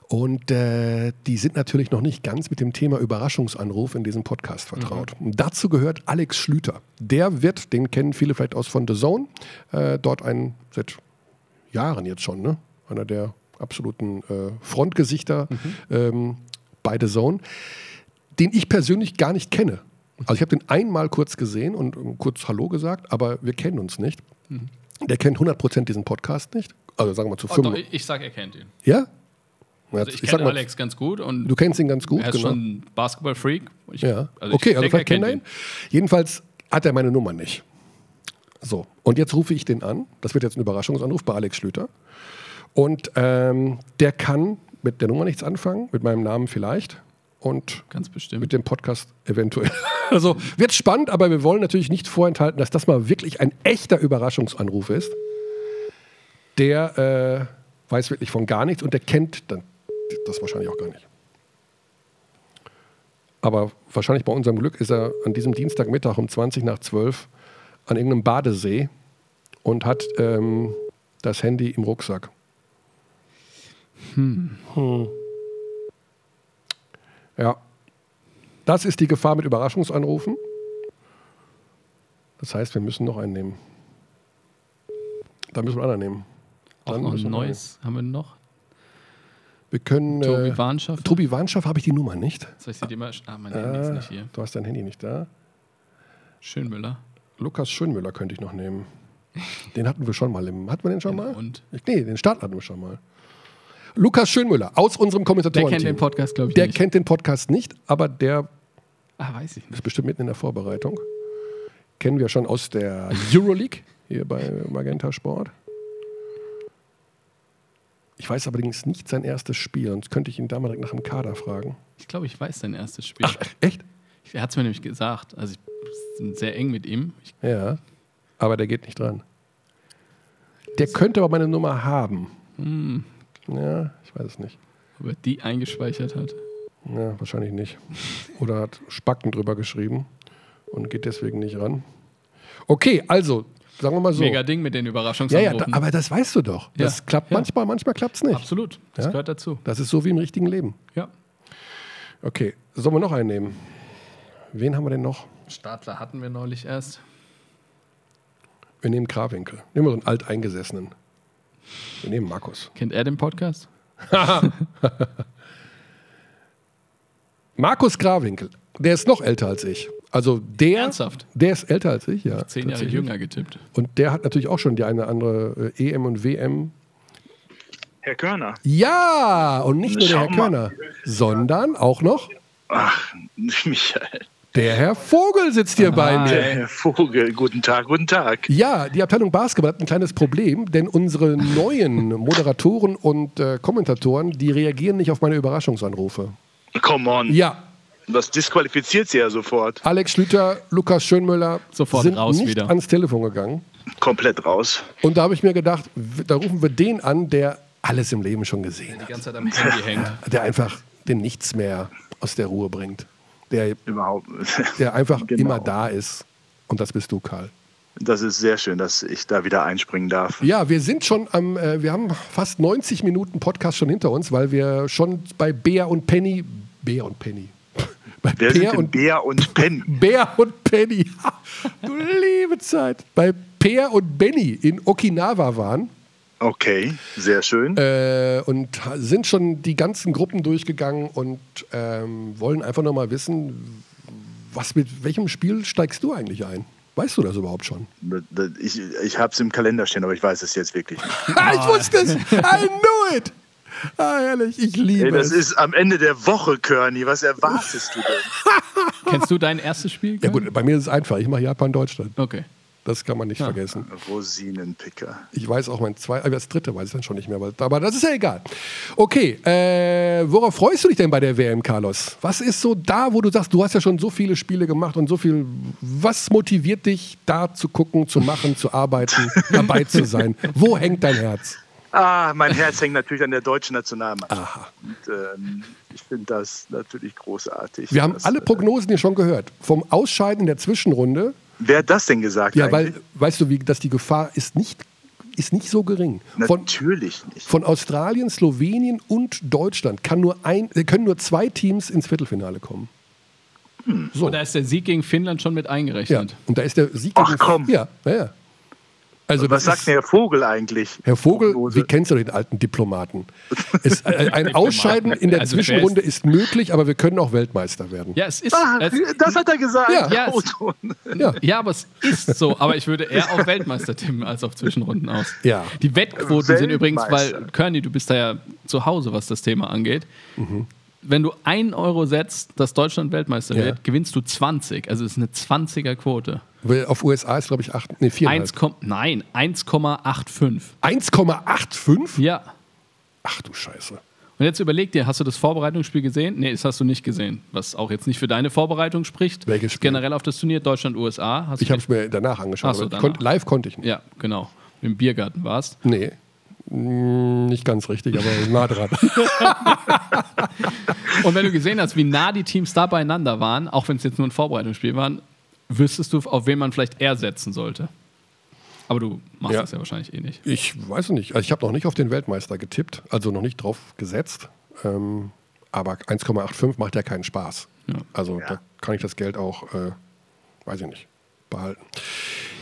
Und äh, die sind natürlich noch nicht ganz mit dem Thema Überraschungsanruf in diesem Podcast vertraut. Und dazu gehört Alex Schlüter. Der wird, den kennen viele vielleicht aus von The Zone, äh, dort ein, seit Jahren jetzt schon, ne? einer der absoluten äh, Frontgesichter ähm, bei The Zone, den ich persönlich gar nicht kenne. Also ich habe den einmal kurz gesehen und kurz Hallo gesagt, aber wir kennen uns nicht. Der kennt 100% diesen Podcast nicht. Also sagen wir mal zu Oh, fünf. doch, ich, ich sag, er kennt ihn. Ja? Also ich, sag kenne Alex ganz gut und Du kennst ihn ganz gut, er ist genau. schon ein Basketball-Freak. Ich- ja. also ich okay, also vielleicht kennt er ihn. Jedenfalls hat er meine Nummer nicht. So, und jetzt rufe ich den an. Das wird jetzt ein Überraschungsanruf bei Alex Schlüter. Und ähm, der kann mit der Nummer nichts anfangen, mit meinem Namen vielleicht und mit dem Podcast eventuell. Also wird spannend, aber wir wollen natürlich nicht vorenthalten, dass das mal wirklich ein echter Überraschungsanruf ist. Der äh, weiß wirklich von gar nichts und der kennt dann das wahrscheinlich auch gar nicht. Aber wahrscheinlich bei unserem Glück ist er an diesem Dienstagmittag um 20 nach 12 an irgendeinem Badesee und hat ähm, das Handy im Rucksack. Hm. Ja. Das ist die Gefahr mit Überraschungsanrufen. Das heißt, wir müssen noch einen nehmen. Dann müssen wir einen anderen nehmen. Auch Dann noch müssen ein neues. Haben wir noch? Wir können. Tobi äh, Warnschaft? Tobi Warnschaff habe ich die Nummer nicht. Soll ich sie dir mal. Ah, mein Handy ist Äh, nicht hier. du hast dein Handy nicht da. Schönmüller. Lukas Schönmüller könnte ich noch nehmen. Den hatten wir schon mal im. Hatten wir den schon mal? Und? Ich, nee, den Start hatten wir schon mal. Lukas Schönmüller aus unserem Der Kommentatoren. kennt den Podcast, glaube ich, Der nicht. kennt den Podcast nicht, aber der ah, weiß ich nicht. ist bestimmt mitten in der Vorbereitung. Kennen wir schon aus der Euroleague hier bei Magenta Sport. Ich weiß allerdings nicht sein erstes Spiel, sonst könnte ich ihn da mal direkt nach dem Kader fragen. Ich glaube, ich weiß sein erstes Spiel. Ach, echt? Er hat es mir nämlich gesagt. Also, ich bin sehr eng mit ihm. Ich, Ja, aber der geht nicht dran. Der könnte aber meine Nummer haben. hm, Ja, ich weiß es nicht. ob er die eingespeichert hat. Ja, wahrscheinlich nicht. Oder hat Spacken drüber geschrieben und geht deswegen nicht ran. Okay, also, sagen wir mal so. Mega Ding mit den ja, Überraschungsanrufen. ja, da, aber das weißt du doch. Das Ja, klappt ja. manchmal, manchmal klappt es nicht. Absolut. Das Ja? gehört dazu. Das ist so wie im richtigen Leben. Ja. Okay, sollen wir noch einen nehmen? Wen haben wir denn noch? Startler hatten wir neulich erst. Wir nehmen Krawinkel. Nehmen wir so einen alteingesessenen. Wir nehmen Markus. Kennt er den Podcast? Markus Krawinkel, der ist noch älter als ich. Also der, Ernsthaft? der ist älter als ich, ja. Zehn Jahre jünger getippt. Und der hat natürlich auch schon die eine andere äh, EM und WM. Herr Körner. Ja, und nicht nur der Herr mal. Körner, sondern auch noch Ach, Michael. Der Herr Vogel sitzt hier bei Hi. mir. Herr Vogel, guten Tag, guten Tag. Ja, die Abteilung Basketball hat ein kleines Problem, denn unsere neuen Moderatoren und äh, Kommentatoren, die reagieren nicht auf meine Überraschungsanrufe. Come on. Ja, Das disqualifiziert Sie ja sofort. Alex Schlüter, Lukas Schönmüller Sofort sind raus nicht wieder. ans Telefon gegangen. Komplett raus. Und da habe ich mir gedacht, da rufen wir den an, der alles im Leben schon gesehen Die hat. ganze Zeit am Handy hängt. Der einfach den Nichts mehr aus der Ruhe bringt. Der, Überhaupt. der einfach Genau. immer da ist. Und das bist du, Karl. Das ist sehr schön, dass ich da wieder einspringen darf. Ja, wir sind schon am, äh, wir haben fast 90 Minuten Podcast schon hinter uns, weil wir schon bei Bär und Penny, Bär und Penny, bei Wer denn und Bär und Penny? Bär und Penny, du liebe Zeit, bei Peer und Benny in Okinawa waren Okay, sehr schön. äh, und sind schon die ganzen Gruppen durchgegangen und ähm, wollen einfach noch mal wissen, was mit welchem Spiel steigst du eigentlich ein? Weißt du das überhaupt schon? Ich, ich habe es im Kalender stehen, aber ich weiß es jetzt wirklich nicht. Ah, ich wusste es! I knew it! Ah, herrlich, ich liebe Ey, das es. ist am Ende der Woche, Körny. Was erwartest du denn? Kennst du dein erstes Spiel? ja gut, bei mir ist es einfach. Ich mache Japan-Deutschland. Okay. Das kann man nicht Ja. vergessen. Rosinenpicker. Ich weiß auch mein zwei, aber das dritte weiß ich dann schon nicht mehr, aber das ist ja egal. Okay, äh, worauf freust du dich denn bei der WM, Carlos? Was ist so da, wo du sagst, du hast ja schon so viele Spiele gemacht und so viel, was motiviert dich, da zu gucken, zu machen, zu arbeiten, dabei zu sein? Wo hängt dein Herz? Ah, mein Herz hängt natürlich an der deutschen Nationalmannschaft. Aha. Und, ähm, ich finde das natürlich großartig. Wir haben alle Prognosen hier schon gehört. Vom Ausscheiden in der Zwischenrunde, Wer hat das denn gesagt? ja, weil, eigentlich? weißt du, wie, dass die Gefahr ist nicht, ist nicht so gering. Von, Natürlich nicht. Von Australien, Slowenien und Deutschland kann nur ein, können nur zwei Teams ins Viertelfinale kommen. So. Und da ist der Sieg gegen Finnland schon mit Ja. eingerechnet. Und da ist der Sieg. Ach, gegen- komm. Ja, ja, ja. Also Was sagt ist, denn Herr Vogel eigentlich? Herr Vogel, Prognose? wie kennst du den alten Diplomaten? Es, äh, ein Ausscheiden in der Also Zwischenrunde ist möglich, aber wir können auch Weltmeister werden. Ja, es ist. Ah, es, das hat er gesagt. Ja. Ja, es-. Ja. ja, aber es ist so. Aber ich würde eher auf Weltmeister tippen als auf Zwischenrunden aus. Ja. Die Wettquoten sind übrigens, weil. Körny, du bist da ja zu Hause, was das Thema angeht. Wenn du 1 Euro setzt, dass Deutschland Weltmeister Ja. wird, gewinnst du 20. Also es ist eine 20er Quote. Weil Auf USA ist, glaube ich, 8, nee, 4,5. 1, Kom- nein, 1,85. 1,85? Ja. Ach du Scheiße. Und jetzt überleg dir, hast du das Vorbereitungsspiel gesehen? Nee, das hast du nicht gesehen. Was auch jetzt nicht für deine Vorbereitung spricht. Welches Spiel? Generell auf das Turnier Deutschland-USA. Ich habe es mir danach angeschaut. So, danach. konnt, live konnte ich nicht. Ja, genau. Im Biergarten warst. Nee. Mm, Nicht ganz richtig, aber nah dran. Und wenn du gesehen hast, wie nah die Teams da beieinander waren, auch wenn es jetzt nur ein Vorbereitungsspiel waren, wüsstest du, auf wen man vielleicht eher setzen sollte. Aber du machst Ja. das ja wahrscheinlich eh nicht. Ich weiß nicht. Also ich habe noch nicht auf den Weltmeister getippt, also noch nicht drauf gesetzt. Ähm, aber 1,85 macht ja keinen Spaß. Also da kann ich das Geld auch, äh, weiß ich nicht, behalten.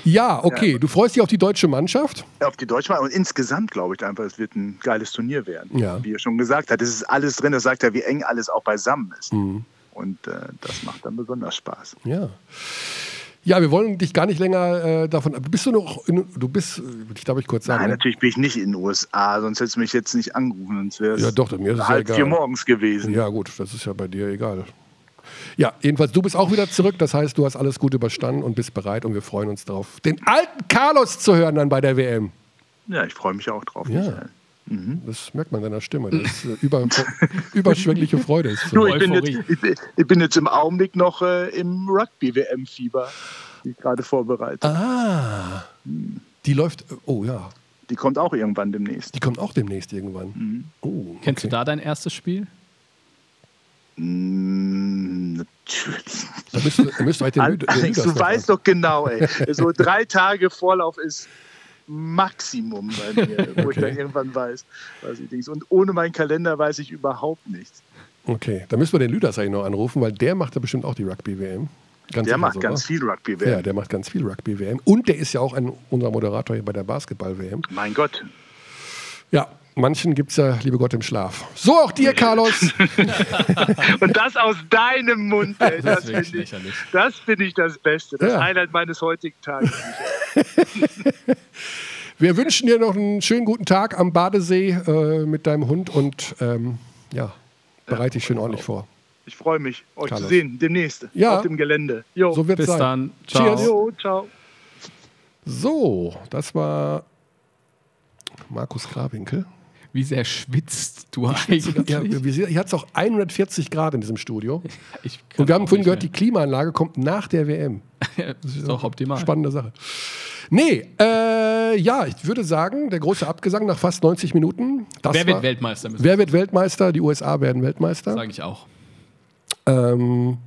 Ja, okay. Du freust dich auf die deutsche Mannschaft? Auf die Deutsche Mannschaft und insgesamt glaube ich einfach, es wird ein geiles Turnier werden. Ja. Wie er schon gesagt hat, es ist alles drin. Das sagt er, wie eng alles auch beisammen ist. Mhm. Und äh, das macht dann besonders Spaß. Ja. Ja, wir wollen dich gar nicht länger äh, davon. Bist du noch. In, du bist, äh, ich darf ich kurz sagen. Nein, ne? natürlich bin ich nicht in den USA, sonst hättest du mich jetzt nicht angerufen, sonst wäre es Ja, doch, mir ist es ja halb egal. vier morgens gewesen. Ja, gut, das ist ja bei dir egal. Ja, jedenfalls, du bist auch wieder zurück. Das heißt, du hast alles gut überstanden und bist bereit und wir freuen uns drauf, den alten Carlos zu hören dann bei der WM. Ja, ich freue mich auch drauf. Ja. Michael. Das merkt man in deiner Stimme. Das ist äh, über, überschwängliche Freude. Ist so. Nur ich bin, jetzt, Euphorie. ich, bin, ich bin jetzt im Augenblick noch äh, im Rugby-WM-Fieber, die ich gerade vorbereite. Ah, die läuft. Oh ja, Die kommt auch irgendwann demnächst. die kommt auch demnächst irgendwann. Oh, Kennst okay. du da dein erstes Spiel? Mm, natürlich. Da müsst, ihr müsst euch den, Lü- den Alex, du weißt doch genau, ey. So drei Tage Vorlauf ist Maximum bei mir, wo ich Okay. dann irgendwann weiß, was ich Dings. Und ohne meinen Kalender weiß ich überhaupt nichts. Okay, da müssen wir den Lüders eigentlich noch anrufen, weil der macht ja bestimmt auch die Rugby-WM. Ganz Der macht sogar. ganz viel Rugby Ja, der macht ganz viel Rugby-WM. Und der ist ja auch ein, unser Moderator hier bei der Basketball-WM. Mein Gott. Ja, manchen gibt es ja, liebe Gott, im Schlaf. So auch dir, Carlos. Und das aus deinem Mund, ey. Das Das, finde ich, das finde ich das Beste. Das Ja. Highlight meines heutigen Tages. Wir wünschen dir noch einen schönen guten Tag am Badesee äh, mit deinem Hund und ähm, ja, bereite dich schön ordentlich vor. Ich freue mich, euch Carlos. zu sehen demnächst Ja. auf dem Gelände. Jo. So wird es Bis sein. dann. Ciao. Cheers. jo, ciao. So, das war Markus Krawinkel. Wie sehr schwitzt du eigentlich? Ja, hier hat es auch 140 Grad in diesem Studio. Und wir haben vorhin gehört, die mehr. Klimaanlage kommt nach der WM. das ist auch optimal. Spannende Sache. Nee, äh, ja, ich würde sagen, der große Abgesang nach fast 90 Minuten. Das Wer wird Weltmeister? Wer wird Weltmeister? Die USA werden Weltmeister. Sage ich auch. Ähm,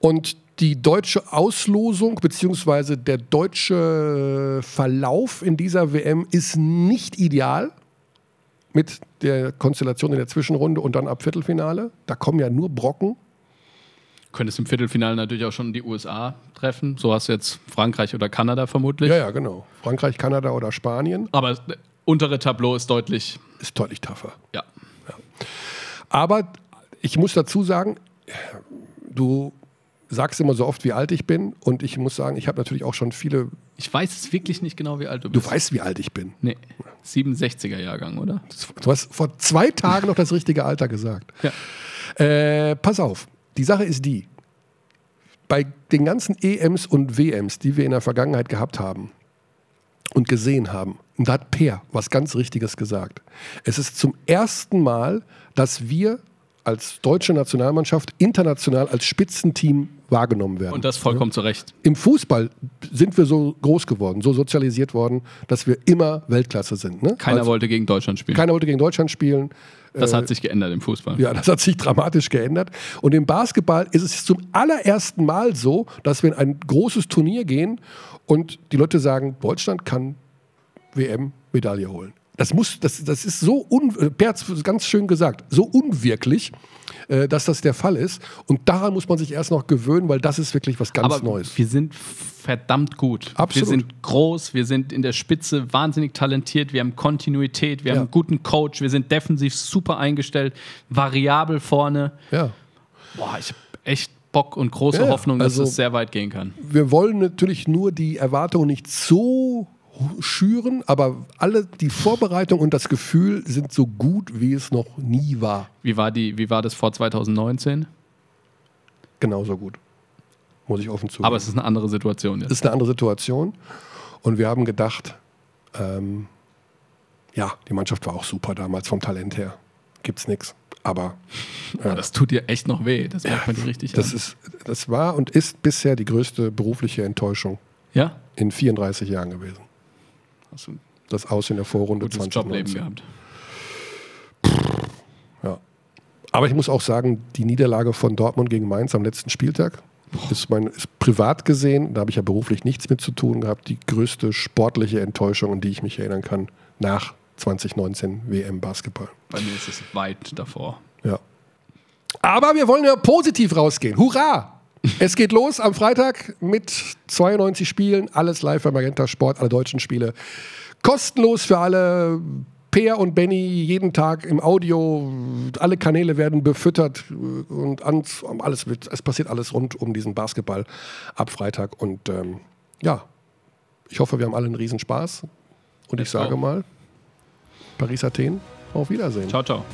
und die deutsche Auslosung beziehungsweise der deutsche Verlauf in dieser WM ist nicht ideal mit der Konstellation in der Zwischenrunde und dann ab Viertelfinale. Da kommen ja nur Brocken. Könntest im Viertelfinale natürlich auch schon die USA treffen. So hast du jetzt Frankreich oder Kanada vermutlich. Ja, ja, genau. Frankreich, Kanada oder Spanien Aber das untere Tableau ist deutlich. ist deutlich tougher. Ja. Aber ich muss dazu sagen, du sagst immer so oft, wie alt ich bin. Und ich muss sagen, ich habe natürlich auch schon viele. Ich weiß es wirklich nicht genau, wie alt du Du bist. weißt, wie alt ich bin. Nee. 67er Jahrgang, oder? Du hast vor zwei Tagen noch das richtige Alter gesagt. Ja. Äh, pass auf, die Sache ist die. Bei den ganzen EMs und WMs, die wir in der Vergangenheit gehabt haben und gesehen haben, und da hat Per was ganz Richtiges gesagt. Es ist zum ersten Mal, dass wir als deutsche Nationalmannschaft international als Spitzenteam wahrgenommen werden. Und das vollkommen zu Recht. Im Fußball sind wir so groß geworden, so sozialisiert worden, dass wir immer Weltklasse sind. Ne? Keiner Also, wollte gegen Deutschland spielen. keiner wollte gegen Deutschland spielen. das hat sich geändert im Fußball. Ja, das hat sich dramatisch geändert. Und im Basketball ist es zum allerersten Mal so, dass wir in ein großes Turnier gehen und die Leute sagen, Deutschland kann WM-Medaille holen. Das muss, das, das ist so un, Per hat's ganz schön gesagt, so unwirklich, äh, dass das der Fall ist. Und daran muss man sich erst noch gewöhnen, weil das ist wirklich was ganz Aber Neues. wir sind verdammt gut. Absolut. Wir sind groß, wir sind in der Spitze wahnsinnig talentiert, wir haben Kontinuität, wir Ja. haben einen guten Coach, wir sind defensiv super eingestellt, variabel vorne. Ja. Boah, ich habe echt Bock und große Ja, Hoffnung, dass also- es sehr weit gehen kann. wir wollen natürlich nur die Erwartungen nicht so schüren, aber alle die Vorbereitung und das Gefühl sind so gut, wie es noch nie war. Wie war, die, wie war das vor 2019? Genauso gut. Muss ich offen zugeben. Aber es ist eine andere Situation jetzt. ist eine andere Situation. Und wir haben gedacht, ähm, ja, die Mannschaft war auch super damals vom Talent her. Gibt's nichts. Aber Ja, das tut dir echt noch weh, das merkt man dir richtig das, an. ist, das war und ist bisher die größte berufliche Enttäuschung Ja? in 34 Jahren gewesen. Hast du ein Das Aus in der Vorrunde gutes 2019. Jobleben gehabt. Ja. Aber ich muss auch sagen, die Niederlage von Dortmund gegen Mainz am letzten Spieltag ist, mein, ist privat gesehen, da habe ich ja beruflich nichts mit zu tun gehabt, die größte sportliche Enttäuschung, an die ich mich erinnern kann, nach 2019 WM Basketball. Bei mir ist es weit davor. Ja. Aber wir wollen ja positiv rausgehen. Hurra! Es geht los am Freitag mit 92 Spielen, alles live bei Magenta Sport, alle deutschen Spiele. Kostenlos für alle. Peer und Benny jeden Tag im Audio, alle Kanäle werden befüttert und alles wird, es passiert alles rund um diesen Basketball ab Freitag. Und ähm, ja, ich hoffe, wir haben alle einen Riesenspaß. Und ich go. sage mal, Paris Athen, auf Wiedersehen. Ciao, ciao.